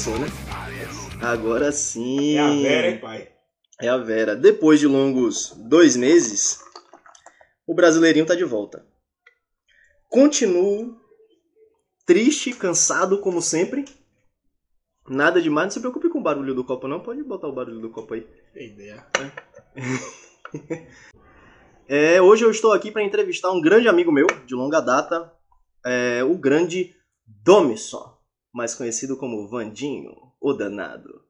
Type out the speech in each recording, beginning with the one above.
começou, né? Agora sim. É a Vera, hein, pai? É a Vera. Depois de longos dois meses, o Brasileirinho tá de volta. Continuo triste, cansado, como sempre. Nada demais. Não se preocupe com o barulho do copo, não. Pode botar o barulho do copo aí. Que ideia. É, hoje eu estou aqui para entrevistar um grande amigo meu, de longa data, é, o grande Domison, mais conhecido como Vandinho, o danado.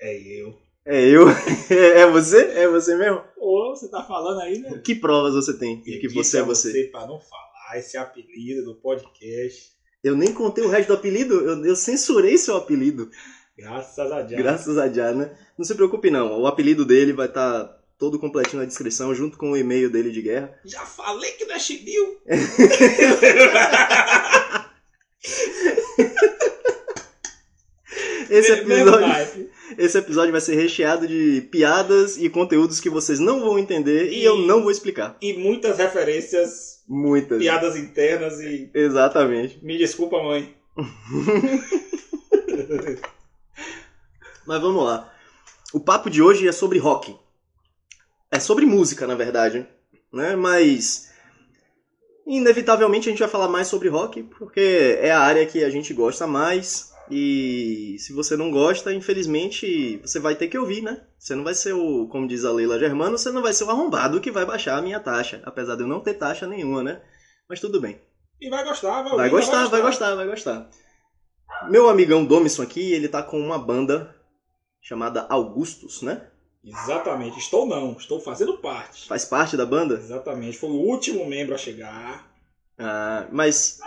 É eu. É eu? É você? É você mesmo? Ô, você tá falando aí, né? Que provas você tem de que você é a você? pra não falar esse apelido do podcast. Eu nem contei o resto do apelido, eu, eu censurei seu apelido, Graças a Deus. graças a Diana. Não se preocupe não, o apelido dele vai estar todo completinho na descrição, junto com o e-mail dele de guerra. Já falei que não é chibiu. Esse episódio, esse episódio vai ser recheado de piadas e conteúdos que vocês não vão entender e, E- eu não vou explicar. E muitas referências, Muitas. piadas internas e. Exatamente. Me desculpa, mãe. Mas vamos lá. O papo de hoje é sobre rock. É sobre música, na verdade. Né? Mas. Inevitavelmente a gente vai falar mais sobre rock, porque é a área que a gente gosta mais. E se você não gosta, infelizmente, você vai ter que ouvir, né? Você não vai ser o, como diz a Leila Germano, você não vai ser o arrombado que vai baixar a minha taxa. Apesar de eu não ter taxa nenhuma, né? Mas tudo bem. E vai gostar, vai Vai ouvir, gostar, vai gostar, vai gostar. Meu amigão Domison aqui, ele tá com uma banda chamada Augustus, né? Exatamente. Estou não, estou fazendo parte. Faz parte da banda? Exatamente. Foi o último membro a chegar. Ah, mas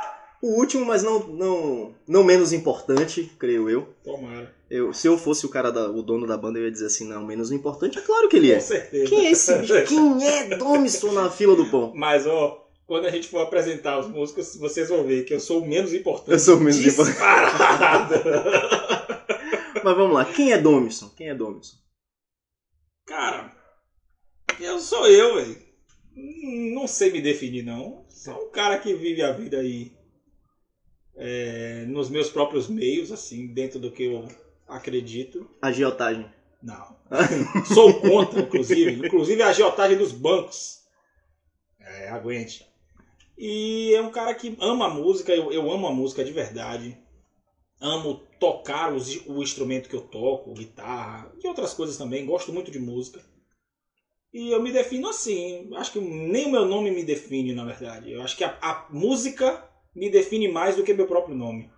o último, mas não, não, não menos importante, creio eu. Tomara. eu. Se eu fosse o cara, da, o dono da banda, eu ia dizer assim, não, menos importante, é claro que ele Com é. certeza. Quem é esse bicho? Quem é Domison na fila do pão? Mas, ó, quando a gente for apresentar os músicos, vocês vão ver que eu sou o menos importante. Eu sou o menos importante. Disparado. Mas vamos lá, quem é Domison? Quem é Domison? Cara, eu sou eu, velho. Não sei me definir, não. Sou um cara que vive a vida aí é, nos meus próprios meios, assim, dentro do que eu acredito. Agiotagem. Não. Sou contra, inclusive. Inclusive a agiotagem dos bancos. É, aguente. E é um cara que ama a música, eu, eu amo a música de verdade. Amo tocar os- o instrumento que eu toco, guitarra e outras coisas também. Gosto muito de música. E eu me defino assim. Acho que nem o meu nome me define, na verdade. Eu acho que a, a música me define mais do que meu próprio nome.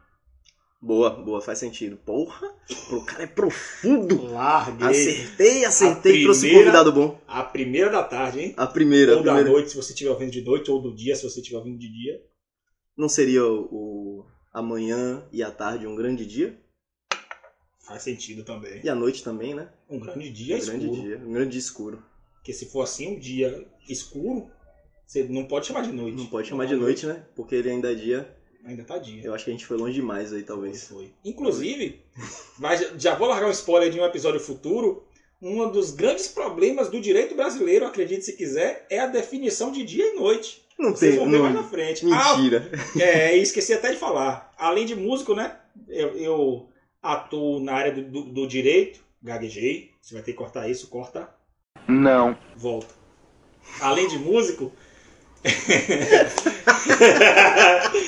Boa, boa, faz sentido. Porra, o cara é profundo. Larguei. Acertei, acertei, A trouxe um primeira- convidado bom. A primeira da tarde, hein? A primeira, a ou da primeira. noite, se você estiver ouvindo de noite, ou do dia, se você estiver ouvindo de dia. Não seria o, o amanhã e a tarde um grande dia? Faz sentido também. E a noite também, né? Um grande dia um escuro. grande dia, um grande dia escuro. Porque se for assim, um dia escuro, você não pode chamar de noite. Não pode chamar de noite, né? Porque ele ainda é dia. Ainda tá dia. Eu acho que a gente foi longe demais aí, talvez. foi. Inclusive, mas já- vou largar um spoiler de um episódio futuro. Um dos grandes problemas do direito brasileiro, acredite se quiser, é a definição de dia e noite. Não Vocês tem. vão ver mais Não, na frente. Ah, mentira. É, e esqueci até de falar. Além de músico, né? Eu, eu atuo na área do, do- do direito. Gaguejei. Você vai ter que cortar isso, corta. Não. Volta. Além de músico.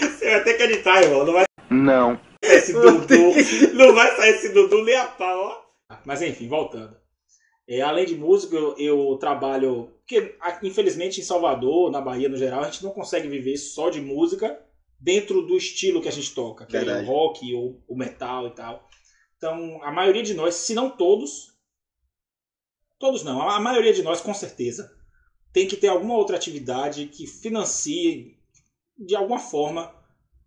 Você vai ter que editar, irmão. Não vai Não. sair esse Dudu. Não vai sair esse Dudu nem a pau, ó. Mas enfim, voltando. É, além de músico, eu, eu trabalho. Porque, infelizmente, em Salvador, na Bahia no geral, a gente não consegue viver só de música dentro do estilo que a gente toca, que é Verdade. o rock ou o metal e tal. Então, a maioria de nós, se não todos, todos não, a maioria de nós, com certeza, tem que ter alguma outra atividade que financie, de alguma forma,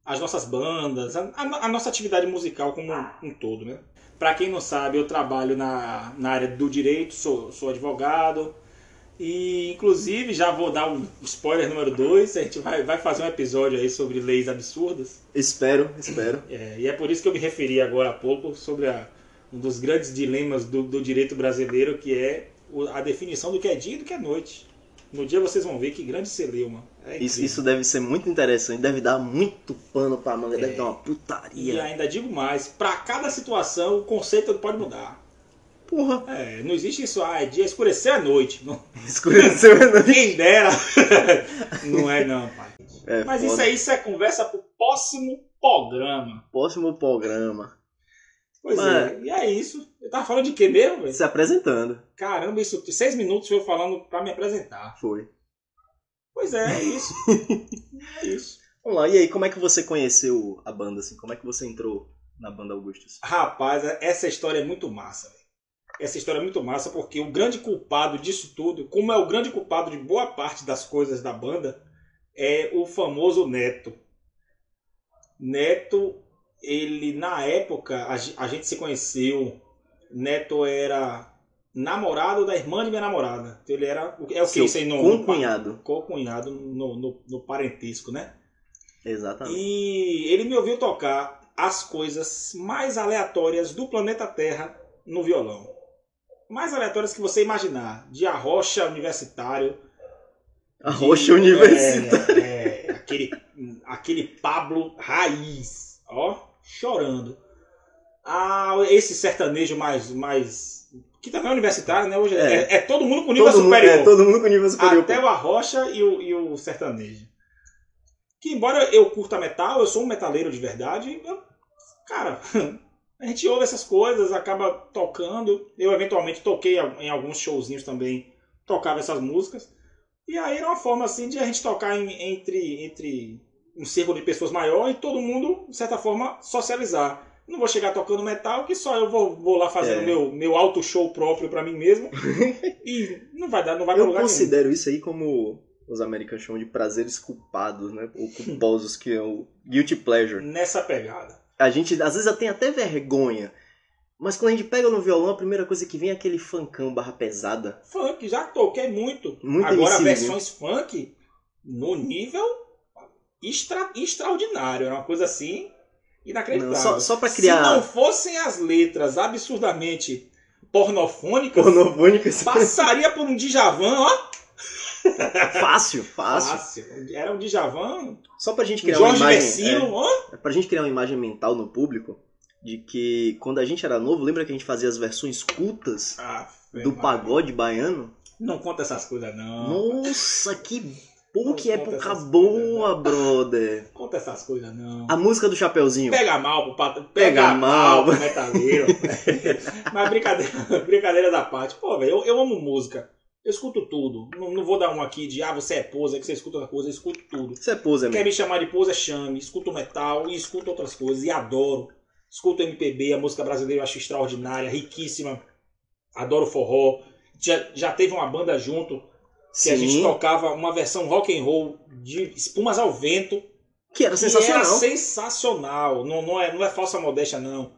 as nossas bandas, a, a- nossa atividade musical como um, um todo, né? Para quem não sabe, eu trabalho na, na área do direito, sou, sou advogado. E, inclusive, já vou dar um spoiler número 2. A gente vai, vai fazer um episódio aí sobre leis absurdas. Espero, espero. É, e é por isso que eu me referi agora há pouco sobre a- um dos grandes dilemas do, do direito brasileiro, que é a definição do que é dia e do que é noite. No dia vocês vão ver que grande celeuma. É Isso, isso deve ser muito interessante, deve dar muito pano pra manga, deve É. dar uma E putaria. ainda digo mais, pra cada situação o conceito pode mudar. Porra, É, não existe isso, ah, é dia escurecer à noite. Não, escureceu, né? quem dera. não é não, pai. É Mas foda. isso aí, isso é conversa pro próximo programa. Próximo programa. Pois Mano. é, e é isso. Eu tava falando de quê mesmo, velho? Se apresentando. Caramba, isso, seis minutos foi eu falando pra me apresentar. Foi. Pois é, é isso. é isso. Vamos lá, e aí, como é que você conheceu a banda, assim? Como é que você entrou na banda Augustus? Rapaz, essa história é muito massa, velho. Essa história é muito massa porque o grande culpado disso tudo, como é o grande culpado de boa parte das coisas da banda, é o famoso Neto. Neto, ele na época, a, ge- a gente se conheceu. Neto era namorado da irmã de minha namorada. Então ele era. É o que aí no. no- concunhado. Co-cunhado no, no, no parentesco, né? Exatamente. E ele me ouviu tocar as coisas mais aleatórias do planeta Terra no violão. Mais aleatórias que você imaginar. De arrocha universitário. A de- Roxa Universitária. É, é, aquele, aquele Pablo raiz. Ó, chorando. Ah, esse sertanejo mais. mais que também é universitário, né? Hoje é, É. é todo mundo com nível todo, mundo, superior. é, todo mundo com nível superior. Até o arrocha e o, e o sertanejo. Que embora eu curta metal, eu sou um metaleiro de verdade, eu- cara, a gente ouve essas coisas, acaba tocando. Eu eventualmente toquei em alguns showzinhos também, tocava essas músicas. E aí era uma forma assim de a gente tocar em- entre, entre um círculo de pessoas maior e todo mundo, de certa forma, socializar. Não vou chegar tocando metal, que só eu vou, vou lá fazendo É. meu, meu auto show próprio pra mim mesmo. e não vai dar, não vai pra Eu lugar nenhum. considero isso aí como os americanos chamam de prazeres culpados, né? Ou culposos, que é o guilty pleasure. nessa pegada. A gente, às vezes, tem até vergonha. Mas quando a gente pega no violão, a primeira coisa que vem é aquele funkão barra pesada. Funk, já toquei muito. Muito Agora, MC, versões funk no nível extra, extraordinário. É uma coisa assim inacreditável. Não, só, só pra criar Se não fossem as letras absurdamente pornofônicas, pornofônicas. passaria por um Djavan, ó. Fácil, fácil. Fácil. Era um Djavan, Só pra gente criar uma Jorge imagem. Versilo, ó. É, pra gente criar uma imagem mental no público de que quando a gente era novo, lembra que a gente fazia as versões cultas Ah, do pagode baiano? Não conta essas coisas, não. Nossa, que, pô, Não que época boa, brother. Conta essas coisas, não. A música do Chapeuzinho. Pega mal pro pato, Pega pega, mal. pro metaleiro. Mas brincadeira, brincadeira da parte. Pô, velho, eu, eu amo música. Eu escuto tudo. Não, não vou dar um aqui de, ah, você é poser, que você escuta outra coisa. Eu escuto tudo. Isso é pose, Quer amigo. me chamar de poser, chame. Escuto metal e escuto outras coisas. E adoro. Escuto MPB, a música brasileira eu acho extraordinária, riquíssima. Adoro forró. Já, já teve uma banda junto que a gente Sim, tocava uma versão rock and roll de Espumas ao Vento. que era Que sensacional. era sensacional. Não, não, é, não é falsa modéstia, não.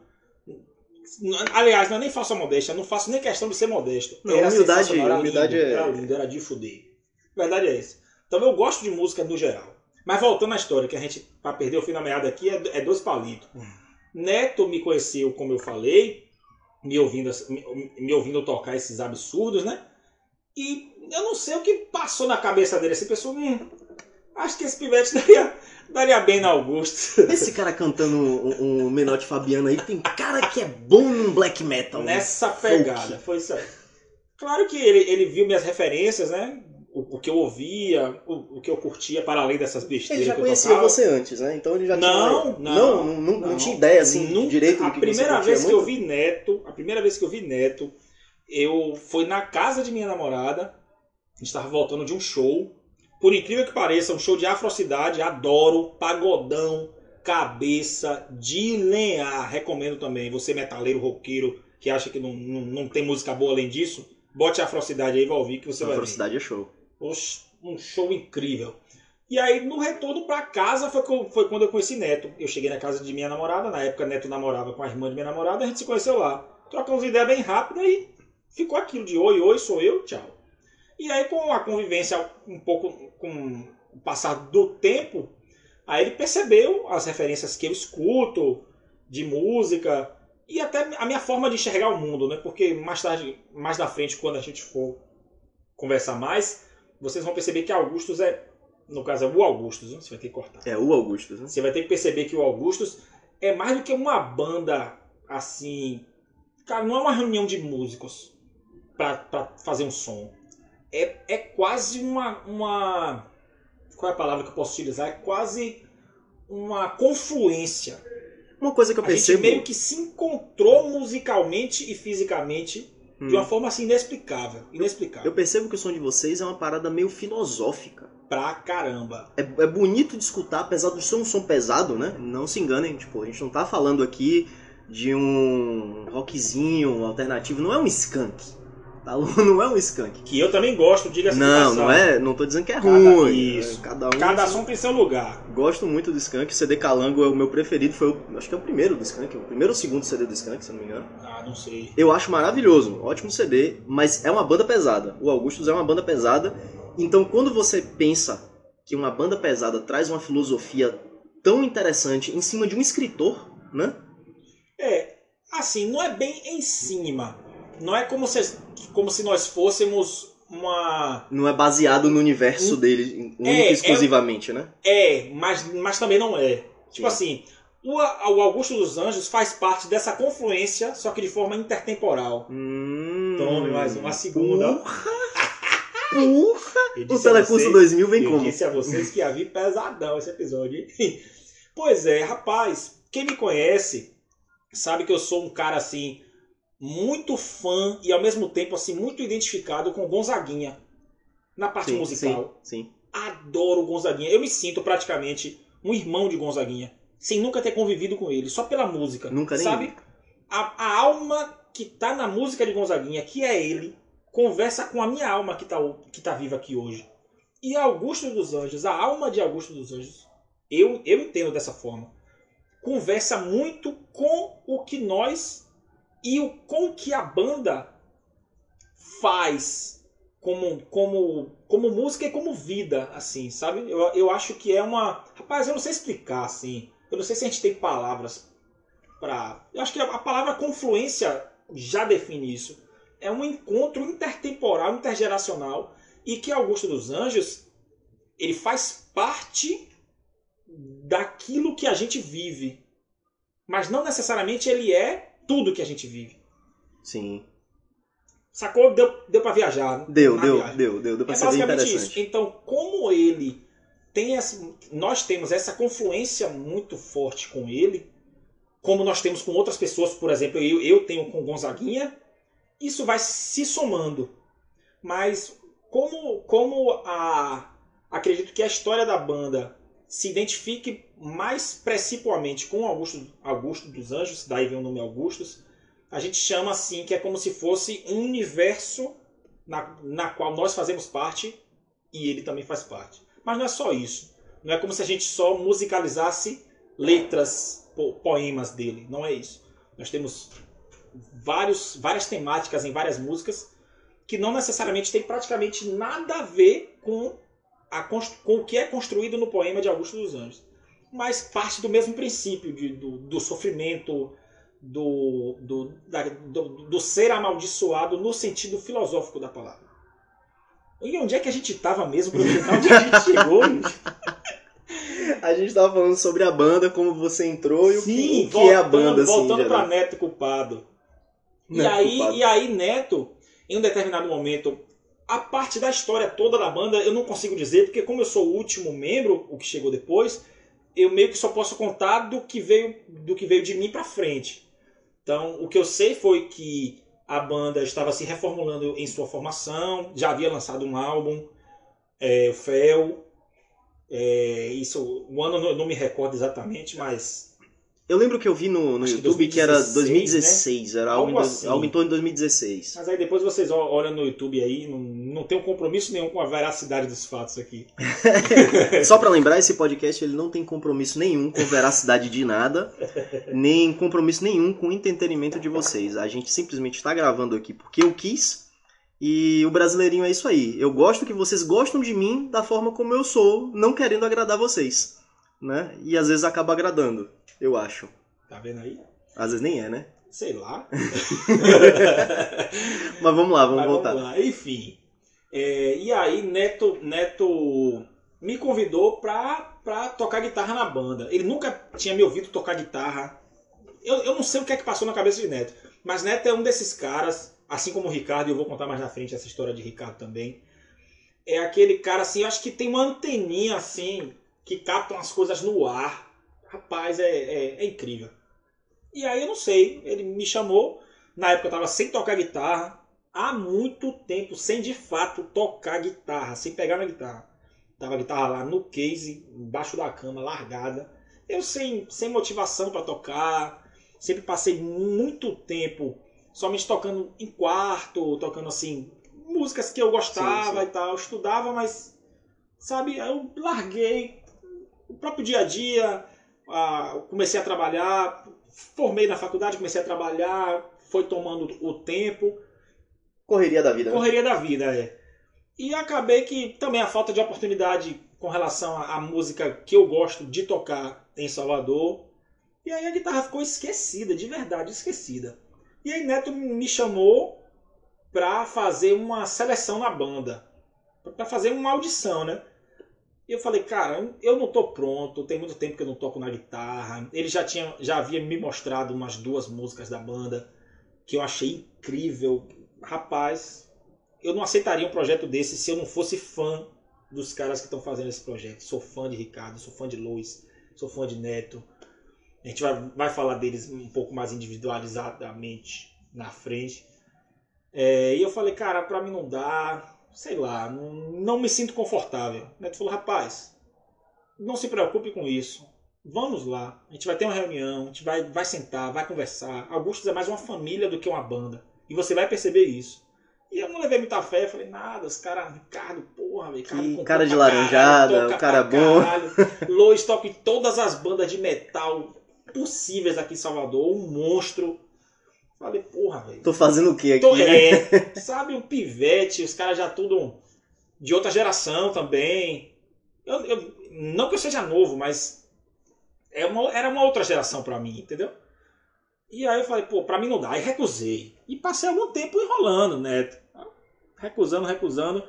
Aliás, não é nem falsa modéstia. Não faço nem questão de ser modesto. Não, era humildade- era humildade lindo, é- Era lindo, era de fuder. A verdade é essa. Então eu gosto de música no geral. Mas voltando à história, que a gente, pra perder o fim da meada aqui, é, é dois palitos. Neto me conheceu, como eu falei, me ouvindo, me, me ouvindo tocar esses absurdos, né? E eu não sei o que passou na cabeça dele. Esse pessoal, hum, acho que esse pivete daria, daria bem na Augusto. Esse cara cantando um, um Menotti Fabiano aí, tem cara que é bom num black metal. né? Nessa pegada, foi isso aí. Claro que ele, ele viu minhas referências, né? O, o que eu ouvia, o, o que eu curtia, para além dessas besteiras Ele já conhecia você antes, né? Então ele já Não, tinha. não, não, não, não, não tinha ideia assim Nunca- direito do A que primeira você curtia vez que eu vi Neto, a primeira vez que eu vi Neto, eu foi na casa de minha namorada. A gente estava voltando de um show. Por incrível que pareça, um show de afrocidade, adoro, pagodão, cabeça de lenhar. Recomendo também. Você metaleiro, roqueiro, que acha que não, não, não tem música boa além disso, bote a afrocidade aí e vai ouvir que você A vai ver. velocidade é show. Oxe, um show incrível. E aí, no retorno pra casa, foi, foi quando eu conheci Neto. Eu cheguei na casa de minha namorada, na época Neto namorava com a irmã de minha namorada, a gente se conheceu lá. Trocamos ideia bem rápido e ficou aquilo de oi, oi, sou eu, tchau. E aí, com a convivência um pouco com o passar do tempo, aí ele percebeu as referências que eu escuto de música e até a minha forma de enxergar o mundo, né? Porque mais tarde, mais da frente, quando a gente for conversar mais, vocês vão perceber que Augustus é no caso é o Augustus, né? você vai ter que cortar. É o Augustus, né? Você vai ter que perceber que o Augustus é mais do que uma banda assim. Cara, não é uma reunião de músicos pra fazer um som. É, é quase uma, uma. Qual é a palavra que eu posso utilizar? É quase uma confluência. Uma coisa que eu A percebo. gente meio que se encontrou musicalmente e fisicamente Hum. de uma forma assim inexplicável. Inexplicável. Eu percebo que o som de vocês é uma parada meio filosófica. Pra caramba. É, é bonito de escutar, apesar de ser um som pesado, né? Não se enganem, tipo, a gente não tá falando aqui de um rockzinho alternativo, não é um skunk. Tá? Não é um skunk. Que eu também gosto, diga-se de Não, não é, não tô dizendo que é Cada- ruim. isso. Cada um Cada som tem seu lugar. Gosto muito do Skank, o CD Calango é o meu preferido, foi o, acho que é o primeiro do Skank, o primeiro ou segundo CD do Skank, se eu não me engano. Ah, não sei. Eu acho maravilhoso, ótimo CD, mas é uma banda pesada. O Augustus é uma banda pesada, então quando você pensa que uma banda pesada traz uma filosofia tão interessante em cima de um escritor, né? É, assim, não é bem em cima. Não é como se, como se nós fôssemos uma. Não é baseado no universo dele, único É, e exclusivamente, né? É, mas, mas também não é. Tipo Sim. assim, o, o Augusto dos Anjos faz parte dessa confluência, só que de forma intertemporal. Hum, Tome mais uma segunda. Porra! Eu O Telecurso vocês- 2000 vem eu como? disse a vocês que ia vir pesadão esse episódio. pois é, rapaz, quem me conhece sabe que eu sou um cara assim muito fã e ao mesmo tempo assim muito identificado com Gonzaguinha na parte Sim, musical. sim, sim. Adoro Gonzaguinha. Eu me sinto praticamente um irmão de Gonzaguinha, sem nunca ter convivido com ele, só pela música. Nunca nem sabe? A, a alma que tá na música de Gonzaguinha, que é ele, conversa com a minha alma que tá, que tá viva aqui hoje. E Augusto dos Anjos, a alma de Augusto dos Anjos, eu, eu entendo dessa forma, conversa muito com o que nós e o, com que a banda faz como, como, como música e como vida, assim, sabe? Eu, eu acho que é uma. Rapaz, eu não sei explicar, assim. Eu não sei se a gente tem palavras pra. Eu acho que a, a palavra confluência já define isso. É um encontro intertemporal, intergeracional, e que Augusto dos Anjos ele faz parte daquilo que a gente vive. Mas não necessariamente ele é tudo que a gente vive. Sim. Sacou? Deu, deu pra viajar. Deu, na deu, viagem. deu, deu, deu pra É ser bem interessante. isso. Então, como ele tem essa, nós temos essa confluência muito forte com ele, como nós temos com outras pessoas, por exemplo, eu, eu tenho com Gonzaguinha, isso vai se somando. Mas como, como a, acredito que a história da banda se identifique mais precipuamente com Augusto, Augusto dos Anjos, daí vem o nome Augustus, a gente chama assim que é como se fosse um universo na, na qual nós fazemos parte e ele também faz parte. Mas não é só isso. Não é como se a gente só musicalizasse letras, po- poemas dele. Não é isso. Nós temos vários, várias temáticas em várias músicas que não necessariamente tem praticamente nada a ver com, a, com o que é construído no poema de Augusto dos Anjos. Mas parte do mesmo princípio de, do, do sofrimento, do, do, da- do, do ser amaldiçoado no sentido filosófico da palavra. E onde é que a gente estava mesmo para onde a gente chegou? A gente tava falando sobre a banda, como você entrou e o que, o que é a banda, assim, Voltando geral. para Neto Culpado. E Neto aí, Culpado. e aí, Neto, em um determinado momento, a parte da história toda da banda eu não consigo dizer, porque como eu sou o último membro, o que chegou depois, eu meio que só posso contar do que veio, do que veio de mim pra frente. Então, o que eu sei foi que a banda estava se reformulando em sua formação, já havia lançado um álbum, é, o Fel. É, isso, o ano eu não me recordo exatamente, mas Eu lembro que eu vi no, no Acho YouTube que era 2016, 2016, era algo, Algo assim. algo em torno de 2016. Mas aí depois vocês olham no YouTube aí, não, não tem um compromisso nenhum com a veracidade dos fatos aqui. Só pra lembrar, esse podcast ele não tem compromisso nenhum com veracidade de nada, nem compromisso nenhum com o entretenimento de vocês. A gente simplesmente está gravando aqui porque eu quis e o brasileirinho é isso aí. Eu gosto que vocês gostam de mim da forma como eu sou, não querendo agradar vocês, né? E às vezes acaba agradando, eu acho. Tá vendo aí? Às vezes nem é, né? Sei lá. Mas vamos lá, vamos Mas voltar. lá. Enfim. É, e aí, Neto, Neto me convidou pra, pra tocar guitarra na banda. Ele nunca tinha me ouvido tocar guitarra. Eu, eu não sei o que é que passou na cabeça de Neto, mas Neto é um desses caras, assim como o Ricardo, e eu vou contar mais na frente essa história de Ricardo também. É aquele cara assim, eu acho que tem uma anteninha assim, que captam as coisas no ar. Rapaz, é, é, é incrível. E aí eu não sei, ele me chamou, na época eu tava sem tocar guitarra, há muito tempo, sem de fato tocar guitarra, sem pegar na guitarra. Tava a guitarra lá no case, embaixo da cama, largada. Eu sem, sem motivação para tocar, sempre passei muito tempo somente tocando em quarto, tocando assim, músicas que eu gostava sim, sim. e tal, estudava, mas sabe, eu larguei o próprio dia a dia, ah, comecei a trabalhar, formei na faculdade, comecei a trabalhar, foi tomando o tempo. Correria da vida. Né? Correria né? da vida, é. E acabei que também a falta de oportunidade com relação à música que eu gosto de tocar em Salvador. E aí a guitarra ficou esquecida, de verdade esquecida. E aí Neto me chamou para fazer uma seleção na banda, para fazer uma audição, né? E eu falei, cara, eu não tô pronto, tem muito tempo que eu não toco na guitarra. Ele já tinha, já havia me mostrado umas duas músicas da banda que eu achei incrível. Rapaz, eu não aceitaria um projeto desse se eu não fosse fã dos caras que estão fazendo esse projeto. Sou fã de Ricardo, sou fã de Luiz, sou fã de Neto. A gente vai, vai falar deles um pouco mais individualizadamente na frente. É, e eu falei, cara, pra mim não dá sei lá, não, não me sinto confortável. Neto falou, rapaz, não se preocupe com isso. Vamos lá, a gente vai ter uma reunião, a gente vai, vai sentar, vai conversar. Augustus é mais uma família do que uma banda. E você vai perceber isso. E eu não levei muita fé, falei, nada, os caras, Ricardo, porra, Ricardo. cara de laranjada, o cara bom. Lois toca em todas as bandas de metal possíveis aqui em Salvador, um monstro. Falei, porra, velho. Tô fazendo o que aqui? Tô? É, sabe, um pivete, os caras já tudo de outra geração também. Eu, eu, não que eu seja novo, mas é uma, era uma outra geração para mim, entendeu? E aí eu falei, pô, pra mim não dá. E recusei. E passei algum tempo enrolando, né? Recusando, recusando.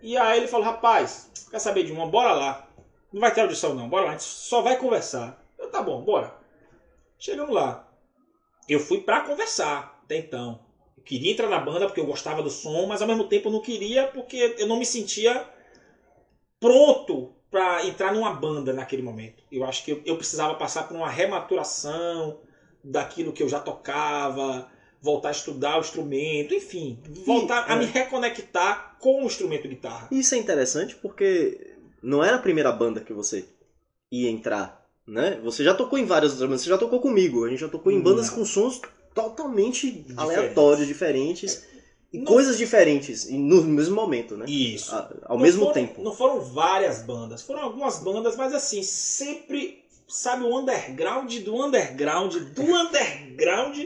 E aí ele falou, rapaz, quer saber de uma? Bora lá. Não vai ter audição não, bora lá. A gente só vai conversar. Eu, tá bom, bora. Chegamos lá eu fui para conversar até então. Eu queria entrar na banda porque eu gostava do som, mas ao mesmo tempo eu não queria porque eu não me sentia pronto para entrar numa banda naquele momento. Eu acho que eu, eu, precisava passar por uma rematuração daquilo que eu já tocava, voltar a estudar o instrumento, enfim, voltar e, a é. me reconectar com o instrumento de guitarra. Isso é interessante porque não era a primeira banda que você ia entrar né? Você já tocou em várias outras bandas, você já tocou comigo, a gente já tocou em bandas com sons totalmente Diferente. aleatórios, diferentes. E não, coisas diferentes no mesmo momento, né? Isso. ao não mesmo foram, tempo. Não foram várias bandas, foram algumas bandas, mas assim, sempre, sabe, o underground do underground do underground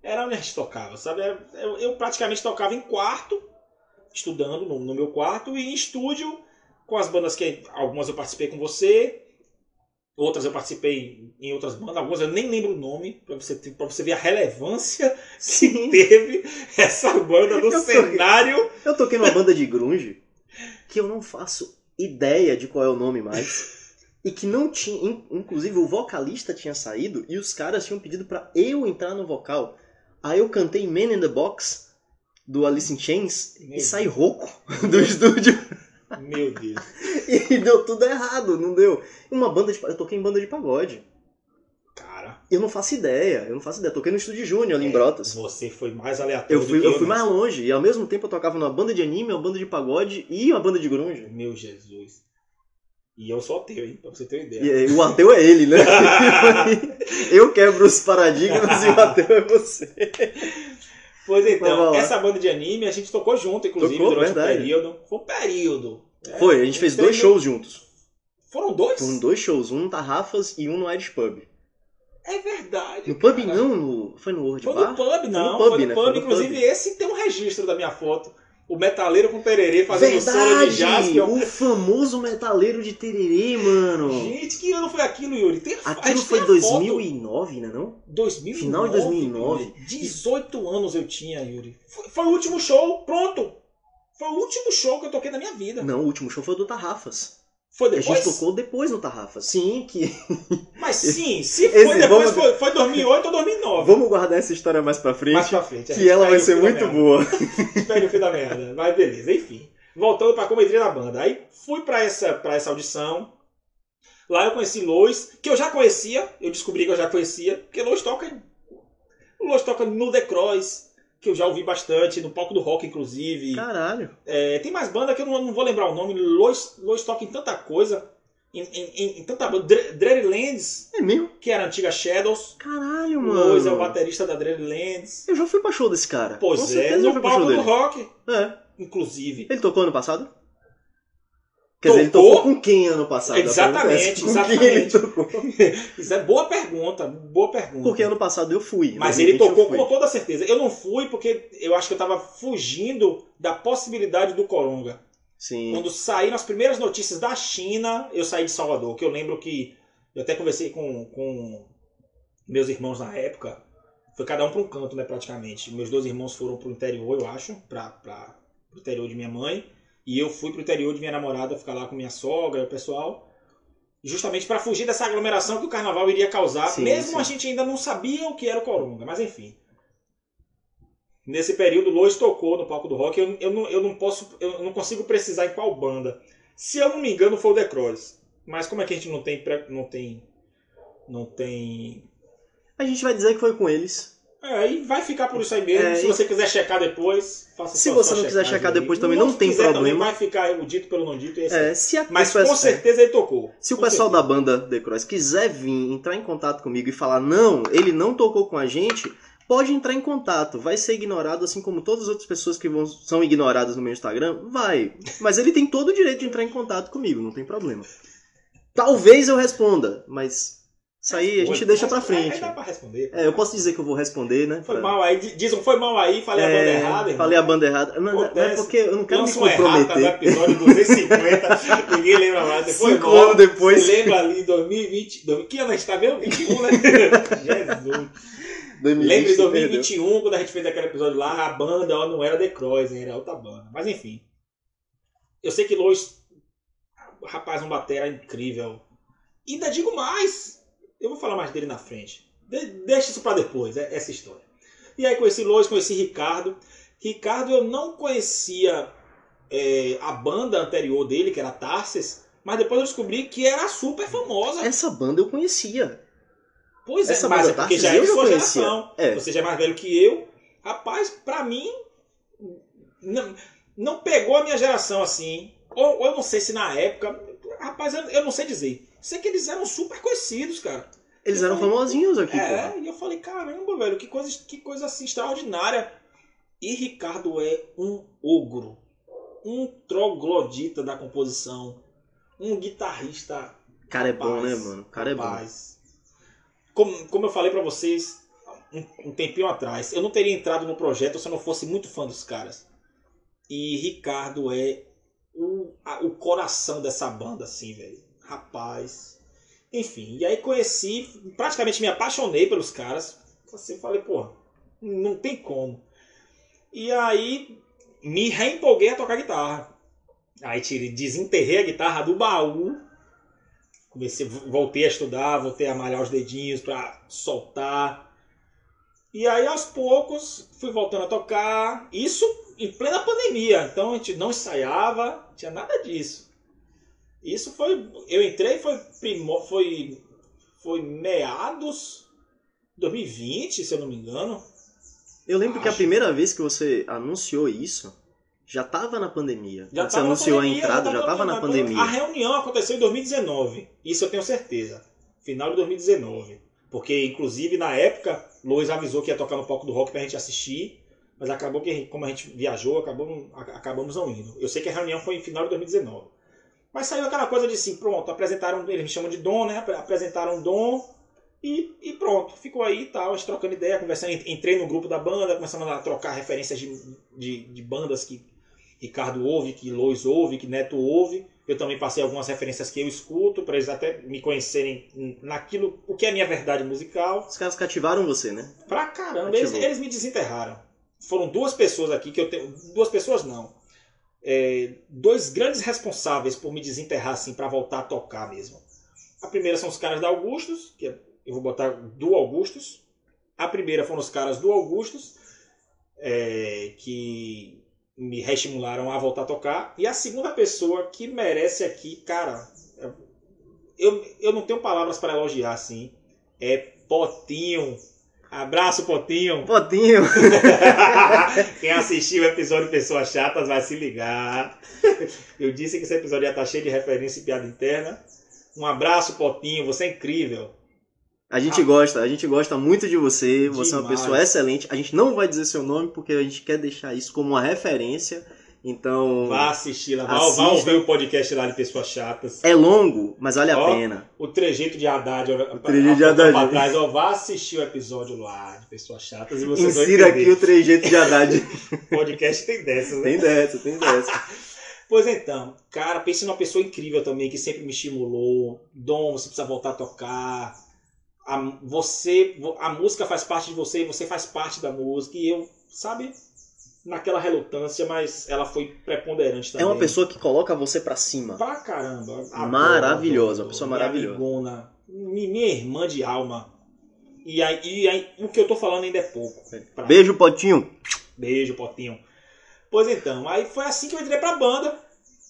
era onde a gente tocava, sabe? Eu, eu praticamente tocava em quarto, estudando no, no meu quarto, e em estúdio, com as bandas que algumas eu participei com você, Outras eu participei em outras bandas, algumas eu nem lembro o nome, para você, pra você ver a relevância Sim. que teve essa banda no eu cenário. Toquei, eu toquei numa banda de grunge que eu não faço ideia de qual é o nome mais. E que não tinha. Inclusive o vocalista tinha saído e os caras tinham pedido para eu entrar no vocal. Aí eu cantei Man in the Box do Alice in Chains Meu e saí rouco do estúdio. Meu Deus. e deu tudo errado, não deu. Uma banda de. Eu toquei em banda de pagode. Cara. Eu não faço ideia, eu não faço ideia. Toquei no Estúdio Júnior ali é, em Brotas. Você foi mais aleatório. Eu fui, eu, eu fui mais longe. E ao mesmo tempo eu tocava numa banda de anime, uma banda de pagode e uma banda de grunge. Meu Jesus. E eu sou ateu, hein? Pra você ter uma ideia. E, o ateu é ele, né? eu quebro os paradigmas e o ateu é você. Pois então, essa banda de anime a gente tocou junto, inclusive, tocou, durante verdade. um período. Foi um período. É, Foi, a gente fez dois shows juntos. Foram dois? Foram dois shows, um no Tarrafas e um no Irish Pub. É verdade. No pub não, no... foi no World foi Bar? No pub, não. Foi no pub, foi no né? pub. Foi no inclusive, pub. esse tem um registro da minha foto. O metaleiro com tererê fazendo Verdade, solo de jazz. o famoso metaleiro de tererê, mano. Gente, que ano foi aquilo, Yuri? Tem, aquilo foi 2009, né não? 2009. Final de 2009. 18 anos eu tinha, Yuri. Foi, foi, o último show, pronto. Foi o último show que eu toquei na minha vida. Não, o último show foi o do Tarrafas. Foi A depois? gente tocou depois no Tarrafa. Sim, que. Mas sim, se Esse- foi depois, vamos- foi, foi 2008 ou 2009. Vamos guardar essa história mais pra frente. Mais pra frente. a que ela vai ser muito boa. Espere o fim da merda. Mas beleza, enfim. Voltando pra como entrei na banda. Aí fui pra essa, pra essa audição. Lá eu conheci Lois, que eu já conhecia. Eu descobri que eu já conhecia. Porque Lois toca. Lois toca no The Cross, que eu já ouvi bastante, no palco do rock, inclusive. Caralho. É, tem mais banda que eu não, não vou lembrar o nome. Lois, Lois toca em tanta coisa. Em, em, em- em tanta banda. Dre- Dreadlands, É mesmo? que era a antiga Shadows. Caralho, mano. Lois é o baterista da Dreadlands. Eu já fui pra show desse cara. Pois Com é, no palco do rock, É. inclusive. Ele tocou ano passado? Quer dizer, ele Tocou? tocou com quem ano passado? Exatamente, exatamente. tocou? Isso é boa pergunta, boa pergunta. Porque ano passado eu fui. Mas 2020 ele tocou com toda certeza. Eu não fui porque eu acho que eu tava fugindo da possibilidade do Coronga. Sim. Quando saíram as primeiras notícias da China, eu saí de Salvador. Que eu lembro que eu até conversei com, com meus irmãos na época. Foi cada um para um canto, né, praticamente. Meus dois irmãos foram pro interior, eu acho, para pro interior de minha mãe. E eu fui pro interior de minha namorada, ficar lá com minha sogra, o pessoal. Justamente para fugir dessa aglomeração que o carnaval iria causar. Sim, mesmo sim. a gente ainda não sabia o que era o Coronga, mas enfim. Nesse período, Lois tocou no palco do rock. Eu, eu, não, eu não posso, eu não consigo precisar em qual banda. Se eu não me engano, foi o The Cross. Mas como é que a gente não tem, não tem, não tem. A gente vai dizer que foi com eles. É, e vai ficar por isso aí mesmo. É, Se você quiser checar depois, faça Se você não quiser checar aí. depois também, não tem quiser problema. Também vai ficar o dito pelo não dito. E é se a, Mas com certeza ele tocou. Se o Com pessoal certeza. da banda The Cross quiser vir, entrar em contato comigo e falar, não, ele não tocou com a gente, pode entrar em contato. Vai ser ignorado, assim como todas as outras pessoas que vão, são ignoradas no meu Instagram. Vai. Mas ele tem todo o direito de entrar em contato comigo, não tem problema. Talvez eu responda, mas isso aí a gente Responde. deixa pra Aí frente. dá pra responder. É, eu posso dizer que eu vou responder, né? Foi pra- mal aí. Dizem foi mal aí, falei a banda É, errada. irmão. Falei a banda errada. Não, não é porque eu não quero me Lança um no comprometer. episódio 250, ninguém lembra mais. Depois Cinco volta, anos depois. Você lembra ali em 2020. dois- Que ano a gente tá vendo? 21, né? Jesus. 2020 Lembra em se perdeu. 2021, quando a gente fez aquele episódio lá, a banda ó, não era The Cross, era outra banda. Mas enfim. Eu sei que Lois. Rapaz, um batera incrível. E ainda digo mais. Eu vou falar mais dele na frente. De- deixa isso pra depois, é- essa história. E aí conheci Lois, conheci Ricardo. Ricardo eu não conhecia é, a banda anterior dele, que era Tarsis, mas depois eu descobri que era super famosa. Essa banda eu conhecia. Pois é, essa mas banda é porque Tarsis já é eu de sua conhecia. geração. É. Você já é mais velho que eu. Rapaz, pra mim, não, não pegou a minha geração assim. Ou, ou eu não sei se na época. Rapaz, eu, eu não sei dizer. Sei que eles eram super conhecidos, cara. Eles eram famosinhos aqui, É, pô. e eu falei, caramba, velho, que coisa, que coisa assim extraordinária. E Ricardo é um ogro. Um troglodita da composição. Um guitarrista Cara é bom, né, mano? Cara é bom. Como, como eu falei pra vocês um, um tempinho atrás, eu não teria entrado no projeto se eu não fosse muito fã dos caras. E Ricardo é o, a- o coração dessa banda, assim, velho. Rapaz. Enfim, e aí conheci, praticamente me apaixonei pelos caras. Assim, falei, pô, não tem como. E aí me reempolguei a tocar guitarra. Aí tirei, desenterrei a guitarra do baú Comecei, voltei a estudar, voltei a malhar os dedinhos pra soltar. E aí aos poucos fui voltando a tocar. Isso em plena pandemia, então a gente não ensaiava, tinha nada disso. Isso foi, eu entrei foi foi foi meados 2020, se eu não me engano. Eu lembro que a Acho. primeira vez que você anunciou isso, já tava na pandemia. Já Quando você anunciou pandemia, a entrada, já tava na pandemia. A reunião aconteceu em 2019. Isso eu tenho certeza. Final de 2019. Porque, inclusive, na época, Lois avisou que ia tocar no palco do rock pra gente assistir. Mas acabou que, como a gente viajou, acabamos, acabamos não indo. Eu sei que a reunião foi em final de 2019. Mas saiu aquela coisa de assim, pronto, apresentaram, eles me chamam de Dom, né? Apresentaram Dom e, e pronto, ficou aí e tal, a gente trocando ideia, conversando. Entrei no grupo da banda, começamos a trocar referências de, de, de bandas que Ricardo ouve, que Lois ouve, que Neto ouve. Eu também passei algumas referências que eu escuto, para eles até me conhecerem naquilo, o que é a minha verdade musical. Os caras cativaram você, né? Pra caramba, eles, eles me desenterraram. Foram duas pessoas aqui que eu tenho. Duas pessoas não. É, dois grandes responsáveis por me desenterrar assim para voltar a tocar mesmo. A primeira são os caras da Augustus, que é, eu vou botar do Augustus. A primeira foram os caras do Augustus, é, que me reestimularam a voltar a tocar. E a segunda pessoa que merece aqui, cara, eu, eu não tenho palavras para elogiar assim, é Potinho. Abraço, Potinho. Potinho. Quem assistiu o episódio Pessoas Chatas vai se ligar. Eu disse que esse episódio ia estar cheio de referência e piada interna. Um abraço, Potinho. Você é incrível. A gente ah. gosta, a gente gosta muito de você. Você Demais. é uma pessoa excelente. A gente não vai dizer seu nome porque a gente quer deixar isso como uma referência. Então. Vá assistir lá, vá, vá ouvir o podcast lá de Pessoas Chatas. É longo, mas vale ó, a pena. O trejeito de Haddad, o trejeito de Haddad. Pra trás, ó, vá assistir o episódio lá de Pessoas Chatas e você Insira aqui o trejeito de Haddad. podcast tem dessas, né? Tem dessa, tem dessa. pois então, cara, pense numa pessoa incrível também, que sempre me estimulou. Dom, você precisa voltar a tocar. A, você, a música faz parte de você e você faz parte da música. E eu, sabe, naquela relutância, mas ela foi preponderante também. É uma pessoa que coloca você para cima. Pra caramba. Maravilhosa, uma pessoa maravilhosa. Amigona, minha irmã de alma. E aí, e aí, o que eu tô falando ainda é pouco. Pra... Beijo, Potinho. Beijo, Potinho. Pois então, aí foi assim que eu entrei pra banda.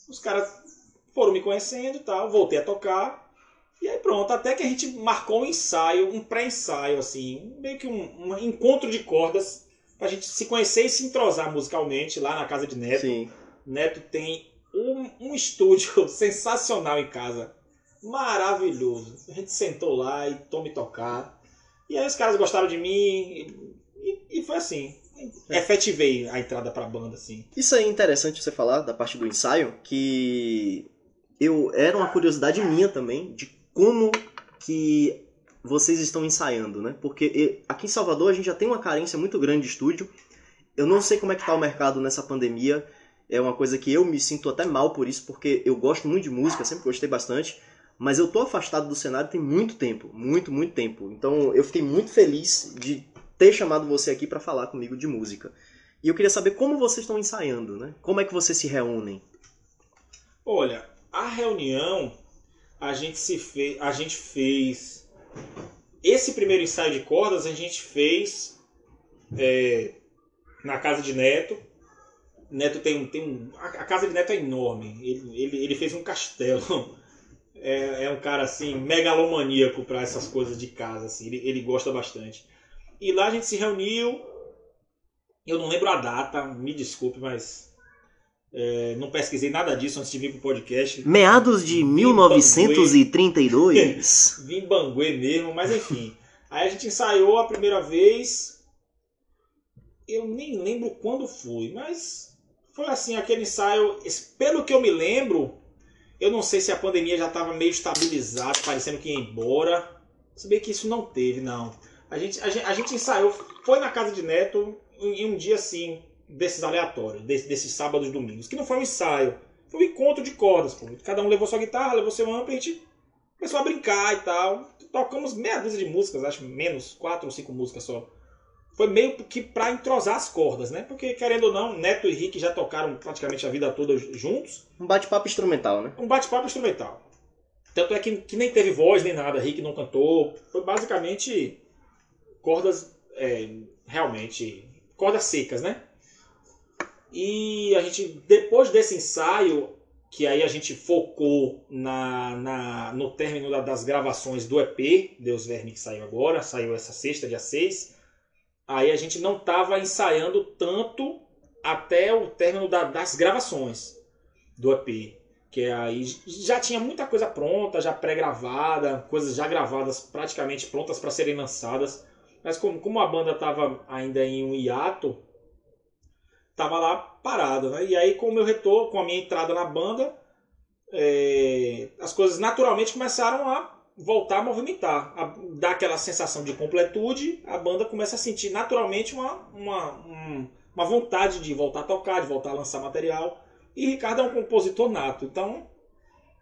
Os caras foram me conhecendo e tal, voltei a tocar. E aí pronto, até que a gente marcou um ensaio, um pré-ensaio, assim, meio que um, um encontro de cordas pra gente se conhecer e se entrosar musicalmente lá na casa de Neto. Sim. Neto tem um, um estúdio sensacional em casa. Maravilhoso. A gente sentou lá e tome tocar. E aí os caras gostaram de mim e, e foi assim. É. Efetivei a entrada pra banda, assim. Isso é interessante você falar da parte do ensaio, que eu era uma curiosidade minha também de como que vocês estão ensaiando, né? Porque aqui em Salvador a gente já tem uma carência muito grande de estúdio. Eu não sei como é que tá o mercado nessa pandemia. É uma coisa que eu me sinto até mal por isso, porque eu gosto muito de música, sempre gostei bastante. Mas eu tô afastado do cenário tem muito tempo, muito, muito tempo. Então eu fiquei muito feliz de ter chamado você aqui para falar comigo de música. E eu queria saber como vocês estão ensaiando, né? Como é que vocês se reúnem? Olha, a reunião a gente se fez, a gente fez esse primeiro ensaio de cordas a gente fez é, na casa de Neto. Neto tem um, tem um. A casa de Neto é enorme. Ele, ele, ele fez um castelo. É, é um cara assim, megalomaníaco para essas coisas de casa. Assim. Ele, ele gosta bastante. E lá a gente se reuniu. Eu não lembro a data, me desculpe, mas é, não pesquisei nada disso antes de vir pro podcast. Meados de Vim 1932. Vim banguê mesmo, mas enfim. Aí a gente ensaiou a primeira vez. Eu nem lembro quando foi, mas foi assim, aquele ensaio. Pelo que eu me lembro, eu não sei se a pandemia já estava meio estabilizada, parecendo que ia embora. Se bem que isso não teve, não. A gente, a gente, a gente ensaiou, foi na casa de Neto em um dia assim, desses aleatórios, desse, desses sábados e domingos, que não foi um ensaio, foi um encontro de cordas. Pô. Cada um levou sua guitarra, levou seu amplo, a gente começou a brincar e tal. Tocamos meia dúzia de músicas, acho menos, quatro ou cinco músicas só. Foi meio que para entrosar as cordas, né? Porque, querendo ou não, Neto e Rick já tocaram praticamente a vida toda juntos. Um bate-papo instrumental, né? Um bate-papo instrumental. Tanto é que, que nem teve voz nem nada, Rick não cantou. Foi basicamente cordas é, realmente. cordas secas, né? E a gente, depois desse ensaio, que aí a gente focou na, na no término da, das gravações do EP, Deus Verme, que saiu agora, saiu essa sexta, dia 6. Aí a gente não estava ensaiando tanto até o término da, das gravações do EP. Que aí já tinha muita coisa pronta, já pré-gravada, coisas já gravadas praticamente prontas para serem lançadas. Mas como, como a banda estava ainda em um hiato, tava lá parado, né? E aí com o meu retorno, com a minha entrada na banda, é, as coisas naturalmente começaram a voltar a movimentar, a dar aquela sensação de completude, a banda começa a sentir naturalmente uma, uma, uma vontade de voltar a tocar, de voltar a lançar material. E Ricardo é um compositor nato, então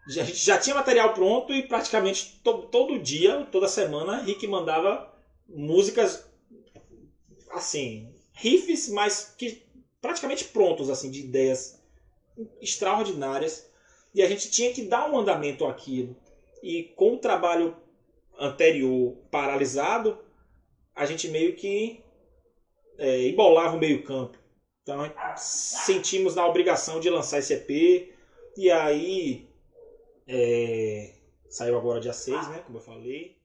a gente já tinha material pronto e praticamente to, todo dia, toda semana, Rick mandava músicas assim, riffs, mas que praticamente prontos, assim, de ideias extraordinárias e a gente tinha que dar um andamento àquilo. E com o trabalho anterior paralisado, a gente meio que é, embolava o meio-campo. Então sentimos na obrigação de lançar esse EP. E aí é, saiu agora dia 6, né? Como eu falei.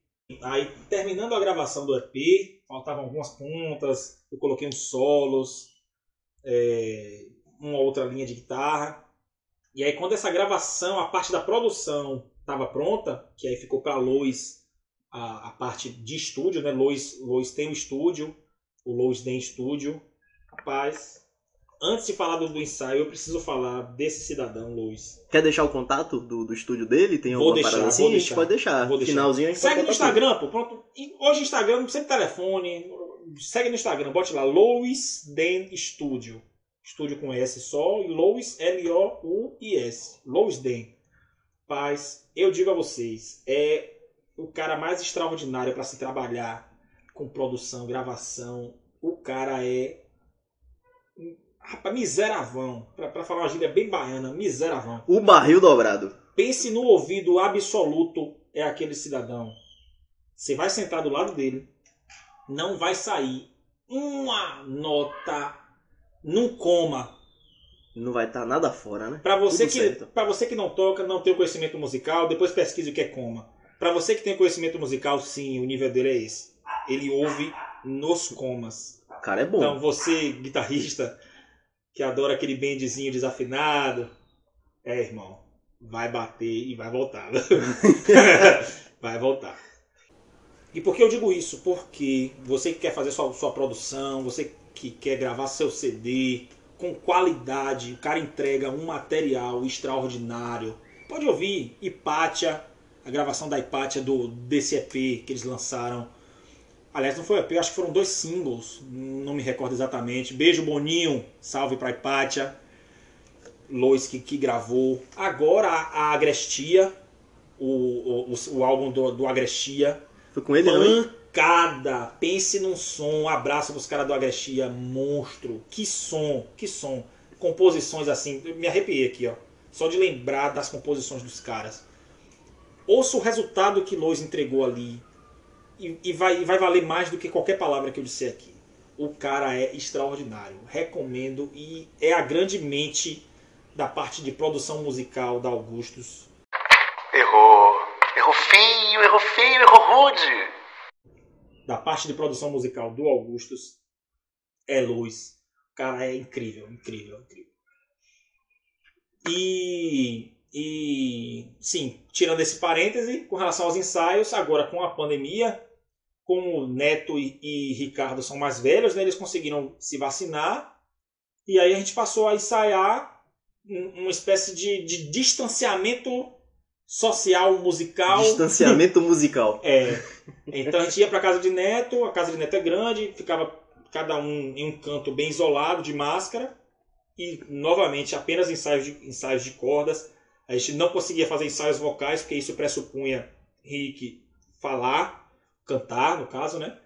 Aí terminando a gravação do EP, faltavam algumas pontas, eu coloquei uns solos, é, uma outra linha de guitarra. E aí quando essa gravação, a parte da produção estava pronta, que aí ficou para Lois a, a, parte de estúdio, né? Lois, Lois tem um estúdio, o Lois tem estúdio. Rapaz, antes de falar do, do, ensaio, eu preciso falar desse cidadão, Luiz. Quer deixar o contato do, do estúdio dele? Tem vou alguma deixar, parada assim? Vou a gente deixar, pode deixar. Vou deixar. Finalzinho a gente Segue no Instagram, pô. Pronto. E hoje Instagram, sem telefone. Segue no Instagram, bote lá, Lois Den Studio. Estúdio com S só, e Lois, L-O-U-I-S. Lois Den. Paz, eu digo a vocês, é o cara mais extraordinário para se trabalhar com produção, gravação. O cara é Rapaz, miseravão. Pra falar uma gíria bem baiana, miseravão. O barril dobrado. Pense no ouvido absoluto é aquele cidadão. Você vai sentar do lado dele, não vai sair uma nota num coma. Não vai estar tá nada fora, né? Para você Tudo que para você que não toca, não tem o conhecimento musical, depois pesquise o que é coma. Para você que tem conhecimento musical, sim, o nível dele é esse. Ele ouve nos comas. Cara é bom. Então você, guitarrista, que adora aquele bendezinho desafinado. É, irmão, vai bater e vai voltar. vai voltar. E por que eu digo isso? Porque você que quer fazer sua, sua produção, você que quer gravar seu CD com qualidade, o cara entrega um material extraordinário. Pode ouvir Hipátia, a gravação da Hipátia do, desse EP que eles lançaram. Aliás, não foi EP, acho que foram dois singles, não me recordo exatamente. Beijo Boninho, salve pra Hipátia. Lois que, que gravou. Agora a, Agrestia, o, o, o, álbum do, do Agrestia. Foi com ele? Pancada! Pense num som. Um abraço pros caras do Agrestia. Monstro. Que som, que som. Composições assim. Me arrepiei aqui, ó. Só de lembrar das composições dos caras. Ouça o resultado que Lois entregou ali e, e, vai, e vai valer mais do que qualquer palavra que eu disser aqui. O cara é extraordinário. Recomendo e é a grande mente da parte de produção musical da Augustus. Errou. Errou feio, errou feio, errou rude. Da parte de produção musical do Augustus é Luiz. O cara é incrível, incrível, incrível. E, e sim, tirando esse parêntese, com relação aos ensaios, agora com a pandemia, como Neto e, e Ricardo são mais velhos, né, eles conseguiram se vacinar. E aí a gente passou a ensaiar uma espécie de, de distanciamento social musical. Distanciamento musical. É. Então a gente ia para casa de Neto, a casa de Neto é grande, ficava cada um em um canto bem isolado, de máscara. E novamente apenas ensaios de, ensaios de cordas. A gente não conseguia fazer ensaios vocais, porque isso pressupunha Rick falar, cantar, no caso, né?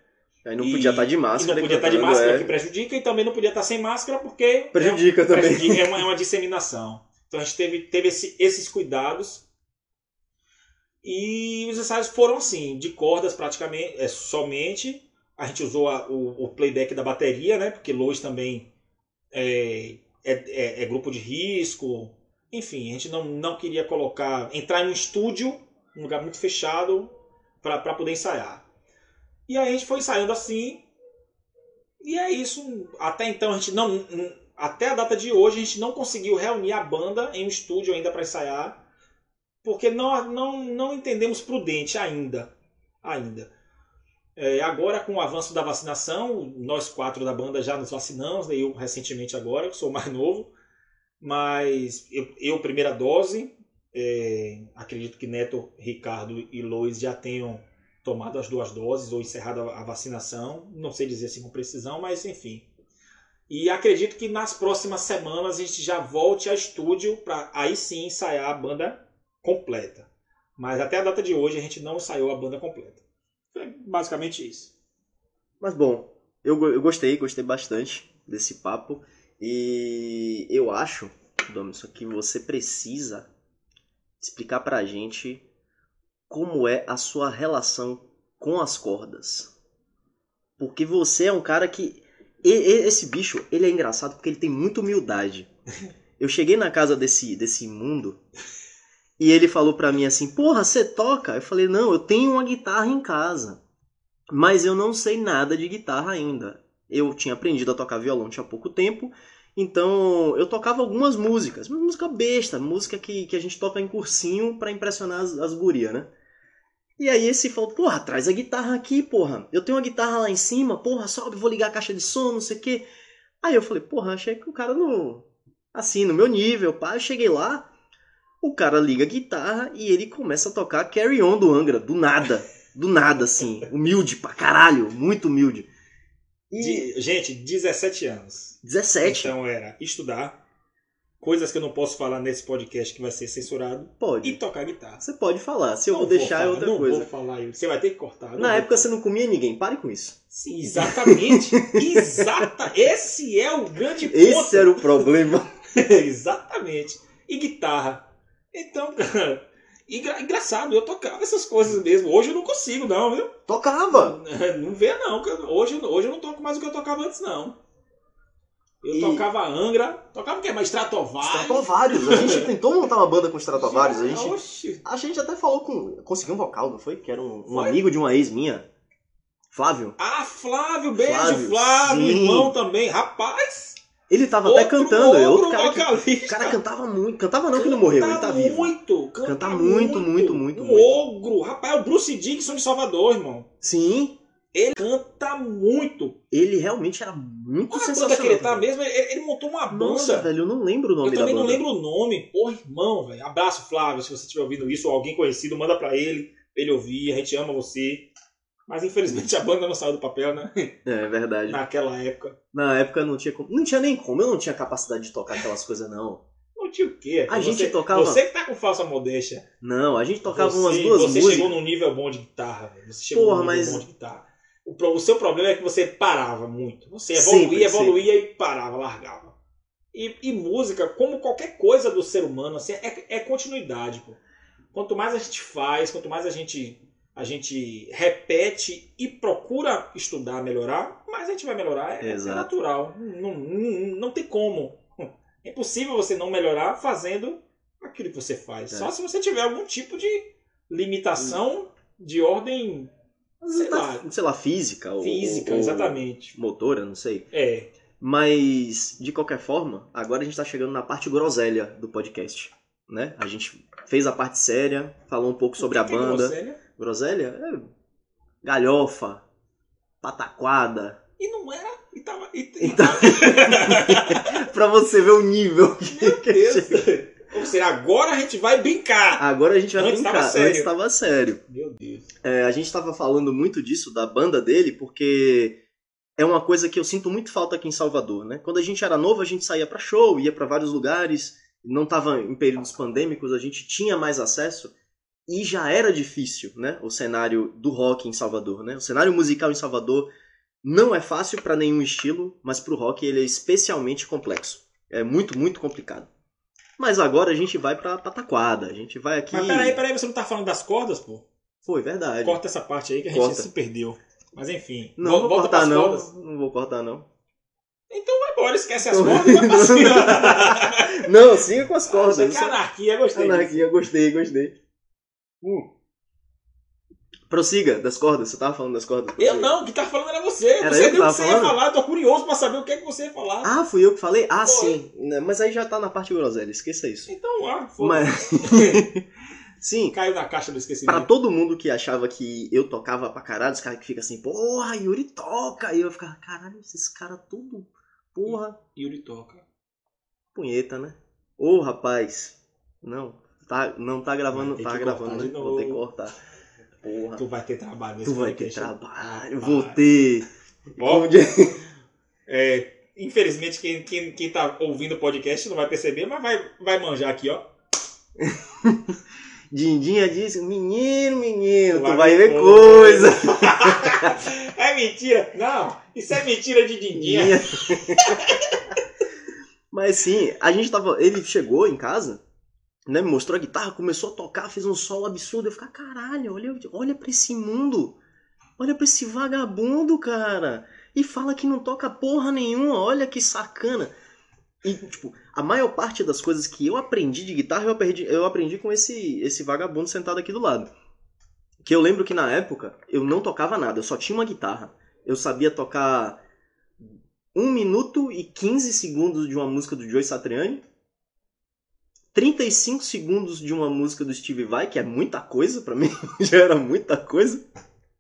Aí não podia estar de E máscara. não podia estar de cantando, máscara, é. que prejudica, e também não podia estar sem máscara, porque Prejudica é, também. prejudica, é, uma, é uma disseminação. Então a gente teve, teve esse- esses cuidados. E os ensaios foram assim, de cordas praticamente, é, somente. A gente usou a- o, o playback da bateria, né? Porque Lois também é, é, é- é grupo de risco. Enfim, a gente não, não queria colocar. entrar em um estúdio, um lugar muito fechado, para poder ensaiar. E aí a gente foi ensaiando assim. E é isso. Até então a gente não. Até a data de hoje a gente não conseguiu reunir a banda em um estúdio ainda para ensaiar. Porque não, não, não entendemos prudente ainda. Ainda. É, agora, com o avanço da vacinação, nós quatro da banda já nos vacinamos, né? eu recentemente agora, que sou mais novo. Mas eu, eu primeira dose, é, acredito que Neto, Ricardo e Lois já tenham tomado as duas doses ou encerrado a vacinação. Não sei dizer assim com precisão, mas enfim. E acredito que nas próximas semanas a gente já volte a estúdio para aí sim ensaiar a banda completa. Mas até a data de hoje a gente não ensaiou a banda completa. É basicamente isso. Mas bom, eu, eu gostei, gostei bastante desse papo. E eu acho Domison, que você precisa explicar pra gente como é a sua relação com as cordas. Porque você é um cara que. Esse bicho, ele é engraçado porque ele tem muita humildade. Eu cheguei na casa desse, desse mundo e ele falou pra mim assim: Porra, você toca? Eu falei: Não, eu tenho uma guitarra em casa. Mas eu não sei nada de guitarra ainda. Eu tinha aprendido a tocar violão tinha pouco tempo. Então eu tocava algumas músicas, música besta, música que, que a gente toca em cursinho pra impressionar as, as gurias, né? E aí esse falou, porra, traz a guitarra aqui, porra. Eu tenho uma guitarra lá em cima, porra, sobe, vou ligar a caixa de som, não sei o quê. Aí eu falei, porra, achei que o cara no. Assim, no meu nível, pá. Eu cheguei lá, o cara liga a guitarra e ele começa a tocar Carry On do Angra, do nada. Do nada, assim. Humilde pra caralho, muito humilde. E De- gente, 17 anos. 17, Então era estudar, coisas que eu não posso falar nesse podcast que vai ser censurado, pode. e tocar guitarra. Você pode falar, se eu Não vou deixar é falar, outra não coisa. vou falar. Você vai ter que cortar. não Na vou- época você não comia ninguém, pare com isso. Sim, exatamente. Exata. Esse é o grande ponto. Esse era o problema. exatamente. E guitarra. Então, cara, engra- engraçado, eu tocava essas coisas mesmo. Hoje eu não consigo, não, viu? Tocava! Não vê, não. que eu- Hoje, hoje eu não toco mais o que eu tocava antes, não. Eu E- tocava Angra, tocava o quê? Mais Stratovarius. Stratovarius. A gente tentou montar uma banda com Stratovarius. A gente, a gente até falou com. Conseguiu um vocal, não foi? Que era um, um amigo de uma ex minha. Flávio. Ah, Flávio, beijo, Flávio, Flávio, irmão também. Rapaz, Ele tava até outro cantando. É outro ogro cara que. vocalista. O cara cantava muito. Cantava não que não morreu, ele tá vivo. muito, canta, Canta muito, muito, muito, Um muito. ogro. Rapaz, é o Bruce Dickinson de Salvador, irmão. Sim, Canta muito. ele realmente era muito a sensacional. que ele tá mesmo? Ele, ele montou uma Nossa, banda. velho, eu não lembro o nome Eu da também banda. não lembro o nome. Porra, irmão, velho. Abraço, Flávio. Se você estiver ouvindo isso, ou alguém conhecido, manda pra ele. Ele ouvir. A gente ama você. Mas infelizmente a banda não saiu do papel, né? É verdade. Naquela época. Na época não tinha como. Não tinha nem como. Eu não tinha capacidade de tocar aquelas coisas, não. Não tinha o quê? A gente você, tocava- Você que tá com falsa modéstia. Não, a gente tocava você, umas duas Você músicas. chegou num nível bom de guitarra, velho. Você chegou Porra, num nível mas- bom de guitarra. O, o seu problema é que você parava muito. Você Sempre, evoluía, evoluía e parava, largava. E, e música, como qualquer coisa do ser humano, assim, é, é continuidade, pô. Quanto mais a gente faz, quanto mais a gente, a gente repete e procura estudar, melhorar, mais a gente vai melhorar. É, é natural. Não, não, não tem como. É impossível você não melhorar fazendo aquilo que você faz. É. Só se você tiver algum tipo de limitação de ordem sei Tá- lá, sei lá, física. ou- física, ou- exatamente. Motora, não sei. É. Mas, de qualquer forma, agora a gente tá chegando na parte groselha do podcast. Né? A gente fez a parte séria, falou um pouco sobre a que que é banda. groselha? Groselha? É galhofa, pataquada. E não era. E tava. E, Então- pra você ver o nível. Meu Deus. Ou seja, agora a gente vai brincar. Agora a gente vai Antes brincar. tava sério. Antes tava sério. Meu Deus. É, a gente tava falando muito disso, da banda dele, porque é uma coisa que eu sinto muito falta aqui em Salvador, né? Quando a gente era novo, a gente saía pra show, ia pra vários lugares, não tava em períodos pandêmicos, a gente tinha mais acesso e já era difícil, né? O cenário do rock em Salvador, né? O cenário musical em Salvador não é fácil pra nenhum estilo, mas pro rock ele é especialmente complexo. É muito, muito complicado. Mas agora a gente vai pra pataquada, a gente vai aqui. Mas peraí, peraí, você não tá falando das cordas, pô? Foi verdade. Corta essa parte aí que a gente Corta. se perdeu. Mas enfim. Não vou cortar não. cordas. Não vou cortar não. Então embora, esquece as cordas e vai pra cima. Não, siga com as cordas. Isso aqui é anarquia, gostei. disso. Anarquia, gostei, gostei. Hum. Prossiga das cordas, você tava falando das cordas. Eu prossiga. não, o que tá falando era você. Era você eu deu o tava que você ia falando? falar, eu tô curioso pra saber o que é que você ia falar. Ah, fui eu que falei? Ah, Foi. sim. Mas aí já tá na parte groselha, esqueça isso. Então, ah, foda Mas. sim, Caiu na caixa do esquecimento. pra todo mundo que achava que eu tocava pra caralho, os caras que ficam assim, porra, Yuri toca. E eu ficava, caralho, esses caras tudo. Porra, Yuri toca. punheta, né? Ô, rapaz. Não, tá, não tá gravando, tá gravando, né? Vou ter que cortar. Porra. Tu vai ter trabalho nesse Tu vai ter trabalho, vou ter. Diz- é, infelizmente, quem, quem, quem tá ouvindo o podcast não vai perceber, mas vai, vai manjar aqui, ó. Dindinha disse, menino, menino, tu Vai ver coisa. é mentira. Não, isso é mentira de Dindinha. Mas sim, a gente tava. Ele chegou em casa, né? Me mostrou a guitarra, começou a tocar, fez um solo absurdo. Eu fiquei, caralho, olha, olha pra esse mundo. Olha pra esse vagabundo, cara. E fala que não toca porra nenhuma, olha que sacana. E, tipo, a maior parte das coisas que eu aprendi de guitarra, eu aprendi, eu aprendi com esse, esse vagabundo sentado aqui do lado. Que eu lembro que na época eu não tocava nada, eu só tinha uma guitarra. Eu sabia tocar 1 minuto e 15 segundos de uma música do Joe Satriani, 35 segundos de uma música do Steve Vai, que é muita coisa pra mim, já era muita coisa,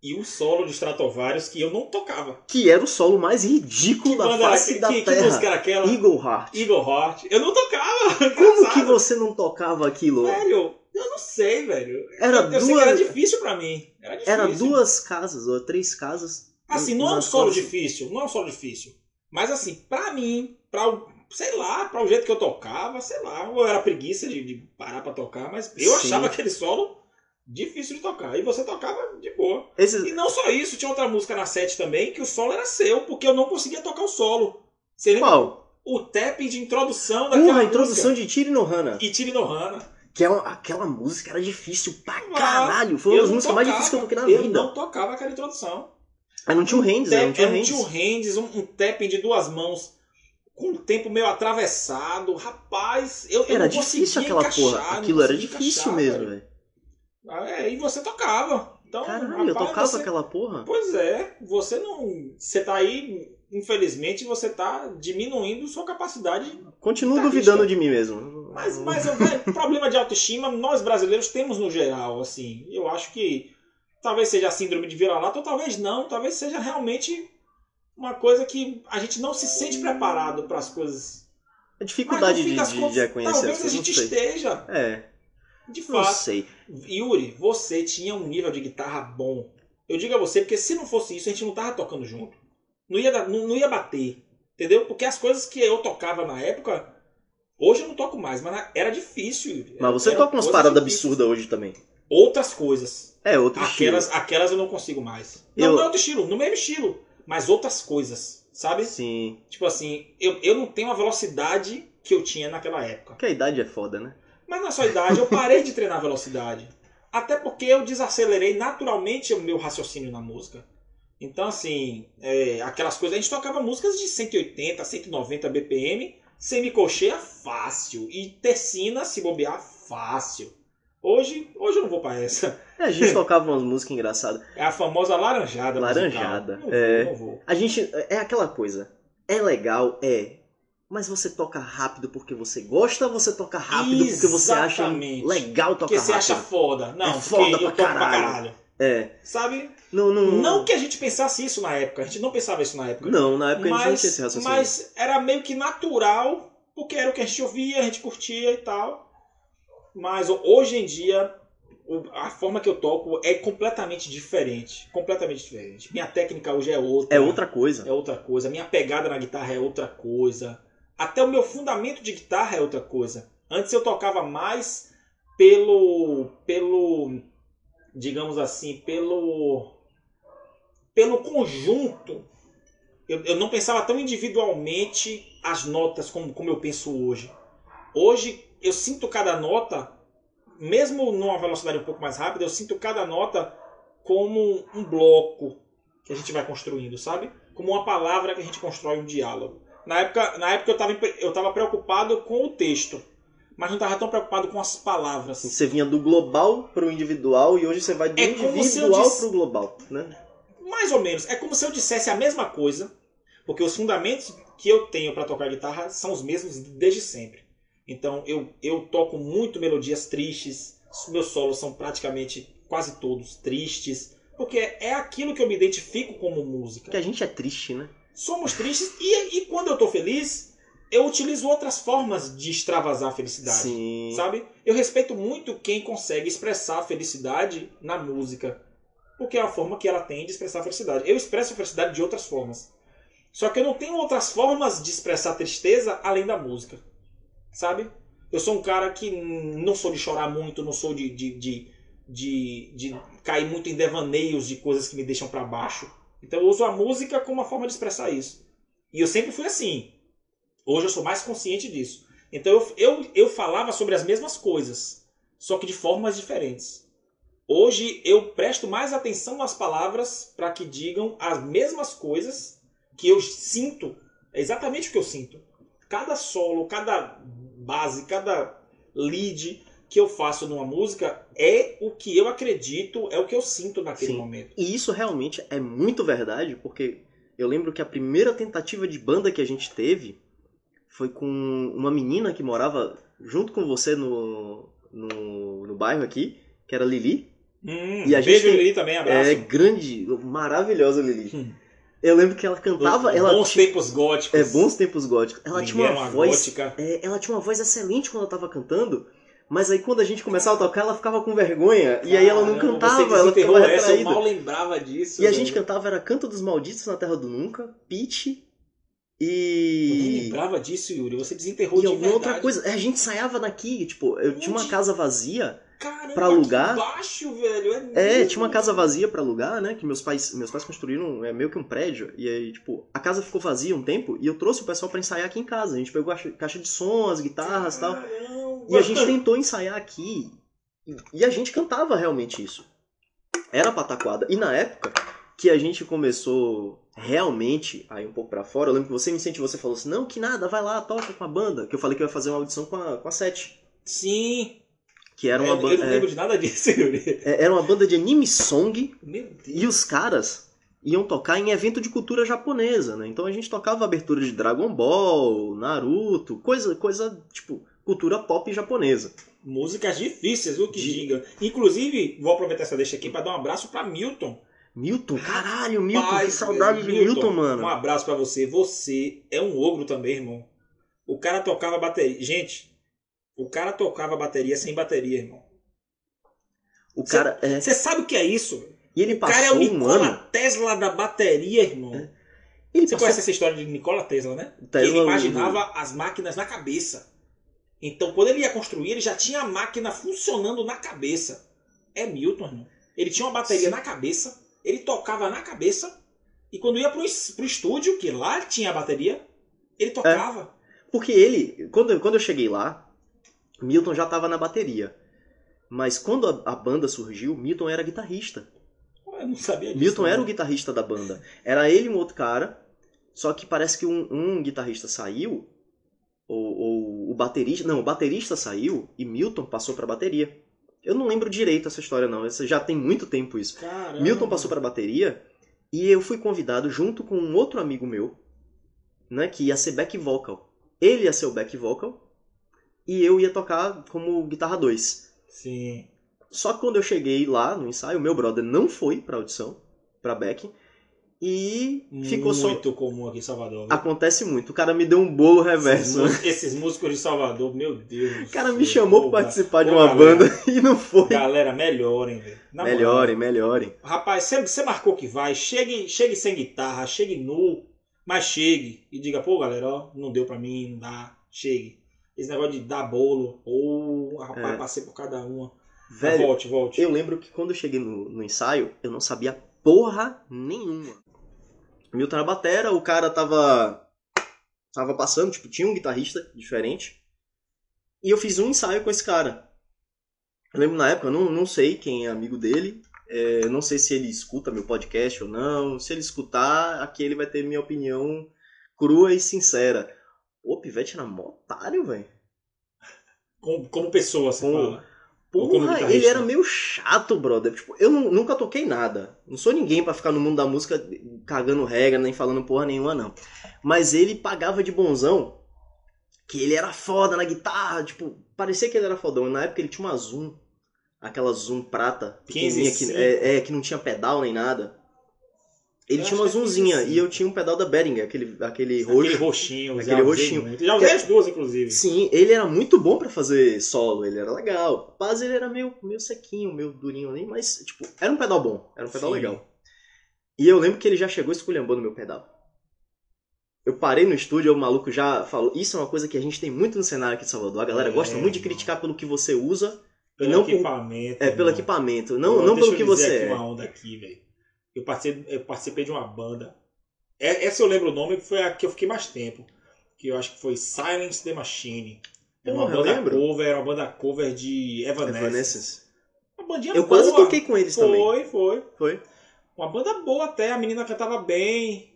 E o solo de Stratovarius que eu não tocava. que era o solo mais ridículo Que da era- face que, da que, que Terra. música era aquela? Eagle Heart. Eagle Heart. Eu não tocava. Como que você não tocava aquilo? Velho, eu não sei, velho. Era eu, eu que duas- era difícil pra mim. Era difícil. Era duas casas, ou três casas. Assim, não é um solo casas- difícil. Não é um solo difícil. Mas assim, pra mim, pra o. Sei lá, pra o jeito que eu tocava, sei lá. Ou era preguiça de, de parar pra tocar, mas eu Sim. achava aquele solo difícil de tocar. E você tocava de boa. Esses... E não só isso, tinha outra música na set também que o solo era seu, porque eu não conseguia tocar o solo. Você? Qual? O tapping de introdução daquela Porra, a introdução música. de Tiri no Hana. E Tire no Hana. Que é aquela música era difícil pra Ah, caralho. Foi uma das Eu não músicas mais difíceis que eu toquei na Eu vida. não tocava aquela introdução. Aí não tinha o hands, aí não Tap, tinha um hands. two hands, um, um tapping de duas mãos, com o tempo meio atravessado. Rapaz, eu, eu Era não difícil aquela encaixar, porra. não Aquilo era difícil encaixar, mesmo, velho. Ah, É, e você tocava. Então, Caralho, eu rapaz, tocava você- aquela porra. Pois é, você não. Você tá aí, infelizmente, você tá diminuindo sua capacidade. Continuo duvidando de mim mesmo. Mas, mas eu vejo, problema de autoestima, nós brasileiros temos no geral, assim. Eu acho que talvez seja a síndrome de vira-lata, ou talvez não, talvez seja realmente uma coisa que a gente não se sente preparado para as coisas. A dificuldade de, de, contas, de reconhecer as talvez a não gente esteja, É, de não fato. sei. Yuri, você tinha um nível de guitarra bom. Eu digo a você, porque se não fosse isso, a gente não tava tocando junto. Não ia, não, não ia bater. Entendeu? Porque as coisas que eu tocava na época, hoje eu não toco mais, mas era difícil, Yuri. Mas você Era toca umas paradas absurdas hoje também. Outras coisas. É, outro Aquelas, estilo. aquelas eu não consigo mais. Não, Eu- não é outro estilo, no mesmo estilo. Mas outras coisas, sabe? Sim. Tipo assim, eu, eu não tenho a velocidade que eu tinha naquela época. Porque a idade é foda, né? Mas na sua idade, eu parei de treinar velocidade. Até porque eu desacelerei naturalmente o meu raciocínio na música. Então, assim, é, aquelas coisas. A gente tocava músicas de 180, 190 BPM, semicolcheia fácil. E tercina, se bobear, fácil. Hoje, hoje eu não vou pra essa. É, a gente tocava umas músicas engraçadas. É a famosa laranjada. Laranjada, musical. Não é. não vou. A gente. É aquela coisa. É legal, é. Mas você toca rápido porque você gosta ou você toca rápido porque você acha Exatamente. legal tocar Porque você rápido? acha foda. Não, É foda pra toco pra caralho. caralho. É. Sabe? Não, não. Não que a gente pensasse isso na época. A gente não pensava isso na época. Não, na época a gente não tinha mas, esse raciocínio. mas era meio que natural, porque era o que a gente ouvia, a gente curtia e tal. Mas ho- hoje em dia, a forma que eu toco é completamente diferente. Completamente diferente. Minha técnica hoje é outra. É outra coisa. É outra coisa. Minha pegada na guitarra é outra coisa. Até o meu fundamento de guitarra é outra coisa. Antes eu tocava mais pelo. pelo. digamos assim, pelo. pelo conjunto. Eu, eu não pensava tão individualmente as notas como, como eu penso hoje. Hoje eu sinto cada nota, mesmo numa velocidade um pouco mais rápida, eu sinto cada nota como um bloco que a gente vai construindo, sabe? Como uma palavra que a gente constrói um diálogo. Na época, na época eu estava eu tava preocupado com o texto, mas não estava tão preocupado com as palavras. Você vinha do global pro individual e hoje você vai do É individual disse- pro global, né? Mais ou menos. É como se eu dissesse a mesma coisa, porque os fundamentos que eu tenho para tocar guitarra são os mesmos desde sempre. Então eu, eu toco muito melodias tristes, meus solos são praticamente quase todos tristes, porque é aquilo que eu me identifico como música. Porque a gente é triste, né? Somos tristes e, e quando eu tô feliz, eu utilizo outras formas de extravasar a felicidade. Sim. Sabe? Eu respeito muito quem consegue expressar a felicidade na música. Porque é a forma que ela tem de expressar a felicidade. Eu expresso a felicidade de outras formas. Só que eu não tenho outras formas de expressar a tristeza além da música. Sabe? Eu sou um cara que não sou de chorar muito, não sou de, de, de, de, de cair muito em devaneios de coisas que me deixam pra baixo. Então eu uso a música como uma forma de expressar isso. E eu sempre fui assim. Hoje eu sou mais consciente disso. Então eu, eu, eu falava sobre as mesmas coisas, só que de formas diferentes. Hoje eu presto mais atenção nas palavras para que digam as mesmas coisas que eu sinto. É exatamente o que eu sinto. Cada solo, cada base, cada lead que eu faço numa música é o que eu acredito, é o que eu sinto naquele Sim. momento. E isso realmente é muito verdade, porque eu lembro que a primeira tentativa de banda que a gente teve foi com uma menina que morava junto com você no, no, no bairro aqui, que era Lili. Hum, E a beijo, tem- Lili, também, abraço. É grande, maravilhosa Lili. Hum. Eu lembro que ela cantava, ela Bons tempos góticos. é bons tempos góticos. Ela tinha uma, uma voz, é, ela tinha uma voz excelente quando ela tava cantando. Mas aí quando a gente começava a tocar, ela ficava com vergonha. e aí ela não Caramba, cantava, ela ficava essa, eu mal lembrava disso. E a velho. gente cantava era Canto dos Malditos na Terra do Nunca, Eu nem e. lembrava disso, Yuri. Você desenterrou E de alguma outra verdade. coisa. É, A gente ensaiava daqui, tipo, eu tinha uma Onde? casa vazia. Caramba, pra alugar. Baixo, velho. É, É, tinha uma casa vazia pra alugar, né? Que meus pais, meus pais construíram é meio que um prédio. E aí, tipo, a casa ficou vazia um tempo e eu trouxe o pessoal pra ensaiar aqui em casa. A gente pegou a caixa- de som, as guitarras e tal. E a gente tentou ensaiar aqui. e- a gente cantava realmente isso. Era pataquada. E na época que a gente começou realmente a ir um pouco pra fora, eu lembro que você me incentivou, você falou assim, não, que nada, vai lá, toca com a banda. Que eu falei que eu ia fazer uma audição com a, com a Sete. Sim. Que era uma, eu, eu banda, não lembro de nada disso, Yuri. é, era uma banda de anime song e os caras iam tocar em evento de cultura japonesa, né? Então a gente tocava abertura de Dragon Ball, Naruto, coisa, coisa tipo, cultura pop japonesa. Músicas difíceis, o que De- diga. Inclusive, vou aproveitar essa deixa aqui pra dar um abraço pra Milton. Milton, caralho, Milton, Rapaz, que saudade velho, de Milton, mano. Um abraço pra você. Você é um ogro também, irmão. O cara tocava bateria. Gente, o cara tocava bateria sem bateria, irmão. O cara, é, Você sabe o que é isso? e ele O cara é o passou um Nikola ano. Tesla da bateria, irmão. Ele Você passou conhece essa história de Nikola Tesla, né? Tesla, que ele imaginava as máquinas na cabeça. Então, quando ele ia construir, ele já tinha a máquina funcionando na cabeça. É Milton, irmão. Ele tinha uma bateria Sim. na cabeça, ele tocava na cabeça, e quando ia pro, pro estúdio, que lá tinha a bateria, ele tocava. Porque ele, quando, quando eu cheguei lá, Milton já tava na bateria. Mas quando a, a banda surgiu, Milton era guitarrista. Eu não sabia disso. Milton era o né? guitarrista da banda. Era ele e um outro cara. Só que parece que um, um guitarrista saiu. Ou, ou o baterista. Não, o baterista saiu e Milton passou pra bateria. Eu não lembro direito essa história, não. Essa já tem muito tempo isso. Caramba. Milton passou pra bateria e eu fui convidado junto com um outro amigo meu, né, que ia ser back vocal. Ele ia ser o back vocal e eu ia tocar como guitarra 2. Sim. Só que quando eu cheguei lá no ensaio, meu brother não foi pra audição, pra back, e ficou só. Muito comum aqui em Salvador. viu? Acontece muito. O cara me deu um bolo Esses, reverso. músicos, esses músicos de Salvador, meu Deus. O cara me chamou pra participar de uma galera. banda e não foi. Galera, melhorem, velho. Na moral. Melhorem, melhorem. Rapaz, você, você marcou que vai, chegue, chegue sem guitarra, chegue nu, mas chegue e diga, pô, galera, ó, não deu pra mim, não dá, chegue. Esse negócio de dar bolo, ou rapaz, É. passei por cada uma. Velho, volte, volte. Eu lembro que quando eu cheguei no, no ensaio, eu não sabia porra nenhuma. Milton era batera, o cara tava. tava passando, tipo, tinha um guitarrista diferente. E eu fiz um ensaio com esse cara. Eu lembro na época, eu não, não sei quem é amigo dele. é, não sei se ele escuta meu podcast ou não. Se ele escutar, aqui ele vai ter minha opinião crua e sincera. O Pivete era mó otário, velho. Como, como pessoa, você Como- fala. Porra, ele era meio chato, brother. Tipo, eu nu- nunca toquei nada. Não sou ninguém pra ficar no mundo da música cagando regra, nem falando porra nenhuma, não. Mas ele pagava de bonzão que ele era foda na guitarra. Tipo, parecia que ele era fodão. E na época ele tinha uma Zoom. Aquela Zoom prata, pequenininha, que, 15,5. é, é, que não tinha pedal nem nada. Ele Eu tinha uma é Zoomzinha 15,5. e eu tinha um pedal da Behringer, aquele, aquele roxo. Aquele roxinho, Aquele roxinho. muito. Já usei as duas, inclusive. Sim, ele era muito bom pra fazer solo, ele era legal. Mas ele era meio, meio sequinho, meio durinho ali, mas, tipo, era um pedal bom, era um pedal Sim. legal. E eu lembro que ele já chegou esculhambando meu pedal. Eu parei no estúdio, o maluco já falou. Isso é uma coisa que a gente tem muito no cenário aqui de Salvador. A galera É, gosta muito de criticar pelo que você usa, Pelo não por- equipamento. é, pelo irmão. equipamento, não, não pelo que você aqui é. uma onda aqui, velho. Eu participei, eu participei de uma banda. É- Essa eu lembro o nome, que foi a que eu fiquei mais tempo. que eu acho que foi Silence the Machine. Era uma Porra, banda lembro. cover, era uma banda cover de Evanescence. Evanescence. Uma bandinha Eu boa. quase toquei com eles foi, também. Foi, Foi? Uma banda boa até, a menina cantava bem.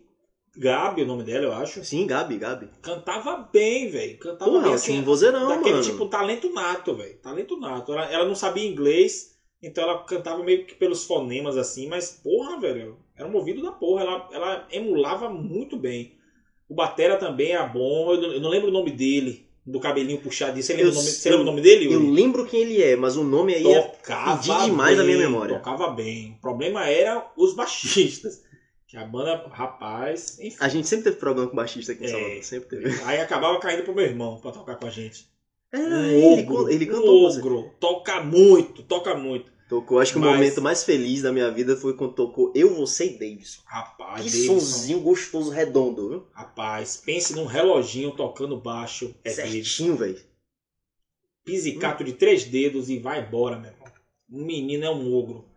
Gabi, o nome dela, eu acho. Sim, Gabi, Gabi. Cantava bem, velho. Cantava Porra, bem assim. vozeirão, daquele mano. tipo talento nato, velho. Talento nato. Ela, ela não sabia inglês, então ela cantava meio que pelos fonemas assim, mas porra, velho, era um ouvido da porra. Ela, ela emulava muito bem. O Batera também era bom. Eu não, eu não lembro o nome dele, do cabelinho puxadinho. Você lembra, Eu o, nome, você lembra o nome dele? Eu Yuri? lembro quem ele é, mas o nome aí é... Tocava pedir demais da minha memória. Tocava bem. O problema era os baixistas. Que a banda, rapaz, enfim. A gente sempre teve problema com baixista aqui em É. Salvador. Sempre teve. Aí acabava caindo pro meu irmão pra tocar com a gente. Era Um ele, ogro, ele cantou. ogro. Toca muito, toca muito. Tocou. Acho que o Mas- momento mais feliz da minha vida foi quando tocou Eu, Você e Davidson. Rapaz, Que Davidson, sonzinho gostoso, redondo, viu? rapaz, pense num reloginho tocando baixo. É. Certinho, velho. Pisicato de três dedos e vai embora, meu irmão. O menino é um ogro.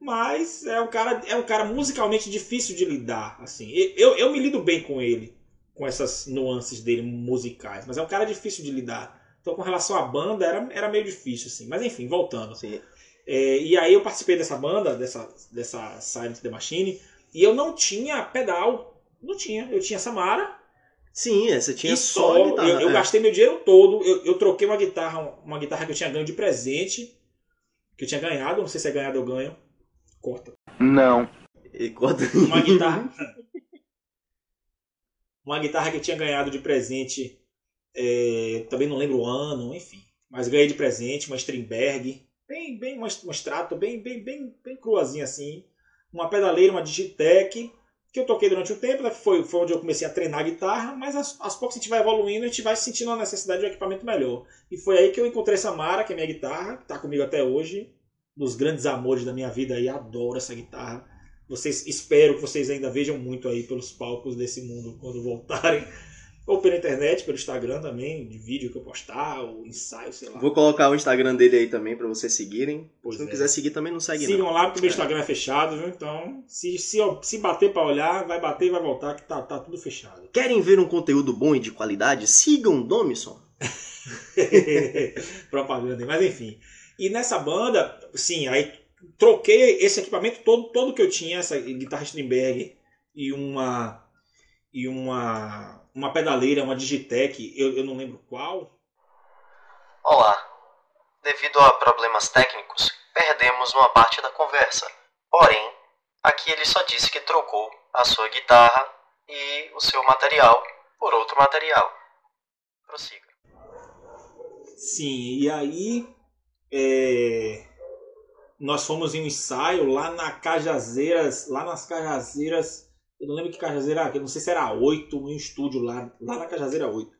Mas é um cara, é um cara musicalmente difícil de lidar. Assim, eu, eu me lido bem com ele, com essas nuances dele musicais. Mas é um cara difícil de lidar. Então, com relação à banda, era, era meio difícil, assim. Mas enfim, voltando. É, e aí eu participei dessa banda, dessa, dessa Silent the Machine, e eu não tinha pedal. Não tinha. Eu tinha Samara. sim, é, você tinha e só, só. a guitarra. eu, eu é. gastei meu dinheiro todo. Eu, eu troquei uma guitarra, uma guitarra que eu tinha ganho de presente. Que eu tinha ganhado. Não sei se é ganhado ou ganho. Corta. Não. E corta- Uma guitarra. uma guitarra que eu tinha ganhado de presente. É, também não lembro o ano, enfim. Mas ganhei de presente, uma Strindberg. Bem, bem, uma, uma bem, bem, bem, bem cruazinha assim. Uma pedaleira, uma Digitec. Que eu toquei durante o tempo, né? foi, foi onde eu comecei a treinar guitarra, mas aos poucos a gente vai evoluindo, a gente vai sentindo a necessidade de um equipamento melhor. E foi aí que eu encontrei Samara, que é minha guitarra, que tá comigo até hoje, dos grandes amores da minha vida aí, adoro essa guitarra. Vocês espero que vocês ainda vejam muito aí pelos palcos desse mundo quando voltarem. Ou pela internet, pelo Instagram também, de vídeo que eu postar, ou ensaio, sei lá. Vou colocar o Instagram dele aí também pra vocês seguirem. Pois se não é. quiser seguir também, não segue Sigam não. lá porque meu É. Instagram é fechado, viu? Então, se, se, se bater pra olhar, vai bater e vai voltar, que tá, tá tudo fechado. Querem ver um conteúdo bom e de qualidade? Sigam o Domison. Propaganda, mas enfim. E nessa banda, sim, aí troquei esse equipamento todo, todo que eu tinha, essa guitarra Strindberg e uma e uma uma pedaleira, uma Digitec, eu, eu não lembro qual. Olá. Devido a problemas técnicos, perdemos uma parte da conversa. Porém, aqui ele só disse que trocou a sua guitarra e o seu material por outro material. Prossiga. Sim, e aí é, nós fomos em um ensaio lá na Cajazeiras, lá nas Cajazeiras, eu não lembro que Cajazeira não sei se era 8, em um estúdio lá, lá na Cajazeira 8.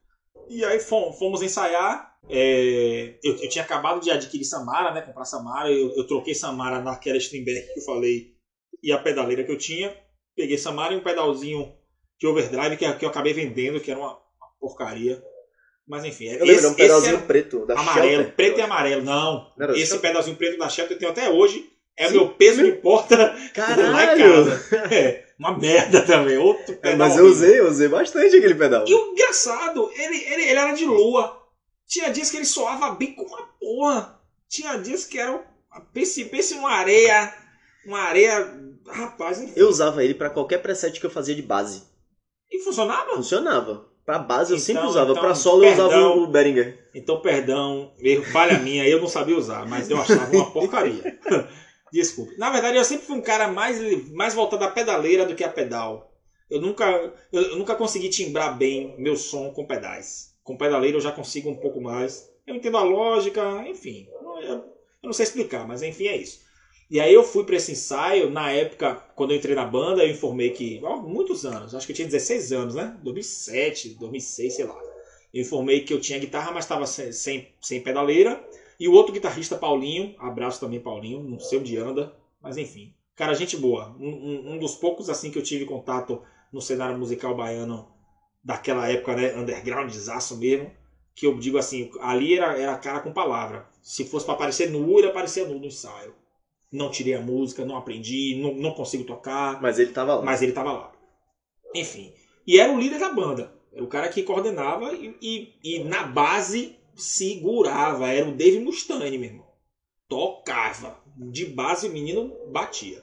E aí fomos, fomos ensaiar, é, eu, eu tinha acabado de adquirir Samara, né, comprar Samara, eu, eu troquei Samara naquela Strindberg que eu falei e a pedaleira que eu tinha, peguei Samara e um pedalzinho de overdrive que, que eu acabei vendendo, que era uma, uma porcaria. Mas enfim, Eu lembro, era um esse pedalzinho preto da amarelo, Shelter. preto e amarelo. Não, Não esse pedalzinho preto da Shelter eu tenho até hoje. É o Sim. meu peso que importa lá em Caralho! casa. É, uma merda também. Outro É, pedal. mas eu usei, eu usei bastante aquele pedal. E o engraçado, ele, ele, ele era de lua. Tinha dias que ele soava bem com uma porra. Tinha dias que era. Pense, pense numa areia. Uma areia. Rapaz, enfim. Eu usava ele pra qualquer preset que eu fazia de base. E funcionava? Funcionava. Pra base eu Então, sempre usava. então, pra solo eu usava perdão. o Behringer. Então, perdão, erro, falha minha, eu não sabia usar, mas eu achava uma porcaria. Desculpe. Na verdade, eu sempre fui um cara mais, mais voltado à pedaleira do que a pedal. Eu nunca, eu, eu nunca consegui timbrar bem meu som com pedais. Com pedaleira eu já consigo um pouco mais. Eu entendo a lógica, enfim. Eu, eu não sei explicar, mas enfim, é isso. E aí eu fui para esse ensaio, na época, quando eu entrei na banda, eu informei que, há muitos anos, acho que eu tinha 16 anos, né? 2007, 2006, sei lá. Eu informei que eu tinha guitarra, mas estava sem, sem, sem pedaleira. E o outro guitarrista, Paulinho, abraço também, Paulinho, não sei onde anda, mas enfim. Cara, gente boa. Um, um- um dos poucos assim que eu tive contato no cenário musical baiano daquela época, né? Undergroundzaço mesmo. Que eu digo assim, ali era, era cara com palavra. Se fosse para aparecer nu, ele aparecia nu no ensaio. Não tirei a música, não aprendi, não, não consigo tocar. Mas ele tava lá. Mas ele tava lá. Enfim. E era o líder da banda. Era o cara que coordenava e, e, e na base segurava. Era o Dave Mustaine, meu irmão. Tocava. De base o menino batia.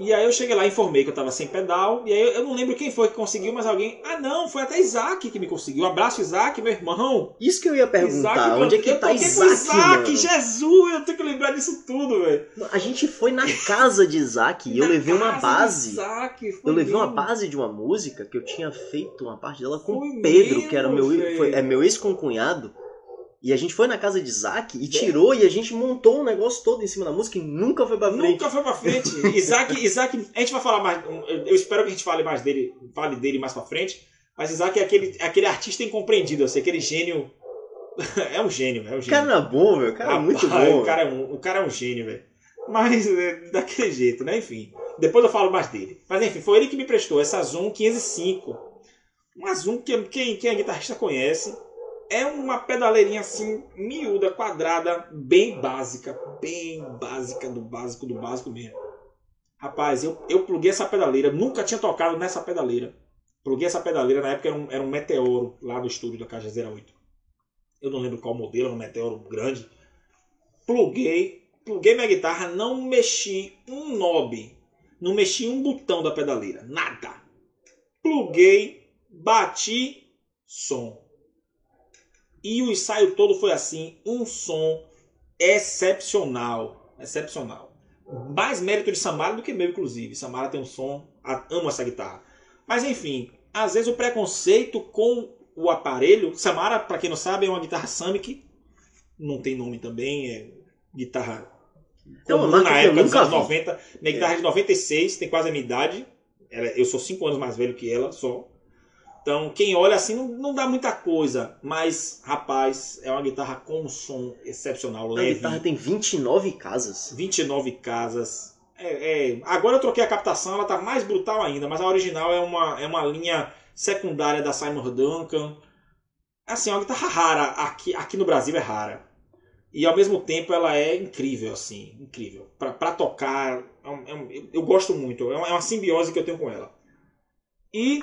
E aí eu cheguei lá, informei que eu tava sem pedal. E aí eu não lembro quem foi que conseguiu, mas alguém. Ah, não, foi até Isaac que me conseguiu. Um abraço, Isaac, meu irmão. Isso que eu ia perguntar. Isaac, onde é que eu tá Isaac, Isaac? Jesus, eu tenho que lembrar disso tudo, velho. A gente foi na casa de Isaac e eu levei uma base. Isaac, Eu levei uma lindo. base de uma música que eu tinha feito uma parte dela com Foi o Pedro, mesmo, que era meu, foi- é meu ex-concunhado. E a gente foi na casa de Isaac e tirou e a gente montou um negócio todo em cima da música e nunca foi pra frente. Nunca foi pra frente. Isaac, Isaac, a gente vai falar mais. Eu espero que a gente fale mais dele, fale dele mais pra frente. Mas Isaac é aquele, é aquele artista incompreendido, assim, aquele gênio. é um gênio, é um O gênio. cara era bom, velho. O cara é muito bom. O cara é um, o cara é um gênio, velho. Mas é, daquele jeito, né? Enfim. Depois eu falo mais dele. Mas enfim, foi ele que me prestou essa Zoom 505. Uma Zoom que quem, quem é guitarrista conhece. É uma pedaleirinha assim, miúda, quadrada, bem básica. Bem básica, do básico, do básico mesmo. Rapaz, eu, eu pluguei essa pedaleira, nunca tinha tocado nessa pedaleira. Pluguei essa pedaleira, na época era um, era um Meteoro lá do estúdio da Caixa 08. Eu não lembro qual modelo, era um Meteoro grande. Pluguei, pluguei minha guitarra, não mexi um knob, não mexi um botão da pedaleira, nada. Pluguei, bati, som. E o ensaio todo foi assim, um som excepcional, excepcional. Mais mérito de Samara do que meu, inclusive. Samara tem um som, amo essa guitarra. Mas enfim, às vezes o preconceito com o aparelho. Samara, para quem não sabe, é uma guitarra Samick. Não tem nome também, é guitarra É uma marca na que eu época dos anos vi. 90. Minha guitarra é de 96, tem quase a minha idade. Ela- eu sou 5 anos mais velho que ela só. Então, quem olha assim não, não dá muita coisa. Mas, rapaz, é uma guitarra com um som excepcional, A leve. guitarra tem 29 casas. 29 casas. É, é, Agora eu troquei a captação, ela tá mais brutal ainda, mas a original é uma, é uma linha secundária da Simon Duncan. Assim, é uma guitarra rara, aqui, aqui no Brasil é rara. E ao mesmo tempo ela é incrível, assim, incrível. Pra, pra tocar, é um- é um- eu, eu gosto muito, é é uma simbiose que eu tenho com ela. E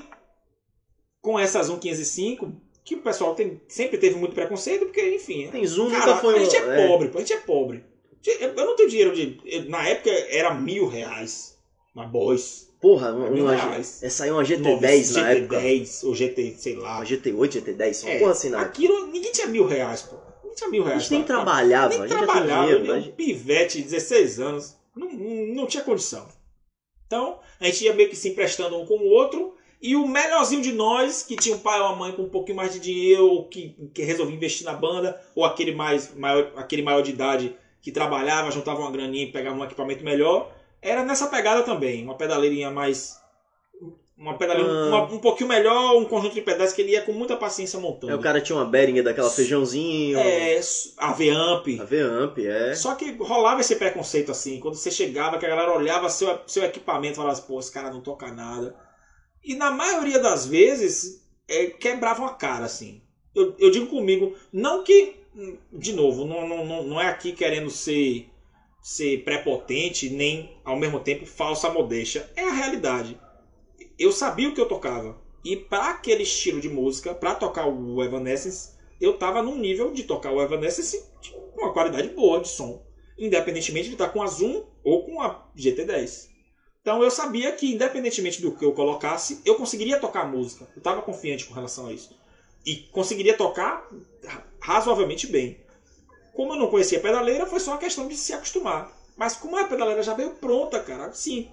com essa Zoom 505, que o pessoal tem, sempre teve muito preconceito, porque, enfim, Tem Zoom, Cara, nunca foi a gente um- é pobre, pô, a gente é pobre. Eu não tenho dinheiro de. Na época era mil reais. Na Boys. Porra, uma, reais. é uma GT10 na época. GT10 ou GT, sei lá. Uma GT8, GT10, uma É, porra assim na época. Aquilo, ninguém tinha mil reais, pô. Ninguém tinha mil A reais. gente nem pra- pra- trabalhava, Nem a gente trabalhava. dinheiro. a um gente- pivete, 16 anos. Não, não tinha condição. Então, a gente ia meio que se emprestando um com o outro. E o melhorzinho de nós, que tinha um pai ou uma mãe com um pouquinho mais de dinheiro, ou que, que resolvia investir na banda, ou aquele, mais, maior, aquele maior de idade que trabalhava, juntava uma graninha e pegava um equipamento melhor, era nessa pegada também. Uma pedaleirinha mais. Uma pedaleirinha Ah. uma- um pouquinho melhor, um conjunto de pedais que ele ia com muita paciência montando. Aí o cara tinha uma Behringer daquela feijãozinho, É, a V-Amp. a V-Amp, é. Só que rolava esse preconceito assim, quando você chegava, que a galera olhava seu, seu equipamento e falava assim, pô, esse cara não toca nada. E na maioria das vezes, é, quebravam a cara, assim. Eu, eu digo comigo, não que, de novo, não, não, não, é aqui querendo ser, ser prepotente, nem ao mesmo tempo falsa modéstia. É a realidade. Eu sabia o que eu tocava. E para aquele estilo de música, para tocar o Evanescence, eu tava num nível de tocar o Evanescence com uma qualidade boa de som, independentemente de estar com a Zoom ou com a GT10. Então eu sabia que, independentemente do que eu colocasse, eu conseguiria tocar música. Eu estava confiante com relação a isso. E conseguiria tocar razoavelmente bem. Como eu não conhecia a pedaleira, foi só uma questão de se acostumar. Mas como a pedaleira já veio pronta, cara, sim.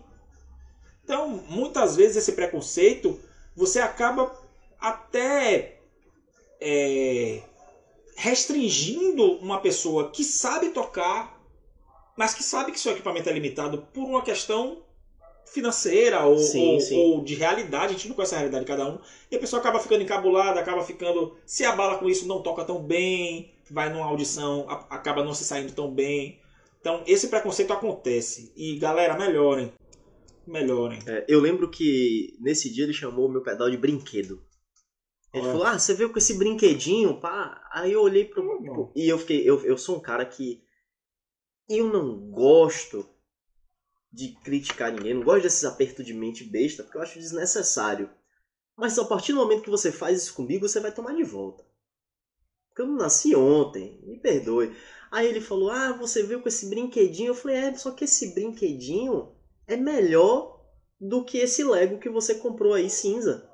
Então, muitas vezes esse preconceito, você acaba até é, restringindo uma pessoa que sabe tocar, mas que sabe que seu equipamento é limitado por uma questão financeira ou, Sim, ou- sim. ou de realidade, a gente não conhece a realidade de cada um, e a pessoa acaba ficando encabulada, acaba ficando, se abala com isso, não toca tão bem, vai numa audição, a- acaba não se saindo tão bem. Então, esse preconceito acontece. E galera, melhorem. Melhorem. É, eu lembro que nesse dia ele chamou o meu pedal de brinquedo. Ele Olha. falou, ah, você veio com esse brinquedinho, pá. Aí eu olhei pro. Hum. e eu fiquei. Eu, eu sou um cara que. Eu não gosto de criticar ninguém, não gosto desses apertos de mente besta, porque eu acho desnecessário. Mas a partir do momento que você faz isso comigo, você vai tomar de volta. Porque eu não nasci ontem, me perdoe. Aí ele falou: Ah, você veio com esse brinquedinho. Eu falei: É, só que esse brinquedinho é melhor do que esse Lego que você comprou aí cinza.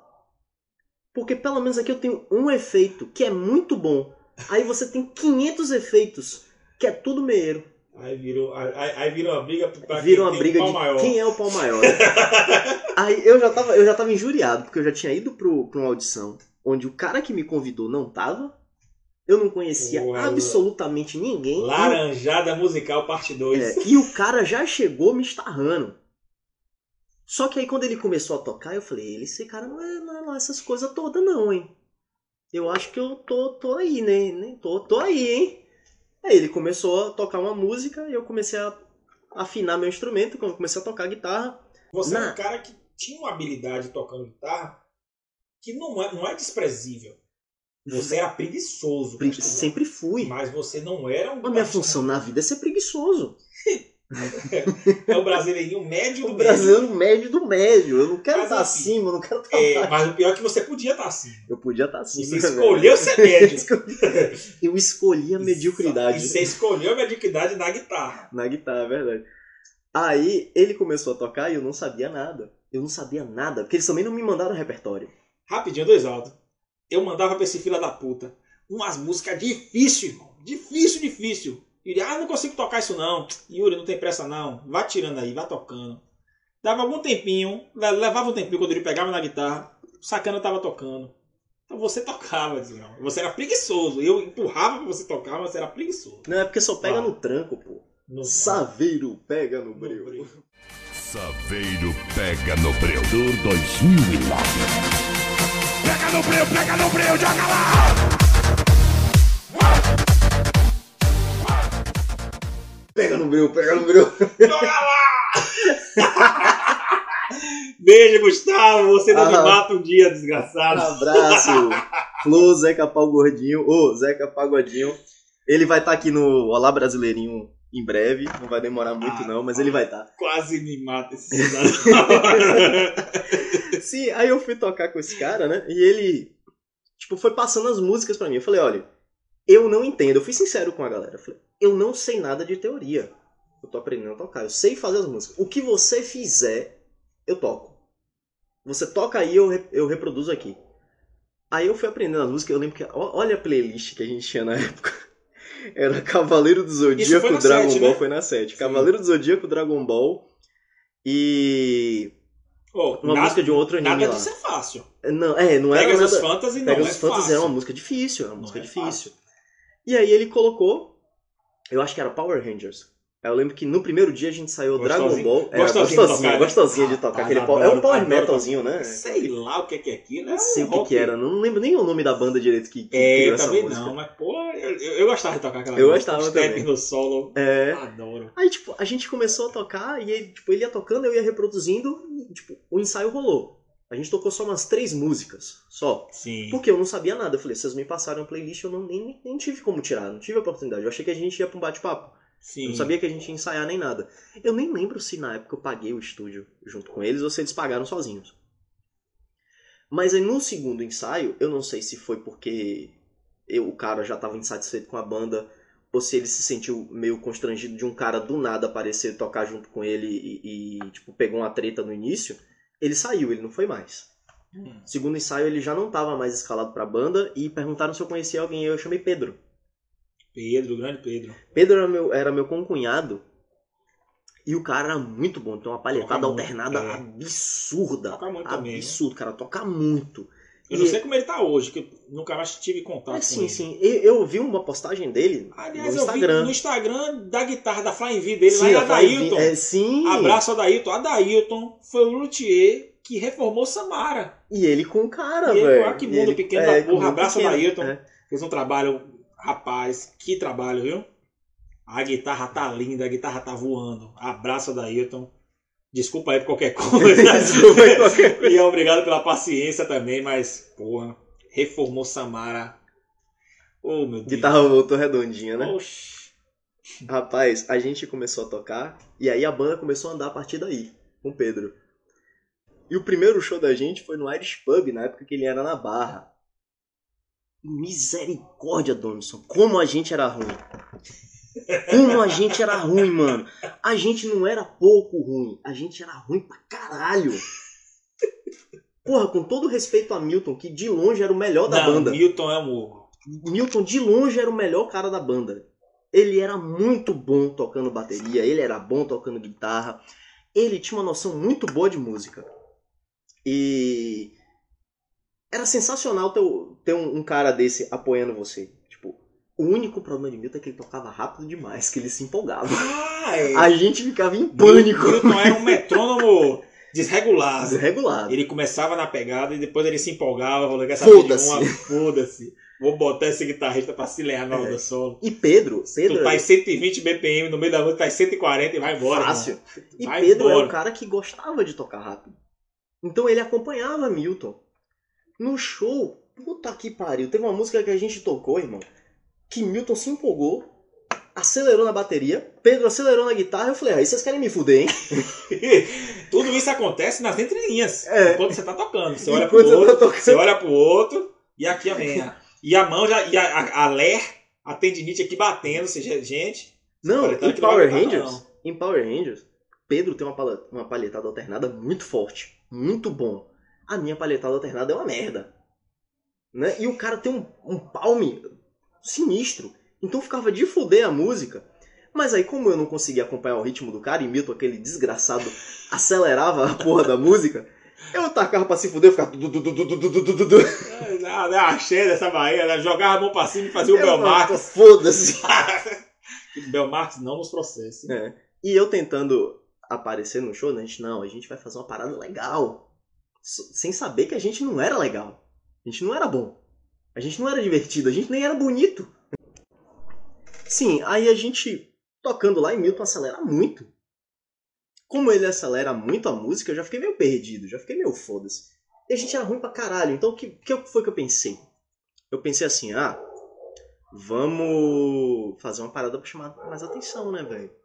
Porque pelo menos aqui eu tenho um efeito que é muito bom. Aí você tem 500 efeitos, que é tudo meio. Aí virou, aí, aí virou uma briga pra Vira quem uma briga pau de maior. quem é o pau maior. Aí eu já tava, eu já tava injuriado, porque eu já tinha ido pro, pra uma audição onde o cara que me convidou não tava. Eu não conhecia Porra, absolutamente ninguém. Laranjada Musical Parte 2. É, e o cara já chegou me estarrando. Só que aí quando ele começou a tocar, eu falei, esse cara não é, não é lá essas coisas todas não, hein? Eu acho que eu tô, tô aí, né? Tô, tô aí, hein? Aí ele começou a tocar uma música e eu comecei a afinar meu instrumento, quando eu comecei a tocar guitarra. Você é Na- um cara que tinha uma habilidade tocando guitarra que não é, não é desprezível. Você era preguiçoso. Pre-. Sempre fui. Mas você não era um. A minha função na vida é ser preguiçoso. É o brasileirinho médio do O médio. brasileiro médio do médio. Eu não quero estar assim, acima, eu não quero estar É, abaixo. mas o pior é que você podia estar assim. Eu podia estar acima. Você né, escolheu ser médio. Eu escolhi a mediocridade. E você escolheu a mediocridade na guitarra. Na guitarra, é verdade. Aí ele começou a tocar e eu não sabia nada. Eu não sabia nada, porque eles também não me mandaram repertório. Rapidinho, dois altos. Eu mandava pra esse fila da puta umas músicas difíceis, irmão. Difícil, difícil. Yuri, ah, não consigo tocar isso não. Yuri, não tem pressa não. Vai tirando aí, vai tocando. Dava algum tempinho, le- levava um tempinho quando ele pegava na guitarra, o sacana tava tocando. Então você tocava, desgrama. Você era preguiçoso. Eu empurrava pra você tocar, mas você era preguiçoso. Não, é porque só pega Ah. no tranco, pô. No- Saveiro pega no no breu. breu. Saveiro pega no Breu do 2009. Pega no Breu, pega no Breu, joga lá! Pega no breu, pega no breu. Joga lá! Beijo, Gustavo. Você não me Ah. mata um dia, desgraçado. Abraço. Flo, Zeca Pau Gordinho. Ô, Zeca Pagodinho. Ele vai estar aqui no Olá Brasileirinho em breve. Não vai demorar muito, Ah, não, mas ele vai estar. Quase me mata esse cidadão. Sim, aí eu fui tocar com esse cara, né? E ele, tipo, foi passando as músicas pra mim. Eu falei, olha, eu não entendo. Eu fui sincero com a galera. Eu falei, eu não sei nada de teoria. Eu tô aprendendo a tocar. Eu sei fazer as músicas. O que você fizer, eu toco. Você toca aí, eu, eu reproduzo aqui. Aí eu fui aprendendo as músicas. Eu lembro que. Olha a playlist que a gente tinha na época. Era Cavaleiro do Zodíaco, Dragon sete, Ball. né? Foi na 7. Sim. Cavaleiro do Zodíaco, Dragon Ball. E. Ô, Uma nada- música de um outro anime Nada lá. disso é fácil. Não, é, não era Pegasus nada... Fantasy não Pegasus é Fantasy é uma música difícil, é uma Não música é difícil. E aí ele colocou, eu acho que era Power Rangers. Aí Eu lembro que no primeiro dia a gente saiu Dragon Gostosinho. Ball. Era Gostosinho de gostosinho, tocar, né? gostosinho de Ah, tocar. tá, aquele adoro, power- é um power adoro metalzinho, né? Sei lá o que é, aquilo. É Não sei o que, que era, não lembro nem o nome da banda direito que, que É, criou também música. não, mas pô, eu, eu- gostava de tocar aquela Eu música. gostava também. no solo. É. Adoro. Aí, tipo, a gente começou a tocar e ele, tipo, ele ia tocando, eu ia reproduzindo e, tipo, o ensaio rolou. A gente tocou só umas três músicas, só. Sim. Porque eu não sabia nada. Eu falei, vocês me passaram a playlist, eu não, nem, nem tive como tirar, não tive a oportunidade. Eu achei que a gente ia pra um bate-papo. Sim. Eu não sabia que a gente ia ensaiar nem nada. Eu nem lembro se na época eu paguei o estúdio junto com eles ou se eles pagaram sozinhos. Mas aí no segundo ensaio, eu não sei se foi porque eu, o cara já estava insatisfeito com a banda ou se ele se sentiu meio constrangido de um cara do nada aparecer tocar junto com ele e, e, tipo, pegou uma treta no início. Ele saiu, ele não foi mais. Hum. Segundo ensaio, ele já não estava mais escalado pra banda e perguntaram se eu conhecia alguém. Eu chamei Pedro. Pedro, grande Pedro. Pedro era meu, era meu concunhado. E o cara era muito bom. Tem uma palhetada muito, alternada é. absurda. Toca muito também, Absurdo, cara. Toca muito. Eu E- não sei como ele tá hoje, que eu nunca mais tive contato É, com sim, ele. sim. Eu, eu vi uma postagem dele Aliás, no eu vi Instagram. no Instagram da guitarra da Flying V dele sim, lá em Adailton. É, sim. Abraço Adailton. Adailton foi o luthier que reformou Samara. E ele com o cara, velho. ah, que mundo ele- pequeno é, da porra. Abraço pequeno, Adailton. é. Fez um trabalho, rapaz, que trabalho, viu? A guitarra tá linda, a guitarra tá voando. Abraço Adailton. Desculpa aí por qualquer coisa. Desculpa aí qualquer e obrigado pela paciência também, mas, porra, reformou Samara. Oh, meu Deus. Guitarra voltou redondinha, né? Oxi. Rapaz, a gente começou a tocar e aí a banda começou a andar a partir daí, com o Pedro. E o primeiro show da gente foi no Irish Pub, na época que ele era na Barra. Misericórdia, Donaldson. Como a gente era ruim. Como a gente era ruim, mano. A gente não era pouco ruim. A gente era ruim pra caralho. Porra, com todo respeito a Milton, que de longe era o melhor da Não, banda. Milton é morro. Milton de longe era o melhor cara da banda. Ele era muito bom tocando bateria, ele era bom tocando guitarra. Ele tinha uma noção muito boa de música. E era sensacional ter, ter um, um cara desse apoiando você. O único problema de Milton é que ele tocava rápido demais, que ele se empolgava. É. A gente ficava em pânico. Milton era um metrônomo desregulado. Desregulado. Ele começava na pegada e depois ele se empolgava, falou, saber de Foda-se. Foda-se. Vou botar esse guitarrista pra se lear na hora do solo. E Pedro, Pedro Tu tá em 120 BPM, no meio da música tá em 140 e vai embora. Fácil. E Pedro embora. era um cara que gostava de tocar rápido. Então ele acompanhava Milton. No show, puta que pariu. Teve uma música que a gente tocou, irmão, que Milton se empolgou, acelerou na bateria, Pedro acelerou na guitarra. Eu falei, aí vocês querem me fuder, hein? Tudo isso acontece nas entrelinhas. É. Enquanto você tá tocando. Você olha Enquanto pro tá outro, tocando. você olha pro outro e aqui a minha. E a mão já. E a, a, a ler, a tendinite aqui batendo. Ou seja, gente. Não, paletado em Power Rangers, não. em Power Rangers, Pedro tem uma, pala- uma palhetada alternada muito forte, muito bom. A minha palhetada alternada é uma merda. Né? E o cara tem um, um palme sinistro. Então ficava de foder a música. Mas aí, como eu não conseguia acompanhar o ritmo do cara, e mito aquele desgraçado acelerava a porra da música, eu tacava pra se fuder, eu ficava. Não, não, ah, ah, achei dessa Bahia, né? jogava a mão pra cima e fazia o Belmarx. Foda-se. Belmarx não nos processe. É. E eu tentando aparecer no show, né? a gente, não, a gente vai fazer uma parada legal. Sem saber que a gente não era legal. A gente não era bom. A gente não era divertido, a gente nem era bonito. Sim, aí a gente tocando lá e Milton acelera muito. Como ele acelera muito a música, eu já fiquei meio perdido, já fiquei meio foda-se. E a gente era ruim pra caralho, então o que, que foi que eu pensei? Eu pensei assim, ah, vamos fazer uma parada pra chamar mais atenção, né, velho?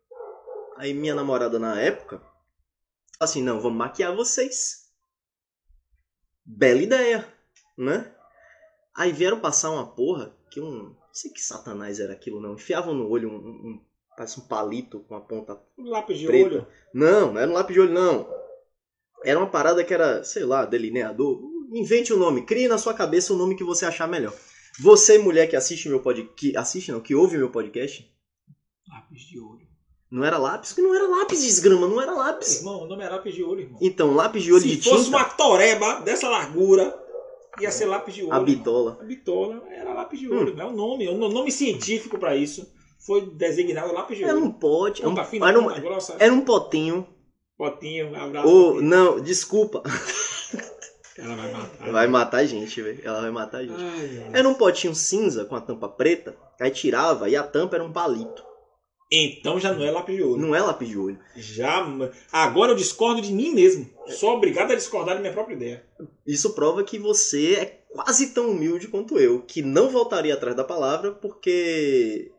Aí minha namorada na época, assim, não, vamos maquiar vocês. Bela ideia, né? Aí vieram passar uma porra que um. Não sei que satanás era aquilo, não. Enfiavam no olho um. um- um- parece um palito com a ponta. Um lápis de Preta. olho. Não, não era um lápis de olho, não. Era uma parada que era, sei lá, delineador. Invente um nome, crie na sua cabeça o nome que você achar melhor. Você, mulher que assiste meu podcast. Que assiste, não, que ouve meu podcast, Lápis de olho. não era lápis, que não era lápis de esgrama, não era lápis. Irmão, o nome é lápis de olho, irmão. Então, lápis de olho Se de tinta. fosse uma toreba dessa largura, ia ser lápis de olho. A bitola. A bitola era lápis de Hum. olho. É o nome, o nome científico pra isso foi designado lápis de Era olho. um pote. Era um, fina, era um, grossa, era um potinho. potinho, abraço. Ou, não, desculpa. Ela vai matar. Vai matar a gente, velho. Ela vai matar a gente. Ai. Era um potinho cinza com a tampa preta. Aí tirava e a tampa era um palito. Então já não é lápis de olho. Não é lápis de olho. Já. Agora eu discordo de mim mesmo. Sou obrigado a discordar da minha própria ideia. Isso prova que você é quase tão humilde quanto eu, que não voltaria atrás da palavra porque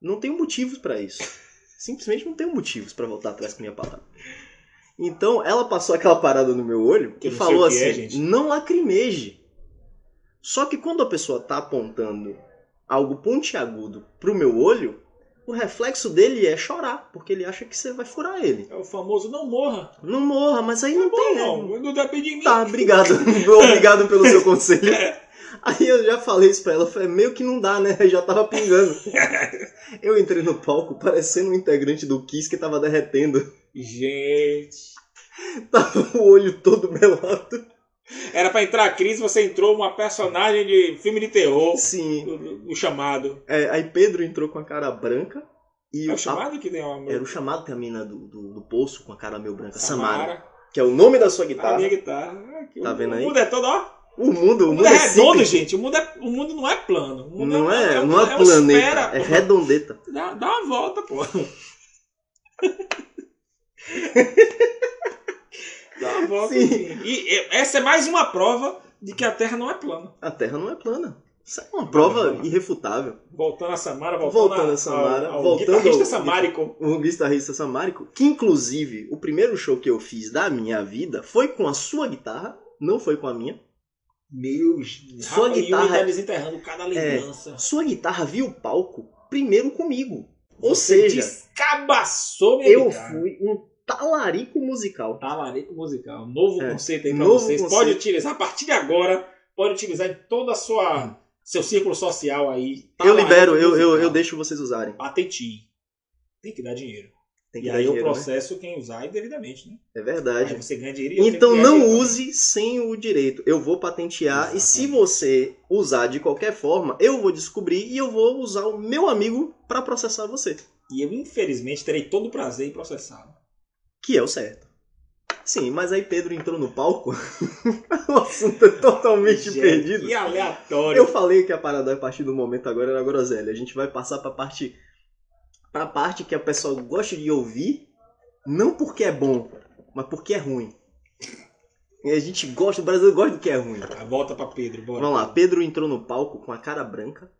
não tenho motivos pra isso. Simplesmente não tenho motivos pra voltar atrás com minha palavra. Então ela passou aquela parada no meu olho Que e falou que assim: é, não lacrimeje. Só que quando a pessoa tá apontando algo pontiagudo pro meu olho, o reflexo dele é chorar, porque ele acha que você vai furar ele. É o famoso não morra. Não morra, mas aí não tem, Não, não depende de mim. Tá, obrigado. obrigado pelo seu conselho. Aí eu já falei isso pra ela, eu falei, meio que não dá, né? Já tava pingando. Eu entrei no palco parecendo um integrante do Kiss que tava derretendo. Gente. Tava o olho todo melado. Era pra entrar a crise, você entrou uma personagem de filme de terror. Sim. O, o chamado. É, aí Pedro entrou com a cara branca. E É a- o chamado que tem uma. Era o chamado que a mina do, do, do poço com a cara meio branca. Samara. Samara. Que é o nome da sua A guitarra. minha guitarra. Aqui, Tá o, vendo o aí? mundo é todo, ó. O mundo, O o mundo é redondo, cíclico. gente. O mundo, é, o mundo não é plano. O Não é, um- não é, uma planeta, esfera, é redondeta. Dá, dá uma volta, pô. volta. Sim. E essa é mais uma prova de que a Terra não é plana. A Terra não é plana. Isso é uma prova irrefutável. Voltando a Samara, voltando, Voltando a Samara, ao, ao voltando guitarrista ao- Samárico. O guitarrista Samarico, que inclusive o primeiro show que eu fiz da minha vida foi com a sua guitarra, não foi com a minha. Meu Sua Rafa guitarra- tá desenterrando cada lembrança. Sua guitarra viu o palco primeiro comigo. Ou seja, descabaçou minha eu guitarra. fui um talarico musical. Talarico musical. Novo É, conceito aí pra novo vocês. conceito. Pode utilizar a partir de agora. Pode utilizar em toda a sua seu círculo social aí. eu libero, eu, eu, eu deixo vocês usarem. Patentinho. Tem que dar dinheiro. Que e dar aí dinheiro, eu né? processo quem usar indevidamente, né? É Aí verdade. você ganha dinheiro e Então não dinheiro use sem o direito. Eu vou patentear e se Exatamente. você usar de qualquer forma, eu vou descobrir e eu vou usar o meu amigo pra processar você. E eu, infelizmente, terei todo o prazer em processá-lo. Que é o certo. Sim, mas aí Pedro entrou no palco. o assunto é totalmente Gente, perdido. Que aleatório. Eu falei que a parada a partir do momento agora era groselha. A gente vai passar pra parte pra parte que a pessoa gosta de ouvir, não porque é bom, mas porque é ruim. E a gente gosta, o brasileiro gosta do que é ruim. Ah, Volta pra Pedro, bora. Vamos lá, Pedro entrou no palco com a cara branca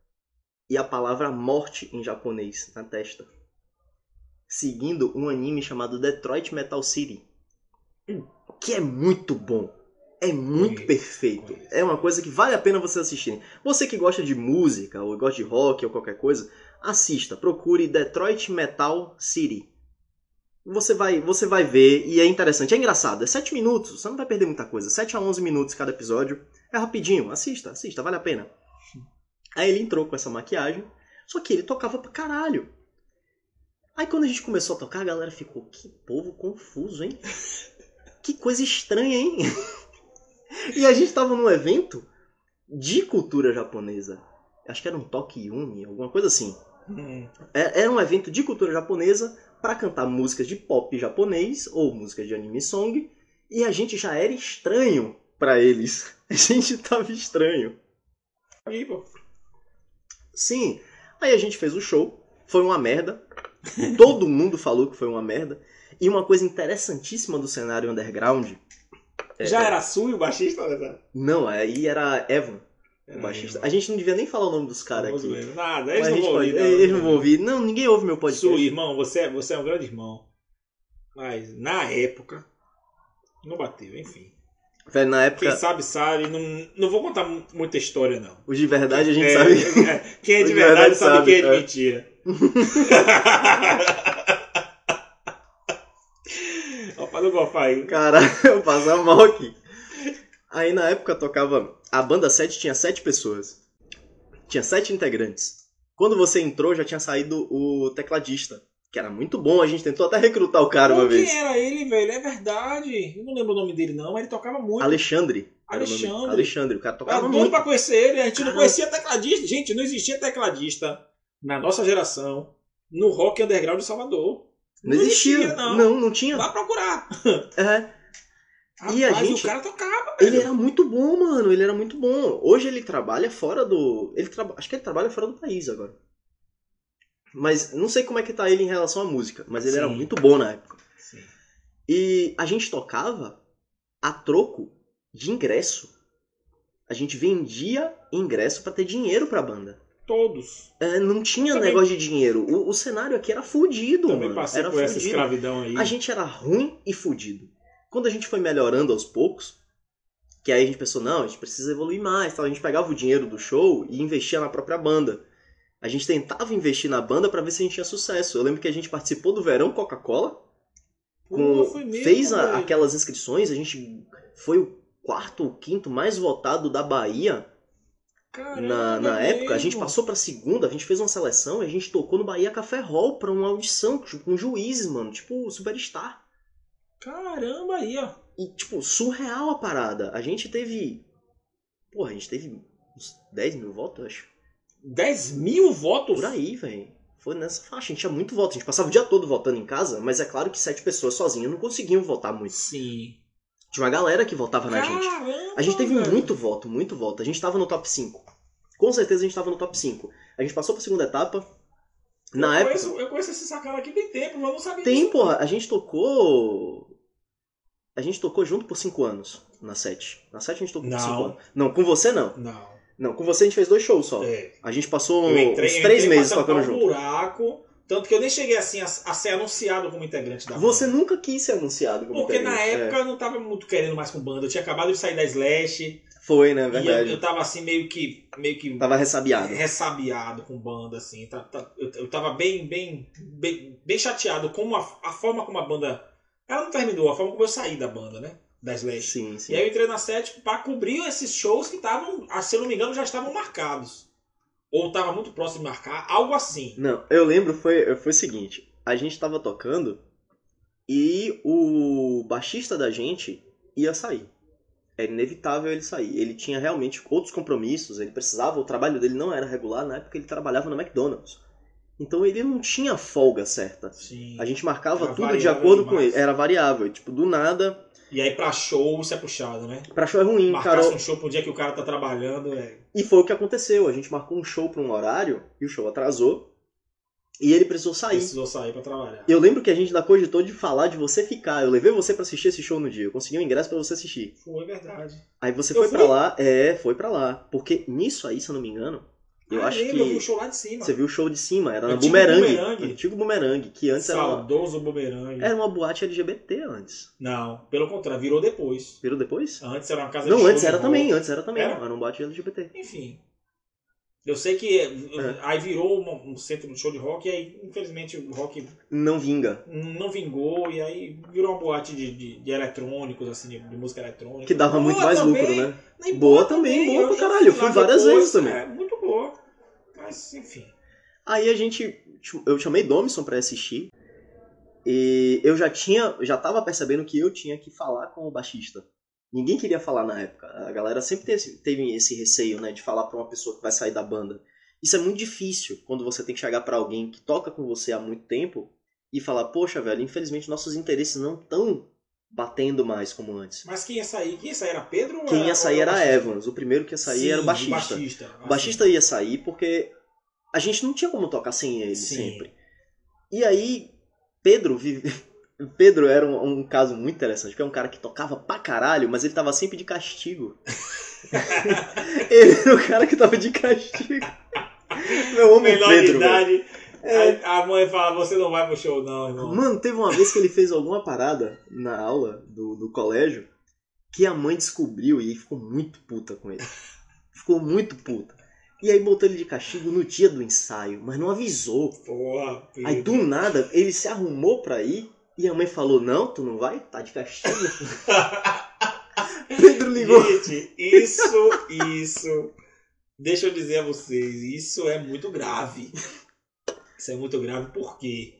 e a palavra morte em japonês na testa. Seguindo um anime chamado Detroit Metal City. Que é muito bom. É muito perfeito. É uma coisa que vale a pena você assistir. Você que gosta de música, ou gosta de rock ou qualquer coisa, assista, procure Detroit Metal City. Você vai, você vai ver e é interessante, é engraçado. É 7 minutos, você não vai perder muita coisa. 7 a 11 minutos cada episódio. É rapidinho, assista, assista, vale a pena. Aí ele entrou com essa maquiagem, só que ele tocava pra caralho. Aí quando a gente começou a tocar, a galera ficou, que povo confuso, hein? Que coisa estranha, hein? E a gente tava num evento de cultura japonesa. Acho que era um Toque Uni, alguma coisa assim. Hum, É- Era um evento de cultura japonesa para cantar músicas de pop japonês ou músicas de anime song. E a gente já era estranho pra eles. A gente tava estranho. aí, pô. Sim. Aí a gente fez o show. Foi uma merda. Todo mundo falou que foi uma merda. E uma coisa interessantíssima do cenário underground. é- Já era Sui o baixista? né? Não, aí era Evan, o baixista. A gente não devia nem falar o nome dos caras aqui. Nada, eles não vão pode- ouvir. não, Eles não vão ouvir. Não, ninguém ouve meu podcast. Sui, irmão, você, é- você é um grande irmão. Mas na época, não bateu, enfim. Velho, na época, Quem sabe, sabe. Não, não vou contar mu- muita história, não. os de verdade a gente É, sabe. é, quem é de De verdade, verdade sabe, sabe, quem é de é. mentira. Opa, não gofa aí. Cara, eu passava mal aqui. Aí na época tocava. A banda 7 tinha 7 pessoas. Tinha 7 integrantes. Quando você entrou, já tinha saído o tecladista. Que era muito bom, a gente tentou até recrutar o cara uma Quem vez. era ele, velho? É verdade. Eu não lembro o nome dele, não, mas ele tocava muito. Alexandre. Alexandre. Alexandre, o cara tocava doido muito. pra conhecer ele. A gente não conhecia tecladista. Gente, não existia tecladista na nossa geração no rock underground de Salvador. Não existia. não. Não, não tinha. Vá procurar. É. Rapaz, E a gente- o cara tocava, Ele velho. era muito bom, mano. Ele era muito bom. Hoje ele trabalha fora do. Ele traba... Acho que ele trabalha fora do país agora. Mas não sei como é que tá ele em relação à música. Mas ele era Sim. muito bom na época. Sim. E a gente tocava a troco de ingresso. A gente vendia ingresso pra ter dinheiro pra banda. Todos. É, não tinha Também- negócio de dinheiro. O, o cenário aqui era fudido, Também mano. passei era por essa fudido. escravidão aí. A gente era ruim e fudido. Quando a gente foi melhorando aos poucos, que aí a gente pensou, não, a gente precisa evoluir mais, tal. a gente pegava o dinheiro do show e investia na própria banda. A gente tentava investir na banda pra ver se a gente tinha sucesso. Eu lembro que a gente participou do Verão Coca-Cola, com- fez a- aquelas inscrições, a gente foi o quarto ou quinto mais votado da Bahia Caramba, na, na época. A gente passou pra segunda, a gente fez uma seleção e a gente tocou no Bahia Café Hall pra uma audição tipo, com juízes, mano, tipo Superstar. Caramba aí, ó. E, tipo, surreal a parada. A gente teve. Porra, a gente teve uns 10 mil votos, acho. 10 mil votos? Por aí, velho. Foi nessa faixa. A gente tinha muito voto. A gente passava o dia todo votando em casa, mas é claro que sete pessoas sozinhas não conseguiam votar muito. Sim. Tinha uma galera que votava na gente. A gente teve velho. muito voto, muito voto. A gente tava no top 5. Com certeza a gente tava no top 5. A gente passou pra segunda etapa. Na eu época. Conheço, eu conheço esse sacana aqui tem tempo, mas eu não sabia Tem, disso. porra. A gente tocou. A gente tocou junto por 5 anos na 7. Na 7 a gente tocou por Não. 5 anos. Não, com você não. Não. Não, com você a gente fez dois shows só. É. A gente passou Eu entrei, uns três meses tocando um junto. buraco, tanto que eu nem cheguei assim a, a ser anunciado como integrante da Você banda. nunca quis ser anunciado como Porque na integrante. época eu não tava muito querendo mais com banda. Eu tinha acabado de sair da Slash. É, foi, né? E eu, Verdade. eu tava assim meio que. meio que Tava ressabiado. ressabiado com banda, assim. Tá- tá- eu, eu tava bem, bem, bem, bem chateado com a, a forma como a banda. Ela não terminou, a forma como eu saí da banda, né? Da Slash. Sim, sim. E aí eu entrei na Sete pra cobrir esses shows que estavam, ah, se eu não me engano, já estavam marcados. Ou tava muito próximo de marcar, algo assim. Não, eu lembro, foi, foi o seguinte. A gente tava tocando e o baixista da gente ia sair. Era inevitável ele sair. Ele tinha realmente outros compromissos, ele precisava, o trabalho dele não era regular, na época ele trabalhava no McDonald's. Então ele não tinha folga certa. Sim. A gente marcava Era tudo de acordo com demais. ele. Era variável. Tipo, do nada. E aí pra show isso é puxado, né? Pra show é ruim, cara. Marcasse um show pro dia que o cara tá trabalhando, é. E foi o que aconteceu. A gente marcou um show pra um horário e o show atrasou. E ele precisou sair. Precisou sair pra trabalhar. Eu lembro que a gente ainda cogitou de falar de você ficar. Eu levei você pra assistir esse show no dia. Eu consegui um ingresso pra você assistir. Foi verdade. Aí você Eu foi pra lá. É, foi pra lá. Porque nisso aí, se eu não me engano, eu Ah, acho lembro, Eu vi o que show lá de cima. você viu o show de cima. Era na Antigo Boomerang. Boomerang. Antigo Boomerang. Que antes era uma, Saudoso bumerangue. era uma boate LGBT antes. Não, pelo contrário, virou depois. Virou depois? Antes era uma casa de Não, antes era também. Antes era também. Era? Era um boate LGBT. Enfim. Eu sei que É. aí virou um, um centro de show de rock e aí, infelizmente, o rock Não vinga. não vingou e aí virou uma boate de, de, de eletrônicos, assim, de, de música eletrônica. Que dava muito Boa mais também, lucro, né? nem Boa também, boa pra caralho. Eu fui várias depois, vezes também. É, muito boa. Mas, enfim. Aí a gente. Eu chamei Domison pra assistir. E eu já tinha. Já tava percebendo que eu tinha que falar com o baixista. Ninguém queria falar na época. A galera sempre teve esse, receio, né? De falar pra uma pessoa que vai sair da banda. Isso é muito difícil quando você tem que chegar pra alguém que toca com você há muito tempo e falar, poxa, velho, infelizmente nossos interesses não estão batendo mais como antes. Mas quem ia sair? Quem ia sair era Pedro? ou Quem ia sair era baixista? Evans. O primeiro que ia sair Sim, era o baixista. baixista. O baixista ia sair porque a gente não tinha como tocar sem ele Sim. sempre. E aí, Pedro vive. Pedro era um, um caso muito interessante, porque é um cara que tocava pra caralho, mas ele tava sempre de castigo. ele era o cara que tava de castigo. Meu homem Menor de Pedro. idade. É. Aí A mãe fala, você não vai pro show não, irmão. Mano, teve uma vez que ele fez alguma parada na aula do, do colégio que a mãe descobriu e ficou muito puta com ele. Ficou muito puta. E aí botou ele de castigo no dia do ensaio, mas não avisou. Porra. Aí do nada ele se arrumou pra ir e a mãe falou: Não, tu não vai? Tá de castigo. Pedro ligou. Gente, isso, isso. Deixa eu dizer a vocês, isso é muito grave. Isso é muito grave por quê?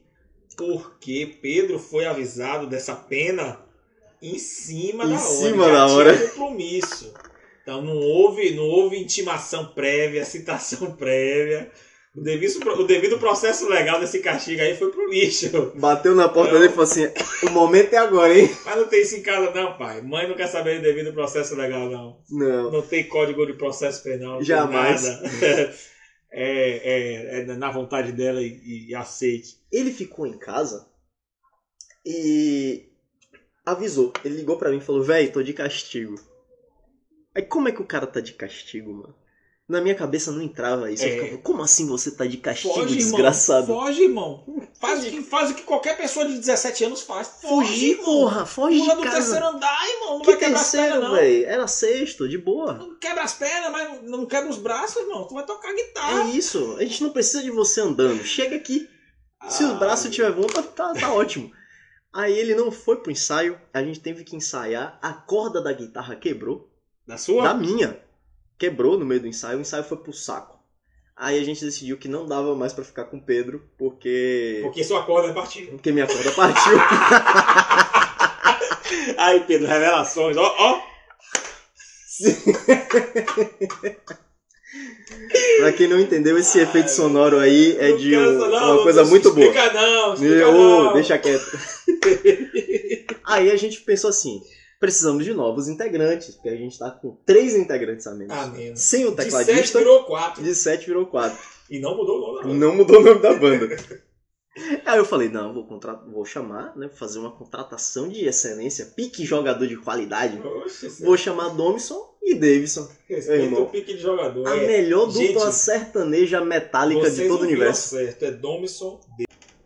Porque Pedro foi avisado dessa pena em cima Em da hora. cima já da hora. compromisso. Então não houve, não houve intimação prévia, citação prévia. O devido, o devido processo legal desse castigo aí foi pro lixo. Bateu na porta Não. dele e falou assim: O momento é agora, hein? Mas não tem isso em casa não, pai. Mãe não quer saber do devido processo legal não. Não. Não tem código de processo penal. Jamais. É, é, é na vontade dela e, e aceite. Ele ficou em casa e avisou. Ele ligou pra mim e falou: Véi, tô de castigo. Aí como é que o cara tá de castigo, mano? Na minha cabeça não entrava isso. Eu É. ficava, como assim você tá de castigo, Foge, irmão. desgraçado? Foge, irmão. Faz o, que, faz o que qualquer pessoa de 17 anos faz. Foge, Fugir, irmão. porra, foge Pula de do casa. terceiro andar, irmão. Não Que vai quebrar as pernas, terceiro, não. Era sexto, de boa. Não quebra as pernas, mas não quebra os braços, irmão. Tu vai tocar guitarra. É isso. A gente não precisa de você andando. Chega aqui. Se os Ah, braços estiver bom, tá, tá, tá ótimo. Aí ele não foi pro ensaio. A gente teve que ensaiar. A corda da guitarra quebrou. Da sua? Da minha. Quebrou no meio do ensaio. O ensaio foi pro saco. Aí a gente decidiu que não dava mais pra ficar com o Pedro. Porque... Porque sua corda partida. Porque minha corda partiu. Aí, Pedro, revelações. Ó, ó. pra quem não entendeu, esse efeito sonoro aí é Não de um- não, uma não coisa muito boa. Explica não, explica não. deixa quieto. Aí a gente pensou assim: precisamos de novos integrantes, porque a gente tá com três integrantes a menos. Ah, menos. Sem o De sete tecladista, virou quatro. de sete virou quatro. E não mudou o nome. da banda. Não mudou o nome da banda. Aí eu falei: não, vou, vou chamar, né? Fazer uma contratação de excelência, pique jogador de qualidade. Oxe, Vou chamar Domison e Davidson. Respeita irmão. o pique de jogador. A é, melhor gente, dupla sertaneja metálica de todo o universo. certo. É Domison,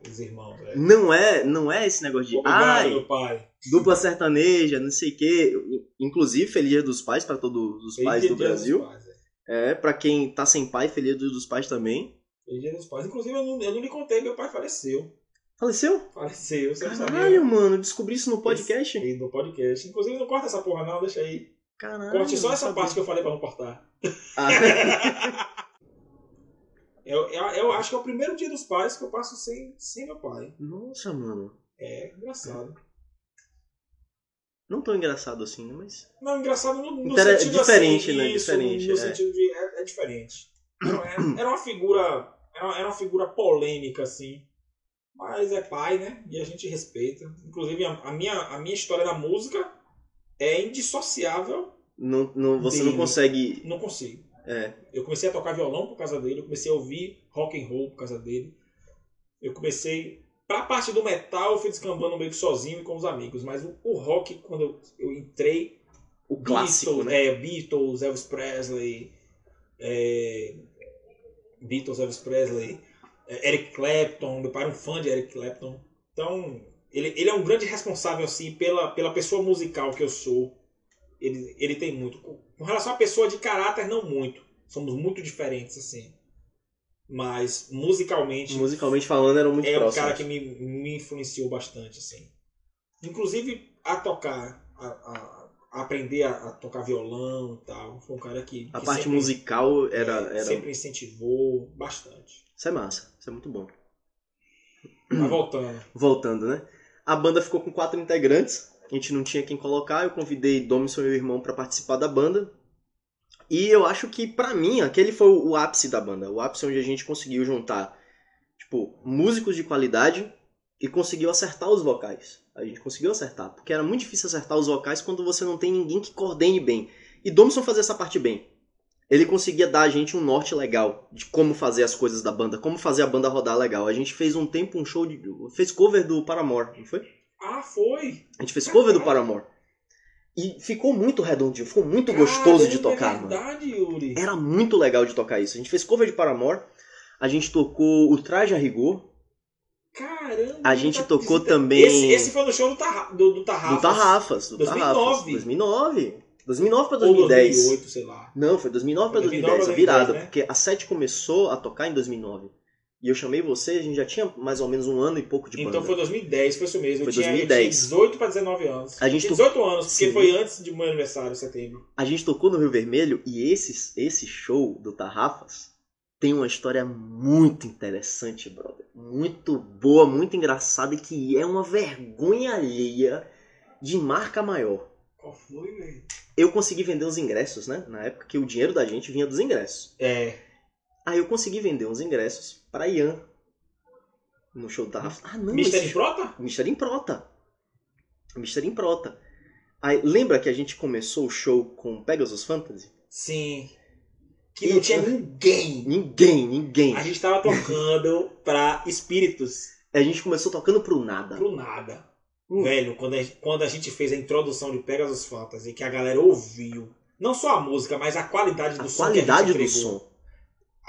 os irmãos, velho. Não é, não é esse negócio de. Obrigado, Ai, meu pai. Dupla sertaneja, não sei o quê. Inclusive, Feliz Dia dos Pais para todos os pais Feliz do Dia dos Brasil. Pais, velho. É, pra quem tá sem pai, Feliz Dia dos Pais também. Feliz Dia dos Pais. Inclusive, eu não, eu não lhe contei, meu pai faleceu. Faleceu? Faleceu, você Caralho, sabia. mano, descobri isso no podcast. Esse- No podcast. Inclusive, não corta essa porra não, deixa aí. Caralho. Corte só essa parte que eu falei pra não cortar. Ah, Eu, eu, eu acho que é o primeiro dia dos pais que eu passo sem, sem meu pai. nossa, mano. É engraçado. Não tão engraçado assim, né? Mas. Não, engraçado no, no Inter- sentido diferente, assim, né? Isso, Diferente, no é. sentido de. É, é diferente. Não, é- era uma figura. Era, uma- era uma figura polêmica, assim. Mas é pai, né? E a gente respeita. Inclusive, a, a minha, a minha história da música é indissociável. Não, não, você não Dele. consegue. Não consigo. É. Eu comecei a tocar violão por causa dele, eu comecei a ouvir rock and roll por causa dele. Eu comecei. Pra parte do metal, eu fui descambando meio que sozinho e com os amigos. Mas o, o rock, quando eu, eu entrei. O clássico, Beatles, né? É, Beatles, Elvis Presley. é, Beatles, Elvis Presley. é, Eric Clapton. Meu pai era um fã de Eric Clapton. Então, ele, ele é um grande responsável, assim, pela, pela pessoa musical que eu sou. Ele, ele tem muito. Com relação à pessoa de caráter, não muito. Somos muito diferentes, assim. Mas, musicalmente, Musicalmente falando, eram muito é um próximos. cara que me, me influenciou bastante, assim. Inclusive a tocar, a, a- a aprender a, a tocar violão e tal. Foi um cara que. A que parte sempre- musical era. é, era... Sempre incentivou bastante. Isso é massa. Isso é muito bom. Mas voltando. Voltando, né? A banda ficou com quatro integrantes. A gente não tinha quem colocar. Eu convidei Domison e o irmão pra participar da banda. E eu acho que, pra mim, aquele foi o ápice da banda. O ápice onde a gente conseguiu juntar, tipo, músicos de qualidade e conseguiu acertar os vocais. A gente conseguiu acertar. Porque era muito difícil acertar os vocais quando você não tem ninguém que coordene bem. E Domison fazia essa parte bem. Ele conseguia dar a gente um norte legal de como fazer as coisas da banda, como fazer a banda rodar legal. A gente fez um tempo um show de. fez cover do Paramore, não foi? Ah, foi! A gente fez cover do Paramore. E ficou muito redondinho, ficou muito gostoso de Caramba, tocar, é mano. verdade, Yuri. Era muito legal de tocar isso. A gente fez cover de Paramore, a gente tocou o Traje a Rigor, Caramba! A gente tá- tocou esse- também- Esse, esse foi no show do, Tarra, do, do Tarrafas. do Tarrafas. Do 2009. Tarrafas. 2009. 2009 pra Ou 2010. 2008, sei lá. Não, foi 2009 pra 2009 2010, a 2010, virada. né? Porque a Sete começou a tocar em 2009. E eu chamei você, a gente já tinha mais ou menos um ano e pouco de banda. Então foi 2010, foi isso mesmo. Foi eu, tinha, 2010. eu tinha 18 para 19 anos. A gente tinha to- 18 anos, porque Sim. foi antes de meu aniversário, setembro. A gente tocou no Rio Vermelho e esse, esse show do Tarrafas tem uma história muito interessante, brother. Muito boa, muito engraçada e que é uma vergonha alheia de marca maior. Qual foi, velho? Eu consegui vender os ingressos, né? Na época que o dinheiro da gente vinha dos ingressos. É. Aí eu consegui vender uns ingressos pra Ian. No show do Tarrafas. Ah, não, Mister esse de Prota? Mister em Prota. Mister em Prota. Aí, lembra que a gente começou o show com Pegasus Fantasy? Sim. Que E- não tinha ninguém. Ninguém, ninguém. A gente tava tocando pra espíritos A gente começou tocando pro nada. pro nada. Hum. Velho, quando a, quando a gente fez a introdução de Pegasus Fantasy, que a galera ouviu, não só a música, mas a qualidade do A som qualidade a do gente entregou. som.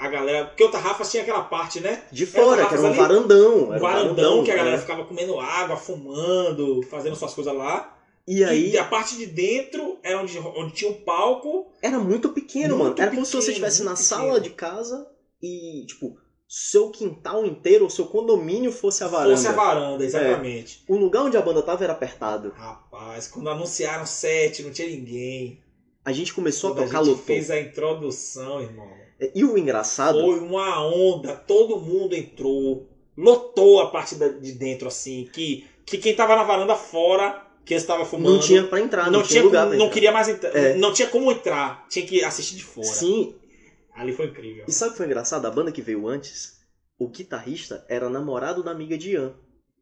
A galera. Porque o Tarrafas tinha aquela parte, né? De fora, Era que era um ali, varandão. Um Era varandão que a galera é. ficava comendo água, fumando, fazendo suas coisas lá. E aí, E a parte de dentro era onde, onde tinha o palco. era muito pequeno, Muito mano. Era como se você pequeno, estivesse na muito sala pequeno. de casa e, tipo, seu quintal inteiro, o seu condomínio fosse a varanda. Fosse a varanda, exatamente. O lugar onde a banda tava era apertado. Rapaz, quando anunciaram sete, não tinha ninguém. A gente começou Quando a tocar, a gente lotou. fez a introdução, irmão. E o engraçado, Foi uma onda, todo mundo entrou, lotou a parte de dentro, assim, que, que quem tava na varanda fora, que estava fumando. não tinha pra entrar, não, não tinha lugar como- não queria mais entrar. É. Não tinha como entrar. Tinha que assistir de fora. Sim, Ali foi incrível. E sabe o que foi engraçado? A banda que veio antes, o guitarrista era namorado da amiga de Ian.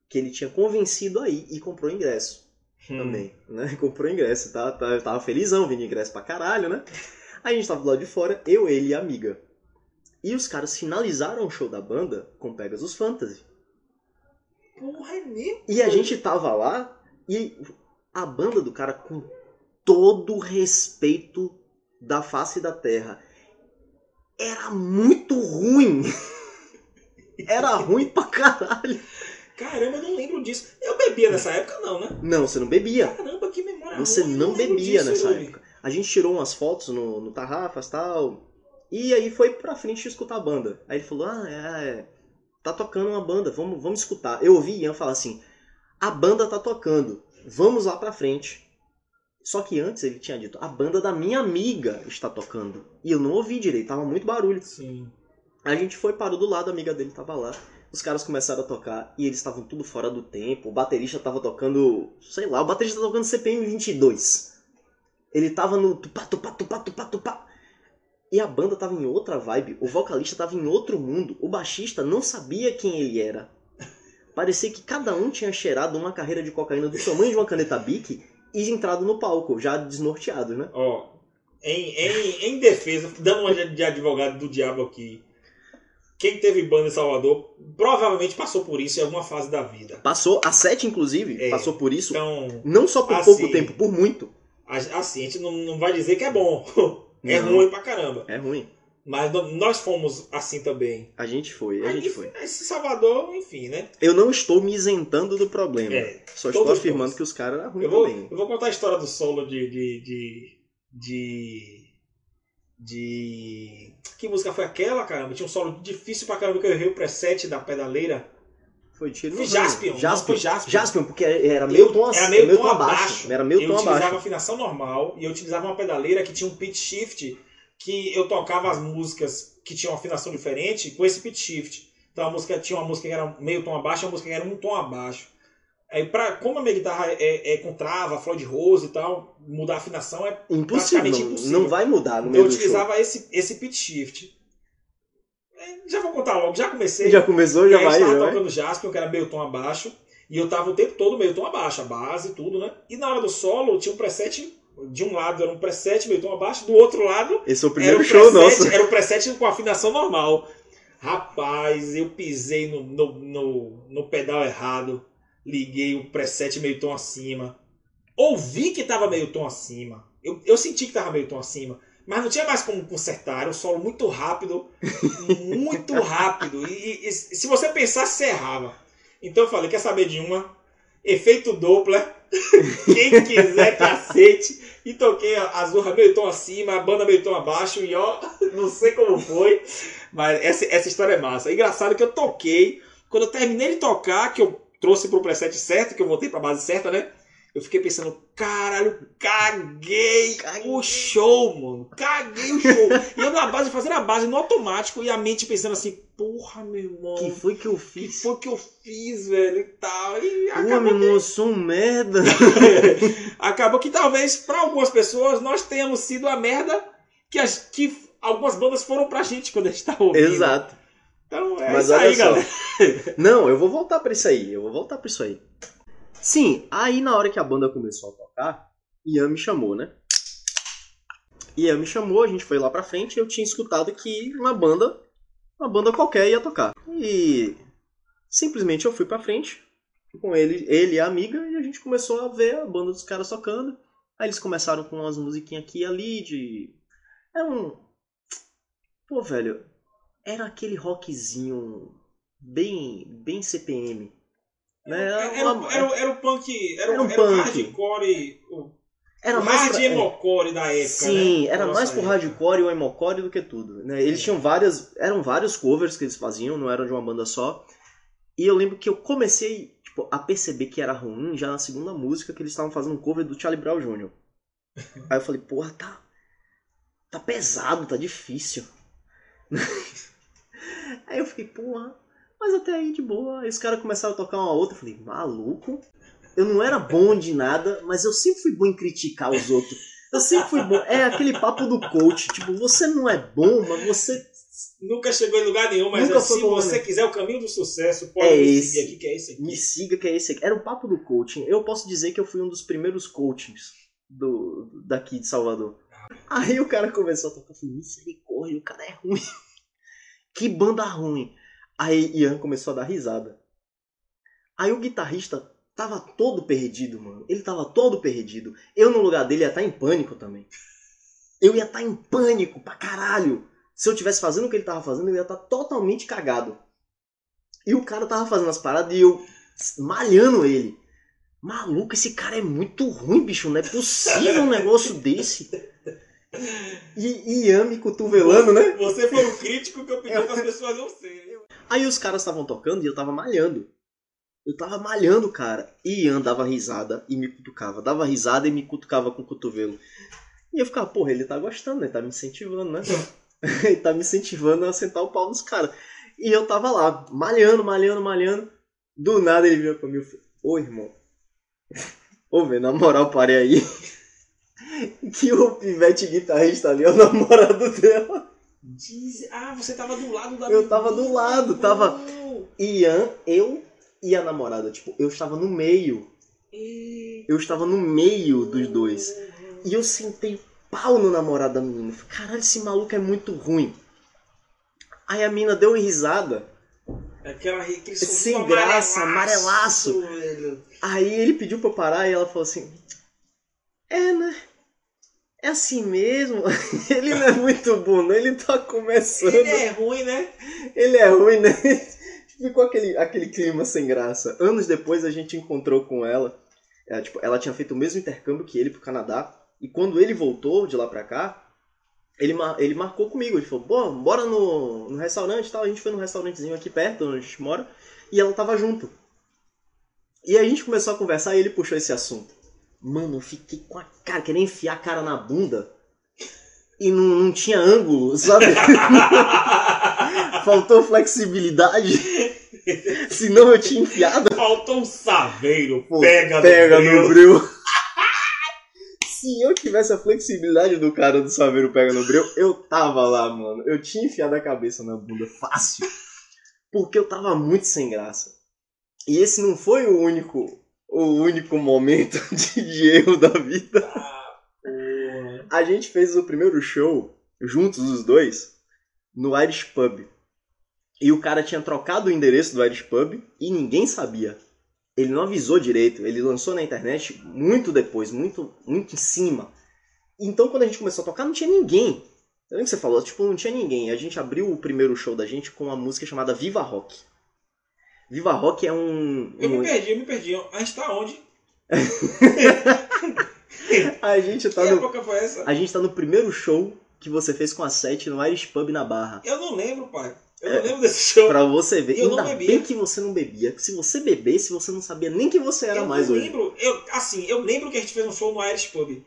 Que ele tinha convencido aí e comprou ingresso Hum. também, né? Comprou ingresso, tá? tá eu tava felizão, vindo ingresso pra caralho, né? Aí a gente tava do lado de fora, eu, ele e a amiga. E os caras finalizaram o show da banda com Pegasus Fantasy. Porra, é mesmo? E a gente tava lá e a banda do cara, com todo o respeito da face da terra. Era muito ruim. Era ruim pra caralho. Caramba, eu não lembro disso. Eu bebia nessa época, não, né? Não, você não bebia. Caramba, que memória Você ruim, não bebia disso, nessa Yuri. época. A gente tirou umas fotos no, no Tarrafas e tal. E aí foi pra frente escutar a banda. Aí ele falou: Ah, é, é, tá tocando uma banda, vamos, vamos escutar. Eu ouvi Ian falar assim: A banda tá tocando, vamos lá pra frente. Só que antes ele tinha dito: A banda da minha amiga está tocando. E eu não ouvi direito, tava muito barulho. Sim. A gente foi, parou do lado, a amiga dele tava lá. Os caras começaram a tocar e eles estavam tudo fora do tempo. O baterista tava tocando, sei lá, o baterista tava tocando CPM 22. Ele tava no tupá, tupá, tupá, tupá, tupá. E a banda tava em outra vibe. O vocalista tava em outro mundo. O baixista não sabia quem ele era. Parecia que cada um tinha cheirado uma carreira de cocaína do tamanho de uma caneta Bic e entrado no palco, já desnorteados, né? Ó, em, em, em defesa, dando uma de advogado do diabo aqui. Quem teve banda em Salvador provavelmente passou por isso em alguma fase da vida. Passou, a Sete, inclusive, É. passou por isso. Então, Não só por Assim. pouco tempo, por muito. a- assim, a gente não, não vai dizer que é bom. É Não. ruim pra caramba. É ruim. Mas nós fomos assim também. A gente foi, a gente foi. Esse Salvador, enfim, né? Eu não estou me isentando do problema. É, Só estou afirmando que os caras eram ruins Eu vou, também. eu vou contar a história do solo de. de. de. de. De- Que música foi aquela, caramba? Tinha um solo difícil pra caramba que eu errei o preset da pedaleira. Foi tiro Foi no Jaspion, Jaspion. foi Jaspion. Jaspion, porque era meio Eu- tom, era meio, meio tom tom abaixo. Era meio eu tom utilizava abaixo. afinação normal e eu utilizava uma pedaleira que tinha um pitch shift que eu tocava as músicas que tinham uma afinação diferente com esse pitch shift. Então a música tinha uma música que era meio tom abaixo e uma música que era um tom abaixo. Aí, pra, como a minha guitarra é, é com trava, Floyd Rose e tal, mudar a afinação é. Impossível, praticamente não, impossível. não vai mudar no Então meio eu utilizava esse, esse pitch shift. É, Já vou contar logo, já comecei. Já começou, E já aí eu vai, estava já vai. tocando Jaspion, que era meio tom abaixo, e eu tava o tempo todo meio tom abaixo, a base, tudo, né? E na hora do solo tinha um preset, de um lado era um preset meio tom abaixo, do outro lado Esse é o era primeiro o show preset, nosso. era o preset com afinação normal. Rapaz, eu pisei no, no, no, no pedal errado, liguei o preset meio tom acima, ouvi que tava meio tom acima, eu, eu senti que tava meio tom acima, mas não tinha mais como consertar, era um solo muito rápido, muito rápido, e, e- e se você pensasse, você errava. Então eu falei, quer saber de uma? Efeito Doppler, quem quiser que aceite, e toquei a a Zorra meio tom acima, a banda meio tom abaixo, e ó, não sei como foi, mas essa, essa história é massa. Engraçado que eu toquei, quando eu terminei de tocar, que eu trouxe pro preset certo, que eu voltei pra base certa, né? Eu fiquei pensando, caralho, caguei, Caguei. o show, mano. Caguei o show. e eu na base, fazendo a base no automático e a mente pensando assim, porra, meu irmão. que foi que eu O que fiz? foi que eu fiz, velho? E tal. E Pô, meu irmão, eu sou um merda. acabou que talvez para algumas pessoas nós tenhamos sido a merda que, as, que algumas bandas foram pra gente quando a gente tava ouvindo. Exato. Então é Mas isso olha aí, galera. Não, eu vou voltar pra isso aí. Eu vou voltar pra isso aí. Sim, aí na hora que a banda começou a tocar, Ian me chamou, né? Ian me chamou, a gente foi lá pra frente e eu tinha escutado que uma banda, uma banda qualquer ia tocar. E simplesmente eu fui pra frente com ele, ele e a amiga e a gente começou a ver a banda dos caras tocando. Aí eles começaram com umas musiquinhas aqui e ali de é um Pô, velho, era aquele rockzinho bem bem CPM. Né? Era, Era, uma- era, era o punk. Era, Era um o punk. hardcore. O, era o mais hard pra- emocore da época. Sim, né? era mais pro hardcore e o emocore do que tudo. Né? Eles É. tinham várias. Eram vários covers que eles faziam, não eram de uma banda só. E eu lembro que eu comecei tipo, a perceber que era ruim já na segunda música que eles estavam fazendo um cover do Charlie Brown Jr. Aí eu falei, porra, tá. Tá pesado, tá difícil. aí eu fiquei, porra, mas até aí de boa. Aí os caras começaram a tocar uma outra. Eu falei, maluco. Eu não era bom de nada, mas eu sempre fui bom em criticar os outros. Eu sempre fui bom. É aquele papo do coach. Tipo, você não é bom, mas você. Nunca chegou em lugar nenhum, mas Nunca é, se você né? quiser o caminho do sucesso, pode É me seguir aqui, que é esse aqui. Me siga, que é esse aqui. Era o papo do coaching. Eu posso dizer que eu fui um dos primeiros coachings do, daqui de Salvador. Aí o cara começou a tocar. Eu falei, misericórdia, o cara é ruim. Que banda ruim. Aí Ian começou a dar risada. Aí o guitarrista tava todo perdido, mano. Ele tava todo perdido. Eu, no lugar dele, ia estar em pânico também. eu ia estar em pânico pra caralho. Se eu tivesse fazendo o que ele tava fazendo, eu ia estar totalmente cagado. E o cara tava fazendo as paradas e eu malhando ele. Maluco, esse cara é muito ruim, bicho. Não é possível um negócio desse. E Ian me cotovelando, né? Você foi o crítico que eu pedi para as pessoas não serem. Aí os caras estavam tocando e eu tava malhando. Eu tava malhando, cara. E Ian dava risada e me cutucava. Dava risada e me cutucava com o cotovelo. E eu ficava, porra, ele tá gostando, né? Tá me incentivando, né? ele tá me incentivando a sentar o pau nos caras. E eu tava lá, malhando, malhando, malhando. Do nada ele virou pra mim e falou, ô irmão. Ô, velho, na moral, parei aí. Que o pivete guitarrista ali é o namorado dela. Diz- Ah, você tava do lado da Eu tava do lado, tava-. Ian, eu e a namorada. Tipo, eu estava no meio. Eu estava no meio dos dois. E eu sentei pau no namorado da menina. Caralho, esse maluco é muito ruim. Aí a mina deu uma risada. Aquela, aquele Sem graça, amarelaço. velho. Aí ele pediu pra eu parar e ela falou assim: É, né? É assim mesmo. Ele não é muito bom, não. Ele tá começando. Ele é ruim, né? Ele é ruim, né? Ficou aquele, aquele clima sem graça. Anos depois a gente encontrou com ela. É, tipo, ela tinha feito o mesmo intercâmbio que ele pro Canadá. E quando ele voltou de lá pra cá, ele, ele marcou comigo. Ele falou, Bom, bora no, no restaurante e tal. A gente foi num restaurantezinho aqui perto, onde a gente mora. E ela tava junto. E aí a gente começou a conversar e ele puxou esse assunto. Mano, eu fiquei com a cara, querendo enfiar a cara na bunda. E não, não tinha ângulo, sabe? Faltou flexibilidade. Senão eu tinha enfiado. Faltou um saveiro. Pô, pega, pega no breu. Se eu tivesse a flexibilidade do cara do Saveiro pega no breu, eu tava lá, mano. Eu tinha enfiado a cabeça na bunda fácil. Porque eu tava muito sem graça. E esse não foi o único, o único momento de, erro da vida. Ah. A gente fez o primeiro show, juntos os dois, no Irish Pub. E o cara tinha trocado o endereço do Irish Pub e ninguém sabia. Ele não avisou direito, ele lançou na internet muito depois, muito, muito em cima. Então quando a gente começou a tocar, não tinha ninguém. Eu lembro que você falou, tipo, não tinha ninguém. A gente abriu o primeiro show da gente com uma música chamada Viva Rock. Viva Rock é um. Eu um- me perdi, eu me perdi. A gente tá onde? A gente tá que no. época foi essa? A gente tá no primeiro show que você fez com a Sete no Irish Pub na Barra. Eu não lembro, pai. Eu É. não lembro desse show. Pra você ver. Eu não Ainda bebia. bem que você não bebia. Se você bebesse, você não sabia nem que você era eu mais não hoje. lembro. Eu, assim, eu lembro que a gente fez um show no Irish Pub.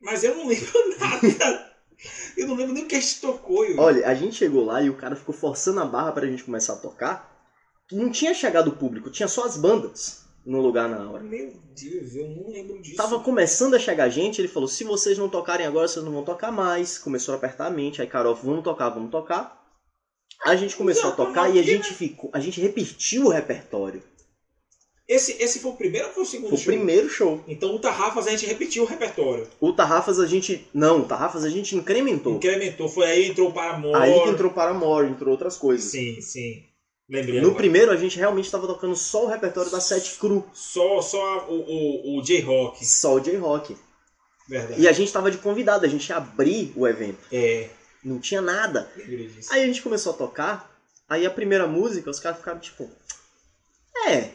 Mas eu não lembro nada. eu não lembro nem o que a gente tocou. Yuri. Olha, a gente chegou lá e o cara ficou forçando a barra pra gente começar a tocar. Não tinha chegado o público, tinha só as bandas no lugar na hora. Meu Deus, eu não lembro disso. Tava começando a chegar gente, ele falou: se vocês não tocarem agora, vocês não vão tocar mais. Começou a apertar a mente, aí Carol, vamos tocar, vamos tocar. A gente começou a tocar e a gente ficou. A gente repetiu o repertório. Esse, esse foi o primeiro ou foi o segundo Foi o show? primeiro show. Então o Tarrafas a gente repetiu o repertório. O Tarrafas a gente. Não, o Tarrafas a gente incrementou. Incrementou. Foi aí entrou o Paramore. Aí que entrou Paramore, entrou outras coisas. Sim, sim. Lembrei No agora. primeiro a gente realmente estava tocando só o repertório da Sete Cru, Só, só a- o, o, o J-Rock. só o J-Rock. Verdade. E a gente tava de convidado, a gente ia abrir o evento. É, Não tinha nada. Aí a gente começou a tocar, aí a primeira música, os caras ficaram tipo. É.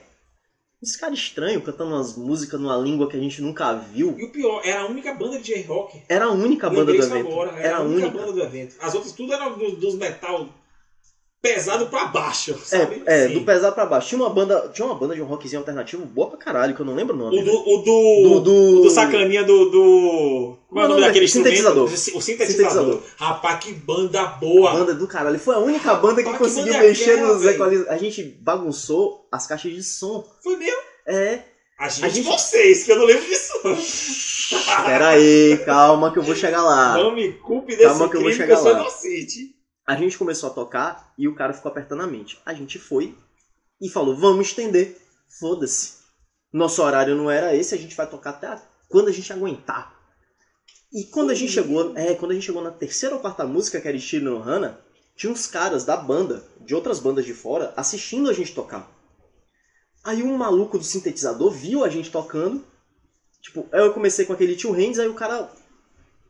Esse cara estranho cantando umas músicas numa língua que a gente nunca viu. E o pior, era a única banda de J-Rock. Era a única banda do evento. agora. Era a única. banda do evento. As outras tudo eram do- dos metal pesado pra baixo, É, sabe? é, Sim. do pesado pra baixo. Tinha uma banda, tinha uma banda de um rockzinho alternativo boa pra caralho, que eu não lembro o nome. O do, o do, do, do, o do sacaninha do, do... Como é o nome daquele Sintetizador. instrumento? O sintetizador. Sintetizador. Rapaz, que banda boa. Banda do caralho. Foi a única banda que Rapaz, que conseguiu banda é mexer aquela, nos equalizadores. A gente bagunçou as caixas de som. Foi mesmo? É. A gente, A gente- vocês, que eu não lembro disso. Pera aí, calma que eu vou chegar lá. Não me culpe desse Calma que eu vou chegar eu sou lá. inocente. A gente começou a tocar e o cara ficou apertando a mente. A gente foi e falou: vamos estender. Foda-se. Nosso horário não era esse, a gente vai tocar até quando a gente aguentar. E quando a gente chegou, é, quando a gente chegou na terceira ou quarta música, que era estilo no Hana, tinha uns caras da banda, de outras bandas de fora, assistindo a gente tocar. Aí um maluco do sintetizador viu a gente tocando. Tipo, aí eu comecei com aquele Tio Hands, aí o cara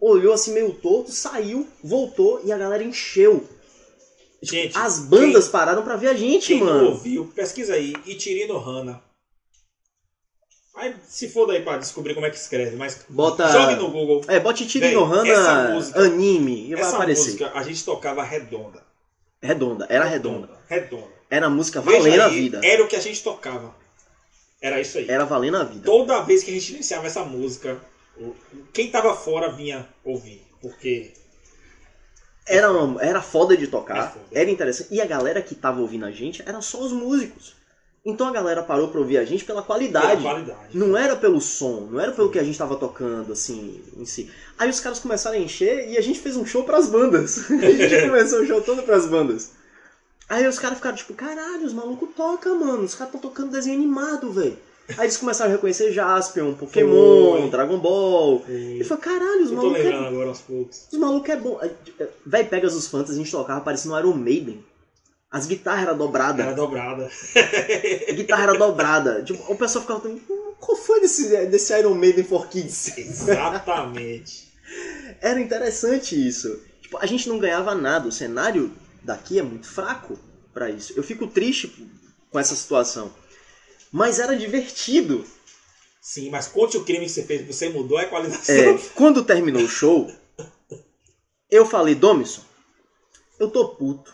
olhou assim meio torto, saiu, voltou e a galera encheu. Gente, As bandas pararam pra ver a gente, quem, quem não mano. ouviu, pesquisa aí. Itirino Hana. Aí se for daí pra descobrir como é que escreve, mas Bota- jogue no Google. É, bote Tiri Véi, no essa Hana música- anime e vai Essa aparecer. música a gente tocava redonda. Redonda, era redonda. Redonda. Era a música Veja valendo a vida. Era o que a gente tocava. Era isso aí. Era valendo a vida. Toda vez que a gente iniciava essa música, quem tava fora vinha ouvir. Porque Era, uma- era foda de tocar, É foda. era interessante. E a galera que tava ouvindo a gente eram só os músicos. Então a galera parou pra ouvir a gente pela qualidade. pela qualidade. Não era pelo som, não era pelo que a gente tava tocando, assim, em si. Aí os caras começaram a encher e a gente fez um show pras bandas. a gente começou o show todo pras bandas. Aí os caras ficaram tipo, caralho, os malucos tocam, mano. Os caras estão tocando desenho animado, velho. Aí eles começaram a reconhecer Jaspion, Pokémon, Foi. Dragon Ball. E E falou, caralho, os malucos é lembrando agora aos poucos. os malucos é bom. Véi, pega os Fantasy, a gente tocava parecendo um Iron Maiden. As guitarras eram dobradas. Era dobrada. A guitarra era dobrada. Tipo, o pessoal ficava falando, "Hum, qual foi desse, desse Iron Maiden for Kids? Exatamente. Era interessante isso. Tipo, a gente não ganhava nada. O cenário daqui é muito fraco pra isso. Eu fico triste com essa situação. Mas era divertido. Sim, mas conte o crime que você fez. Você mudou a equalização. É, quando terminou o show, eu falei, Domison, eu tô puto.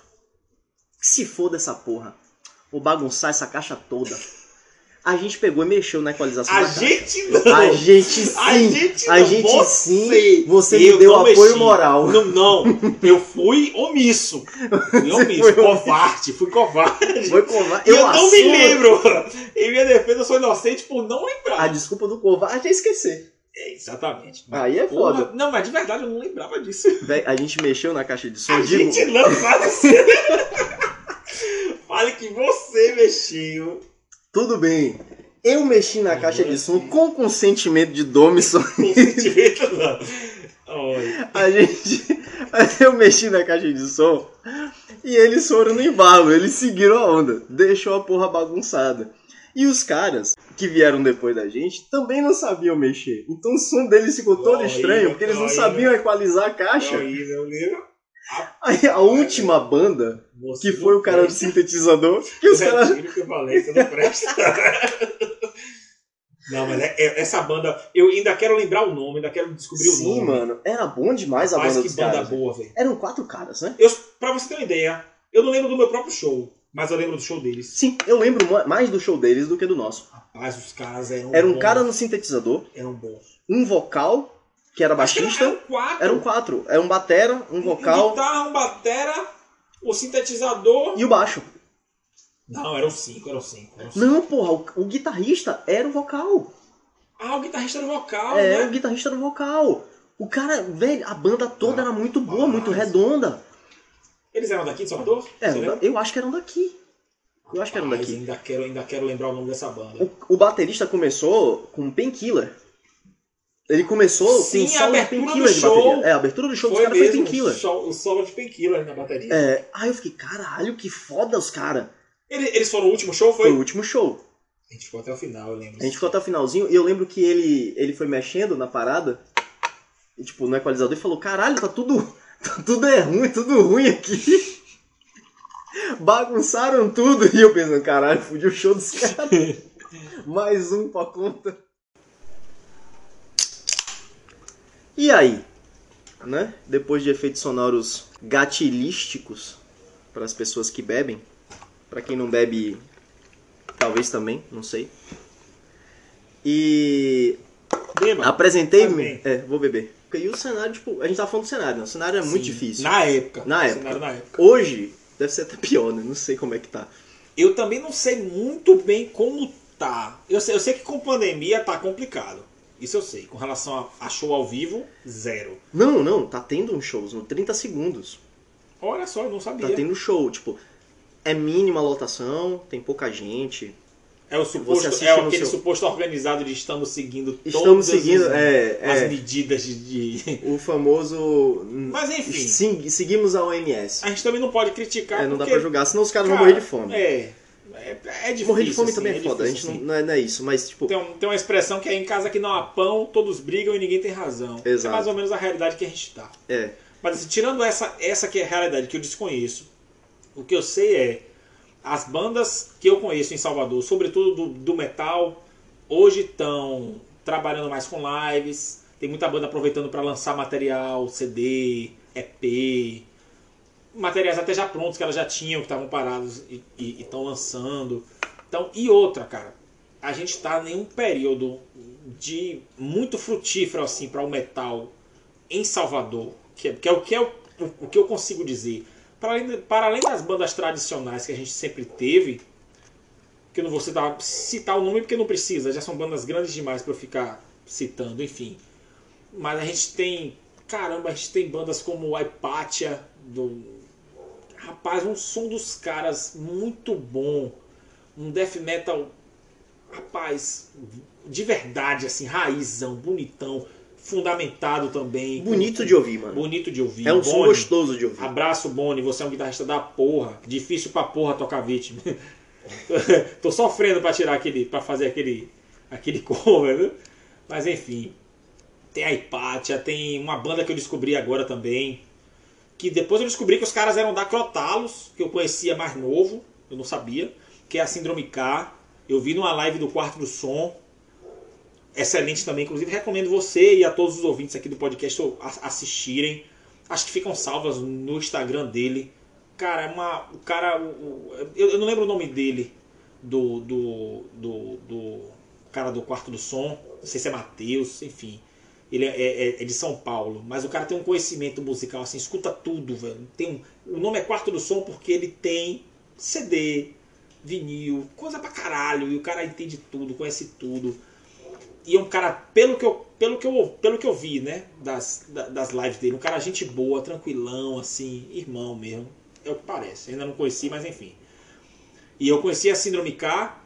Se foda essa porra. Vou bagunçar essa caixa toda. A gente pegou e mexeu na equalização A da caixa. gente não. A gente sim. A gente a gente você, sim. Você me deu apoio mexi. moral. Não, não. Eu fui omisso. Fui omisso. covarde. Fui covarde. Foi covarde. Eu, Eu não me lembro. Em minha defesa, eu sou inocente por não lembrar. A desculpa do covarde é esquecer. É, exatamente. Aí é Porra, foda. Não, mas de verdade eu não lembrava disso. A gente mexeu na caixa de som. A digo, gente não assim. Fale que você mexeu. Tudo bem. Eu mexi na caixa de som com consentimento de Domison. Com sentimento não. Olha. A gente. Eu mexi na caixa de som e eles foram no embalo, eles seguiram a onda, deixou a porra bagunçada. E os caras que vieram depois da gente também não sabiam mexer. Então o som deles ficou todo estranho, porque eles não sabiam equalizar a caixa. Aí, a última banda, que foi o cara do sintetizador, que os caras. Retiro que eu falei, você não presta. Não, mas é- é- essa banda, eu ainda quero lembrar o nome, ainda quero descobrir o Sim, nome. mano, era bom demais a Mas banda que dos banda caras. boa, velho. Eram quatro caras, né? Eu, pra você ter uma ideia, eu não lembro do meu próprio show, mas eu lembro do show deles. Sim, eu lembro ma- mais do show deles do que do nosso. Mas os caras eram Era um bons, cara no sintetizador, Eram bons. um vocal, que era baixista. Eram quatro. Eram quatro. Era um batera, um Um vocal guitarra, um batera, o sintetizador. e o baixo. Não, eram cinco, eram cinco. Eram cinco. Não, porra, o, o guitarrista era o vocal. Ah, o guitarrista era o vocal, é, né? o guitarrista era o vocal. O cara, velho, a banda toda Ah, era muito boa, mas- muito redonda. Eles eram daqui de Salvador? É, eu acho que eram daqui. Eu acho que eram daqui. ainda quero, ainda quero lembrar o nome dessa banda. O, o baterista começou com Painkiller. Ele começou Sim, com solo de Painkiller de bateria. É, a abertura do show dos caras foi Painkiller. o solo de Painkiller na bateria. É, aí eu fiquei, caralho, que foda os caras. Ele- Eles foram o último show, foi? Foi o último show. A gente ficou até o final, eu lembro. A gente ficou até o finalzinho e eu lembro que ele, ele foi mexendo na parada, e, tipo, no equalizador e falou, caralho, tá tudo. Tá tudo é ruim, tudo ruim aqui. Bagunçaram tudo. E eu pensando, caralho, fudi o show dos caras. Mais um pra conta. E aí? Né? Depois de efeitos sonoros gatilísticos para as pessoas que bebem, para quem não bebe, talvez também, não sei. E Beba. apresentei, Também. é, vou beber. Porque aí o cenário, tipo, a gente tá falando do cenário, né? O cenário é muito Sim, difícil. Na época. Na época. na época. Hoje deve ser até pior, né? Não sei como é que tá. Eu também não sei muito bem como tá. Eu sei, eu sei que com pandemia tá complicado. Isso eu sei. Com relação a, a show ao vivo, zero. Não, não, tá tendo uns shows no 30 segundos. Olha só, eu não sabia. Tá tendo show, tipo, é mínima a lotação, tem pouca gente. É o suposto, é aquele seu- suposto organizado de estamos seguindo Estamos todas seguindo, as, é, as é, medidas de, o famoso. Mas enfim, Sim, seguimos a OMS. a gente também não pode criticar É, não dá porque, pra julgar, senão os caras vão cara, morrer de fome. É, É, é difícil. Morrer de fome assim, também é, foda, a gente difícil, não, é, não é isso, mas tipo. Tem, um- tem uma expressão que é em casa que não há pão, todos brigam e ninguém tem razão. Exato. É mais ou menos a realidade que a gente tá. É. Mas assim, tirando essa, essa que é a realidade que eu desconheço, o que eu sei é as bandas que eu conheço em Salvador, sobretudo do, do metal, hoje estão trabalhando mais com lives. Tem muita banda aproveitando para lançar material, CD, EP, materiais até já prontos que elas já tinham, que estavam parados e estão lançando. Então, e outra, cara, a gente está em um período de muito frutífero assim para o metal em Salvador, que é, que é o que é o, que eu consigo dizer. Para além, para além das bandas tradicionais que a gente sempre teve, que eu não vou citar, citar o nome porque não precisa, já são bandas grandes demais para eu ficar citando, enfim. Mas a gente tem, caramba, a gente tem bandas como a Hypatia, do rapaz, um som dos caras muito bom, um death metal, rapaz, de verdade assim, raizão, bonitão, fundamentado também. Bonito de ouvir, mano. Bonito de ouvir. É um som gostoso de ouvir. Abraço, Boni. Você é um guitarrista da porra. Difícil pra porra tocar vítima. Tô sofrendo pra tirar aquele. pra fazer aquele. aquele cover, viu? Mas enfim. Tem a Hipátia, tem uma banda que eu descobri agora também. Que depois eu descobri que os caras eram da Crotalos, que eu conhecia mais novo, eu não sabia. Que é a Síndrome K. Eu vi numa live do Quarto do Som. Excelente também, inclusive recomendo você e a todos os ouvintes aqui do podcast assistirem. Acho que ficam salvas no Instagram dele. Cara, é uma. O cara. eu não lembro o nome dele. Do. Do. Do. do cara do quarto do som. Não sei se é Matheus, enfim. Ele é, é- é de São Paulo. Mas o cara tem um conhecimento musical, assim, escuta tudo, velho. Tem um, o nome é Quarto do Som porque ele tem CD, vinil, coisa pra caralho. E o cara entende tudo, conhece tudo. E é um cara, pelo que eu, pelo que eu, pelo que eu vi, né, das, da- das lives dele, um cara gente boa, tranquilão, assim, irmão mesmo. É o que parece. Ainda não conheci, mas enfim. E eu conheci a Síndrome K.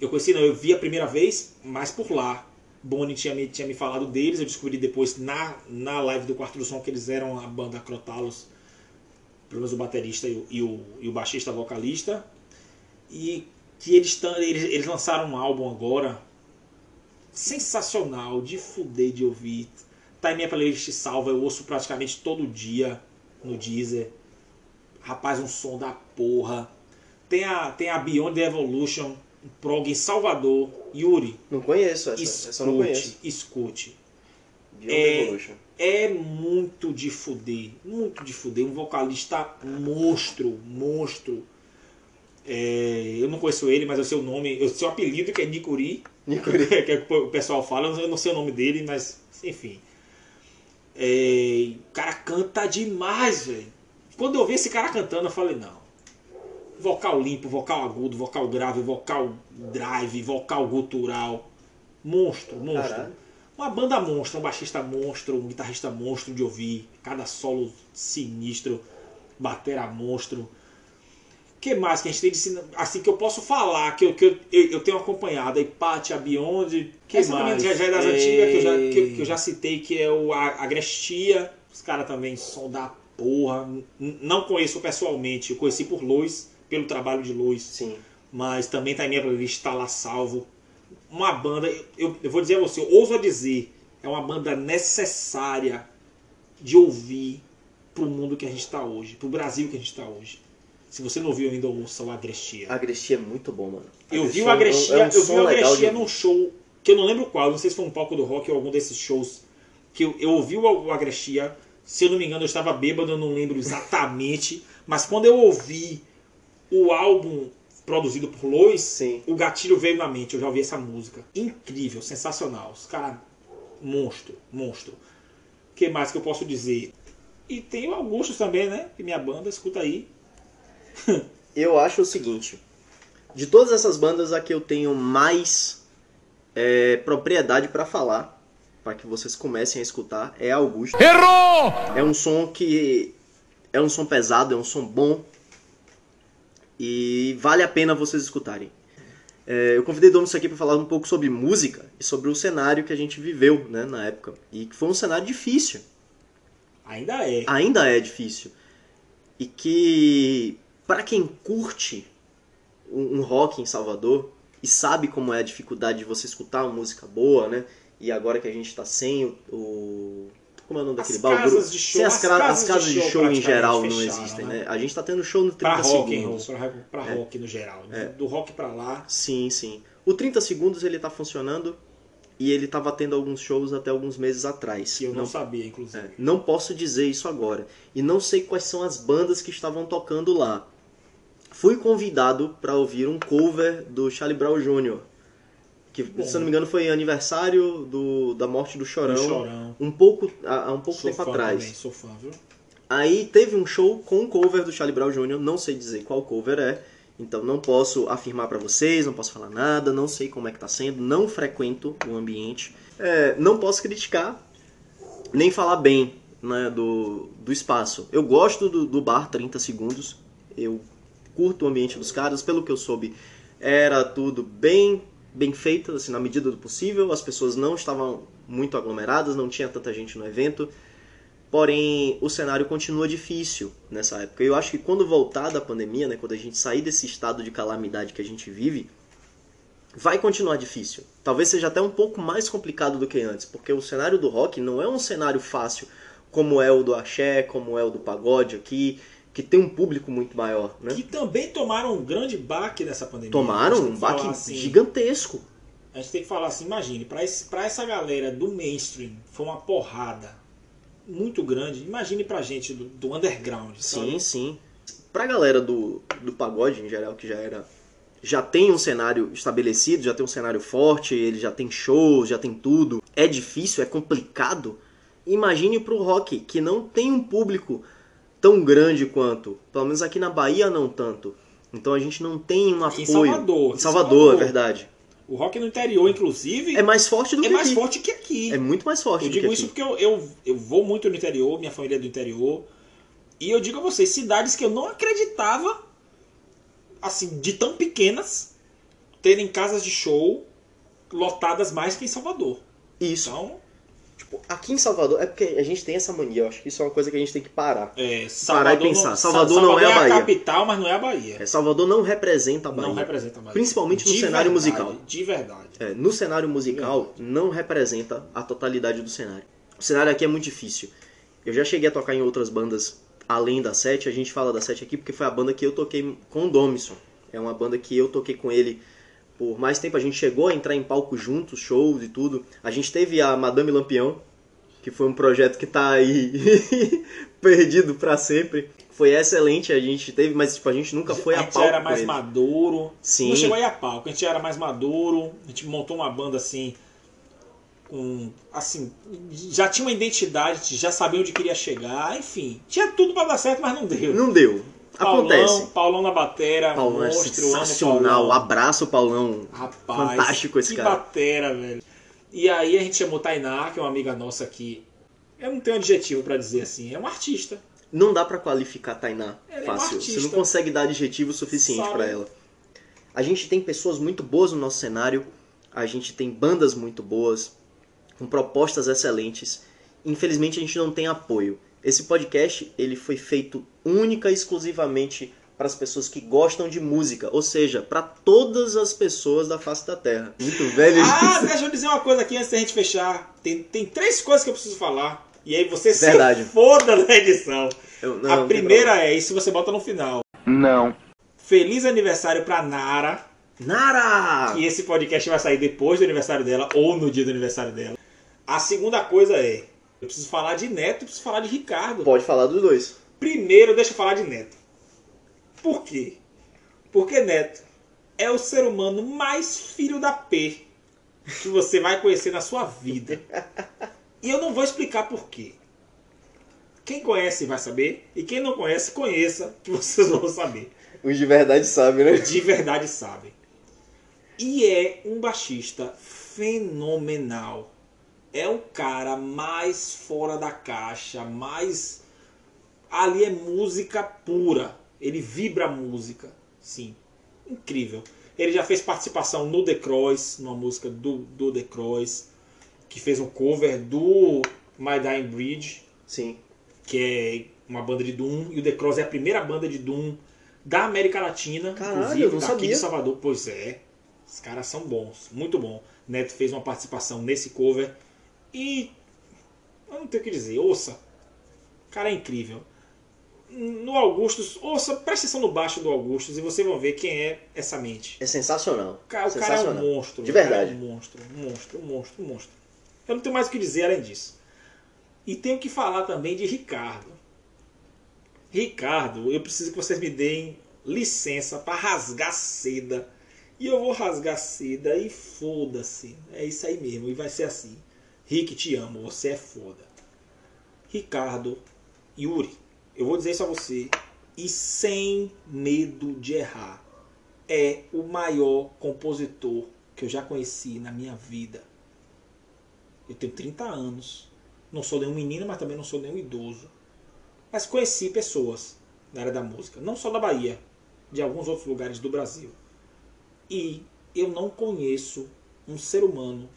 Eu conheci, não, eu vi a primeira vez, mas por lá. Boni tinha me, tinha me falado deles, eu descobri depois na, na live do Quarto do Som que eles eram a banda Crotalos, pelo menos o baterista e o, e o, e o baixista vocalista. E que eles, eles, eles lançaram um álbum agora, sensacional, de fuder de ouvir. Tá em minha playlist salva, eu ouço praticamente todo dia no Deezer. Rapaz, um som da porra. Tem a, tem a Beyond the Evolution, prog em Salvador. Yuri, Não conheço essa. essa eu não conheço. escute, escute. Beyond É- Evolution. É muito de fuder, muito de fuder. Um vocalista monstro, monstro. É, eu não conheço ele, mas eu sei o nome, eu sei o apelido que é Nikuri, Nikuri. que é o que o pessoal fala, eu não sei o nome dele, mas enfim. É, o cara canta demais, velho. Quando eu vi esse cara cantando, eu falei, não. Vocal limpo, vocal agudo, vocal grave, vocal drive, vocal gutural. Monstro, monstro. Uma banda monstro, um baixista monstro, um guitarrista monstro de ouvir, cada solo sinistro, batera monstro. O que mais que a gente tem de assim que eu posso falar, que eu, que eu, eu, tenho acompanhado, a Hypatia, a Beyond, Que essa mais? também já, já é das É. antigas, que eu, já, que, que eu já citei, que é o Agrestia, os caras também são da porra. Não conheço pessoalmente, eu conheci por Luz, pelo trabalho de Luz Sim. mas também tá em minha playlist, tá lá salvo. Uma banda, eu, eu vou dizer a você, eu ouso a dizer, é uma banda necessária de ouvir pro mundo que a gente tá hoje, pro Brasil que a gente tá hoje. Se você não ouviu ainda, ouça o Agrestia. Agrestia é muito bom, mano. Eu vi o é Agrestia, é um eu vi o de Agrestia ouvir. num show que eu não lembro qual, não sei se foi um palco do rock ou algum desses shows que eu, eu ouvi o Agrestia, se eu não me engano eu estava bêbado, eu não lembro exatamente, mas quando eu ouvi o álbum produzido por Lois, Sim. o gatilho veio na mente, eu já ouvi essa música. Incrível, sensacional. Os caras, monstro, monstro. O que mais que eu posso dizer? E tem o Augusto também, né? Que minha banda, escuta aí. Eu acho o seguinte: de todas essas bandas, a que eu tenho mais é, propriedade pra falar, para que vocês comecem a escutar, é a Augusto. Errou! É um som que é um som pesado, é um som bom e vale a pena vocês escutarem. É, eu convidei Domus aqui para falar um pouco sobre música e sobre o cenário que a gente viveu né, na época. E que foi um cenário difícil. Ainda é. ainda é difícil. E que, para quem curte um, um rock em Salvador e sabe como é a dificuldade de você escutar uma música boa, né? E agora que a gente tá sem o. o- como é o nome As daquele? O casas de show- as, as casas as casas de de show show, em geral não fecharam, existem, né? né? A gente tá tendo show no 30 Pra rock roll, segundos. pra, pra É. rock no geral. né? Do rock pra lá. Sim, sim. O 30 segundos ele tá funcionando e ele tava tendo alguns shows até alguns meses atrás. Que eu não, Não- sabia, inclusive. É, não posso dizer isso agora. E não sei quais são as bandas que estavam tocando lá. Fui convidado para ouvir um cover do Charlie Brown Jr. Que, Bom. se não me engano, foi aniversário do, da morte do Chorão. Do Chorão. Um pouco, há, um pouco tempo atrás. também, sou fã, viu? Aí teve um show com um cover do Charlie Brown Jr. Não sei dizer qual cover é. Então não posso afirmar pra vocês, não posso falar nada, não sei como é que tá sendo, não frequento o ambiente. É, não posso criticar, nem falar bem né, do, do espaço. Eu gosto do, do bar 30 segundos, eu curto o ambiente dos caras, pelo que eu soube, era tudo bem bem feito, assim, na medida do possível, as pessoas não estavam muito aglomeradas, não tinha tanta gente no evento. Porém, o cenário continua difícil nessa época. Eu acho que quando voltar da pandemia, né, quando a gente sair desse estado de calamidade que a gente vive, vai continuar difícil. Talvez seja até um pouco mais complicado do que antes, porque o cenário do rock não é um cenário fácil como é o do axé, como é o do pagode aqui, que tem um público muito maior, né? Que também tomaram um grande baque nessa pandemia. Tomaram um baque assim, gigantesco. A gente tem que falar assim, imagine, pra essa galera do mainstream foi uma porrada muito grande. Imagine pra gente do, do underground, Sim, sabe? sim. Pra galera do, do pagode em geral, que já era. Já tem um cenário estabelecido, já tem um cenário forte, ele já tem shows, já tem tudo. É difícil, é complicado. Imagine pro rock, que não tem um público tão grande quanto. Pelo menos aqui na Bahia não tanto. Então a gente não tem um apoio. Em Salvador. Em Salvador, é verdade. O rock no interior, inclusive, É mais forte do é que mais aqui. forte que aqui. É muito mais forte Eu do digo isso aqui. porque eu, eu, eu vou muito no interior, minha família é do interior. E eu digo a vocês, cidades que eu não acreditava, assim, de tão pequenas, terem casas de show lotadas mais que em Salvador. Isso. Então, Tipo, aqui em Salvador, é porque a gente tem essa mania, eu acho que isso é uma coisa que a gente tem que parar. é, Parar e pensar, Salvador não é a a Bahia. capital, mas não é a Bahia. É, Salvador não representa a Bahia. Não representa a Bahia. Principalmente no De cenário verdade, musical. De verdade. É, no cenário musical, não representa a totalidade do cenário. O cenário aqui é muito difícil. Eu já cheguei a tocar em outras bandas além da Sete. A gente fala da Sete aqui porque foi a banda que eu toquei com o Domison. É uma banda que eu toquei com ele por mais tempo. A gente chegou a entrar em palco juntos, shows e tudo. A gente teve a Madame Lampião, que foi um projeto que tá aí perdido pra sempre. Foi excelente, a gente teve, mas tipo, a gente nunca foi a a gente palco era mais ele. maduro. Sim. Não chegou aí a palco, a gente era mais maduro. A gente montou uma banda assim. Com. Assim. Já tinha uma identidade, já sabia onde queria chegar. Enfim, tinha tudo pra dar certo, mas não deu. Não deu. Paulão, Acontece. Paulão na batera, Paulão é monstro, amo sensacional. Paulão. Abraço, Paulão. Rapaz, Fantástico esse que cara. batera, velho. E aí a gente chamou Tainá, que é uma amiga nossa que. Eu não tenho adjetivo pra dizer assim, é um artista. Não dá pra qualificar Tainá Ela é fácil. artista. Você não consegue dar adjetivo suficiente pra ela. A gente tem pessoas muito boas no nosso cenário. A gente tem bandas muito boas, com propostas excelentes. Infelizmente a gente não tem apoio. Esse podcast ele foi feito única e exclusivamente para as pessoas que gostam de música, ou seja, para todas as pessoas da face da Terra. Muito velho Ah, isso. deixa eu dizer uma coisa aqui antes da gente fechar. Tem, tem três coisas que eu preciso falar. E aí você Verdade. se foda na edição. Eu- não, a não primeira é, isso você bota no final. Não. Feliz aniversário pra Nara. Nara! Que esse podcast vai sair depois do aniversário dela ou no dia do aniversário dela. A segunda coisa é, eu preciso falar de Neto e preciso falar de Ricardo. Pode falar dos dois. Primeiro, deixa eu falar de Neto. Por quê? Porque Neto é o ser humano mais filho da P que você vai conhecer na sua vida. E eu não vou explicar por quê. Quem conhece vai saber, e quem não conhece, conheça, que vocês vão saber. Os de verdade sabem, né? De verdade sabem. E é um baixista fenomenal. É o cara mais fora da caixa, mais. Ali é música pura. Ele vibra a música. Sim. Incrível. Ele já fez participação no The Cross, numa música do, do The Cross, que fez um cover do My Dying Bridge Sim. que é uma banda de Doom, e o The Cross é a primeira banda de Doom da América Latina, Caralho, inclusive eu não sabia. de Salvador. Pois é, os caras são bons, muito bom. Neto fez uma participação nesse cover e eu não tenho o que dizer, ouça. O cara é incrível. No Augustus, ouça, presta atenção no baixo do Augustus e vocês vão ver quem é essa mente. É sensacional. O cara, o cara é sensacional. um monstro. De verdade. É um monstro, um monstro, um monstro, um monstro. Eu não tenho mais o que dizer além disso. E tenho que falar também de Ricardo. Ricardo, eu preciso que vocês me deem licença para rasgar seda. E eu vou rasgar seda e foda-se. É isso aí mesmo. E vai ser assim. Rick, te amo. Você é foda. Ricardo, Yuri, eu vou dizer isso a você. E sem medo de errar. É o maior compositor que eu já conheci na minha vida. Eu tenho 30 anos. Não sou nenhum menino, mas também não sou nenhum idoso. Mas conheci pessoas na área da música. Não só da Bahia, de alguns outros lugares do Brasil. E eu não conheço um ser humano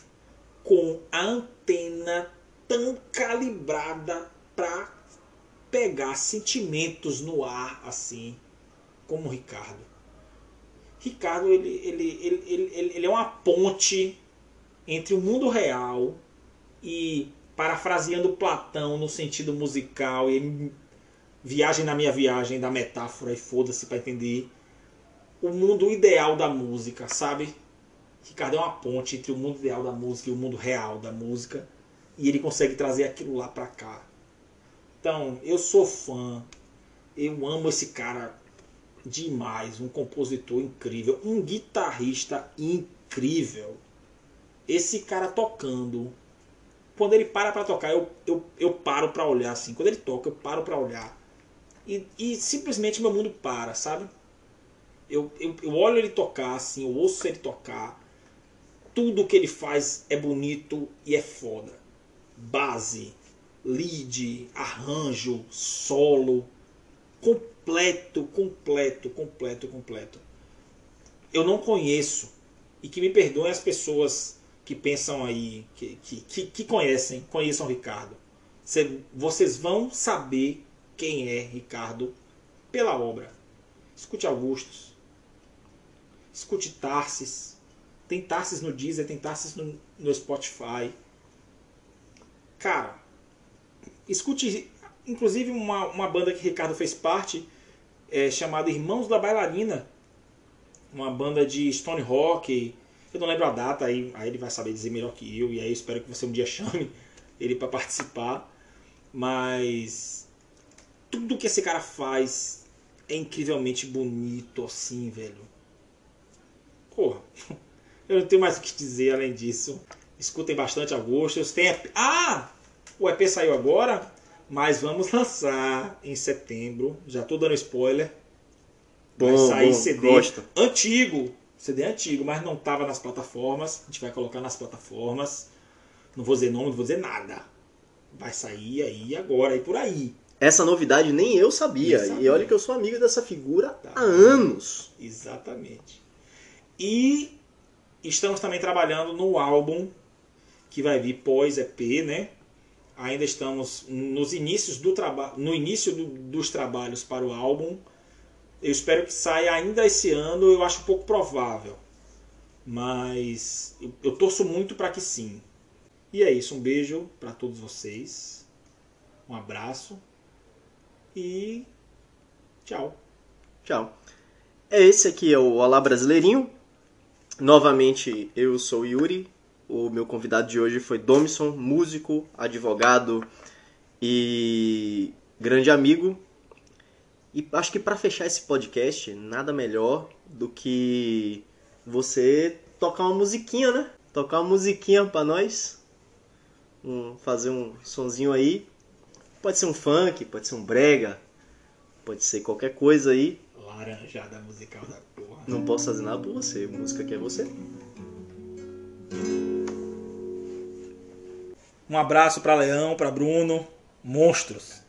com a antena tão calibrada para pegar sentimentos no ar assim como o Ricardo. Ricardo ele, ele, ele, ele, ele, é uma ponte entre o mundo real e parafraseando Platão no sentido musical e viagem na minha viagem da metáfora e foda-se para entender o mundo ideal da música, sabe? Ricardo é uma ponte entre o mundo ideal da música e o mundo real da música e ele consegue trazer aquilo lá pra cá. Então, eu sou fã, eu amo esse cara demais, um compositor incrível, um guitarrista incrível. Esse cara tocando, quando ele para pra tocar, eu, eu, eu paro pra olhar assim. Quando ele toca, eu paro pra olhar. E, e simplesmente meu mundo para, sabe? Eu, eu, eu olho ele tocar, assim, eu ouço ele tocar. Tudo que ele faz é bonito e é foda. Base, lead, arranjo, solo. Completo, completo, completo, completo. Eu não conheço. E que me perdoem as pessoas que pensam aí, que, que, que, conhecem, conheçam Ricardo. Cê- vocês vão saber quem é Ricardo pela obra. Escute Augustus. Escute Tarsis. Tem Tarsis no Deezer, tem Tarsis no, no Spotify. Cara, escute inclusive uma, uma banda que Ricardo fez parte, é, chamada Irmãos da Bailarina. Uma banda de Stone Rock. Eu não lembro a data, aí, aí ele vai saber dizer melhor que eu. E aí eu espero que você um dia chame ele para participar. Mas tudo que esse cara faz é incrivelmente bonito, assim, velho. Porra, eu não tenho mais o que dizer além disso. Escutem bastante Augustus. Tem EP... Ah! O EP saiu agora, mas vamos lançar em setembro. Já tô dando spoiler. Vai Bom, sair bom, CD gosto. antigo. CD antigo, mas não tava nas plataformas. A gente vai colocar nas plataformas. Não vou dizer nome, não vou dizer nada. Vai sair aí agora e por aí. Essa novidade nem eu sabia. Sabia. E olha que eu sou amigo dessa figura Tá. há anos. Exatamente. E estamos também trabalhando no álbum que vai vir pós EP, né? Ainda estamos nos inícios do trabalho, no início do- dos trabalhos para o álbum. Eu espero que saia ainda esse ano, eu acho pouco provável. Mas eu, eu torço muito para que sim. E é isso, um beijo para todos vocês. Um abraço e tchau. Tchau. É esse aqui é o Olá Brasileirinho. Novamente, eu sou o Yuri. O meu convidado de hoje foi Domison, músico, advogado e grande amigo. E acho que para fechar esse podcast, nada melhor do que você tocar uma musiquinha, né? Tocar uma musiquinha pra nós. Um- fazer um sonzinho aí. Pode ser um funk, pode ser um brega, pode ser qualquer coisa aí. Laranjada musical da porra. Não posso fazer nada por você. Música que é você. Um abraço pra Leão, pra Bruno, monstros.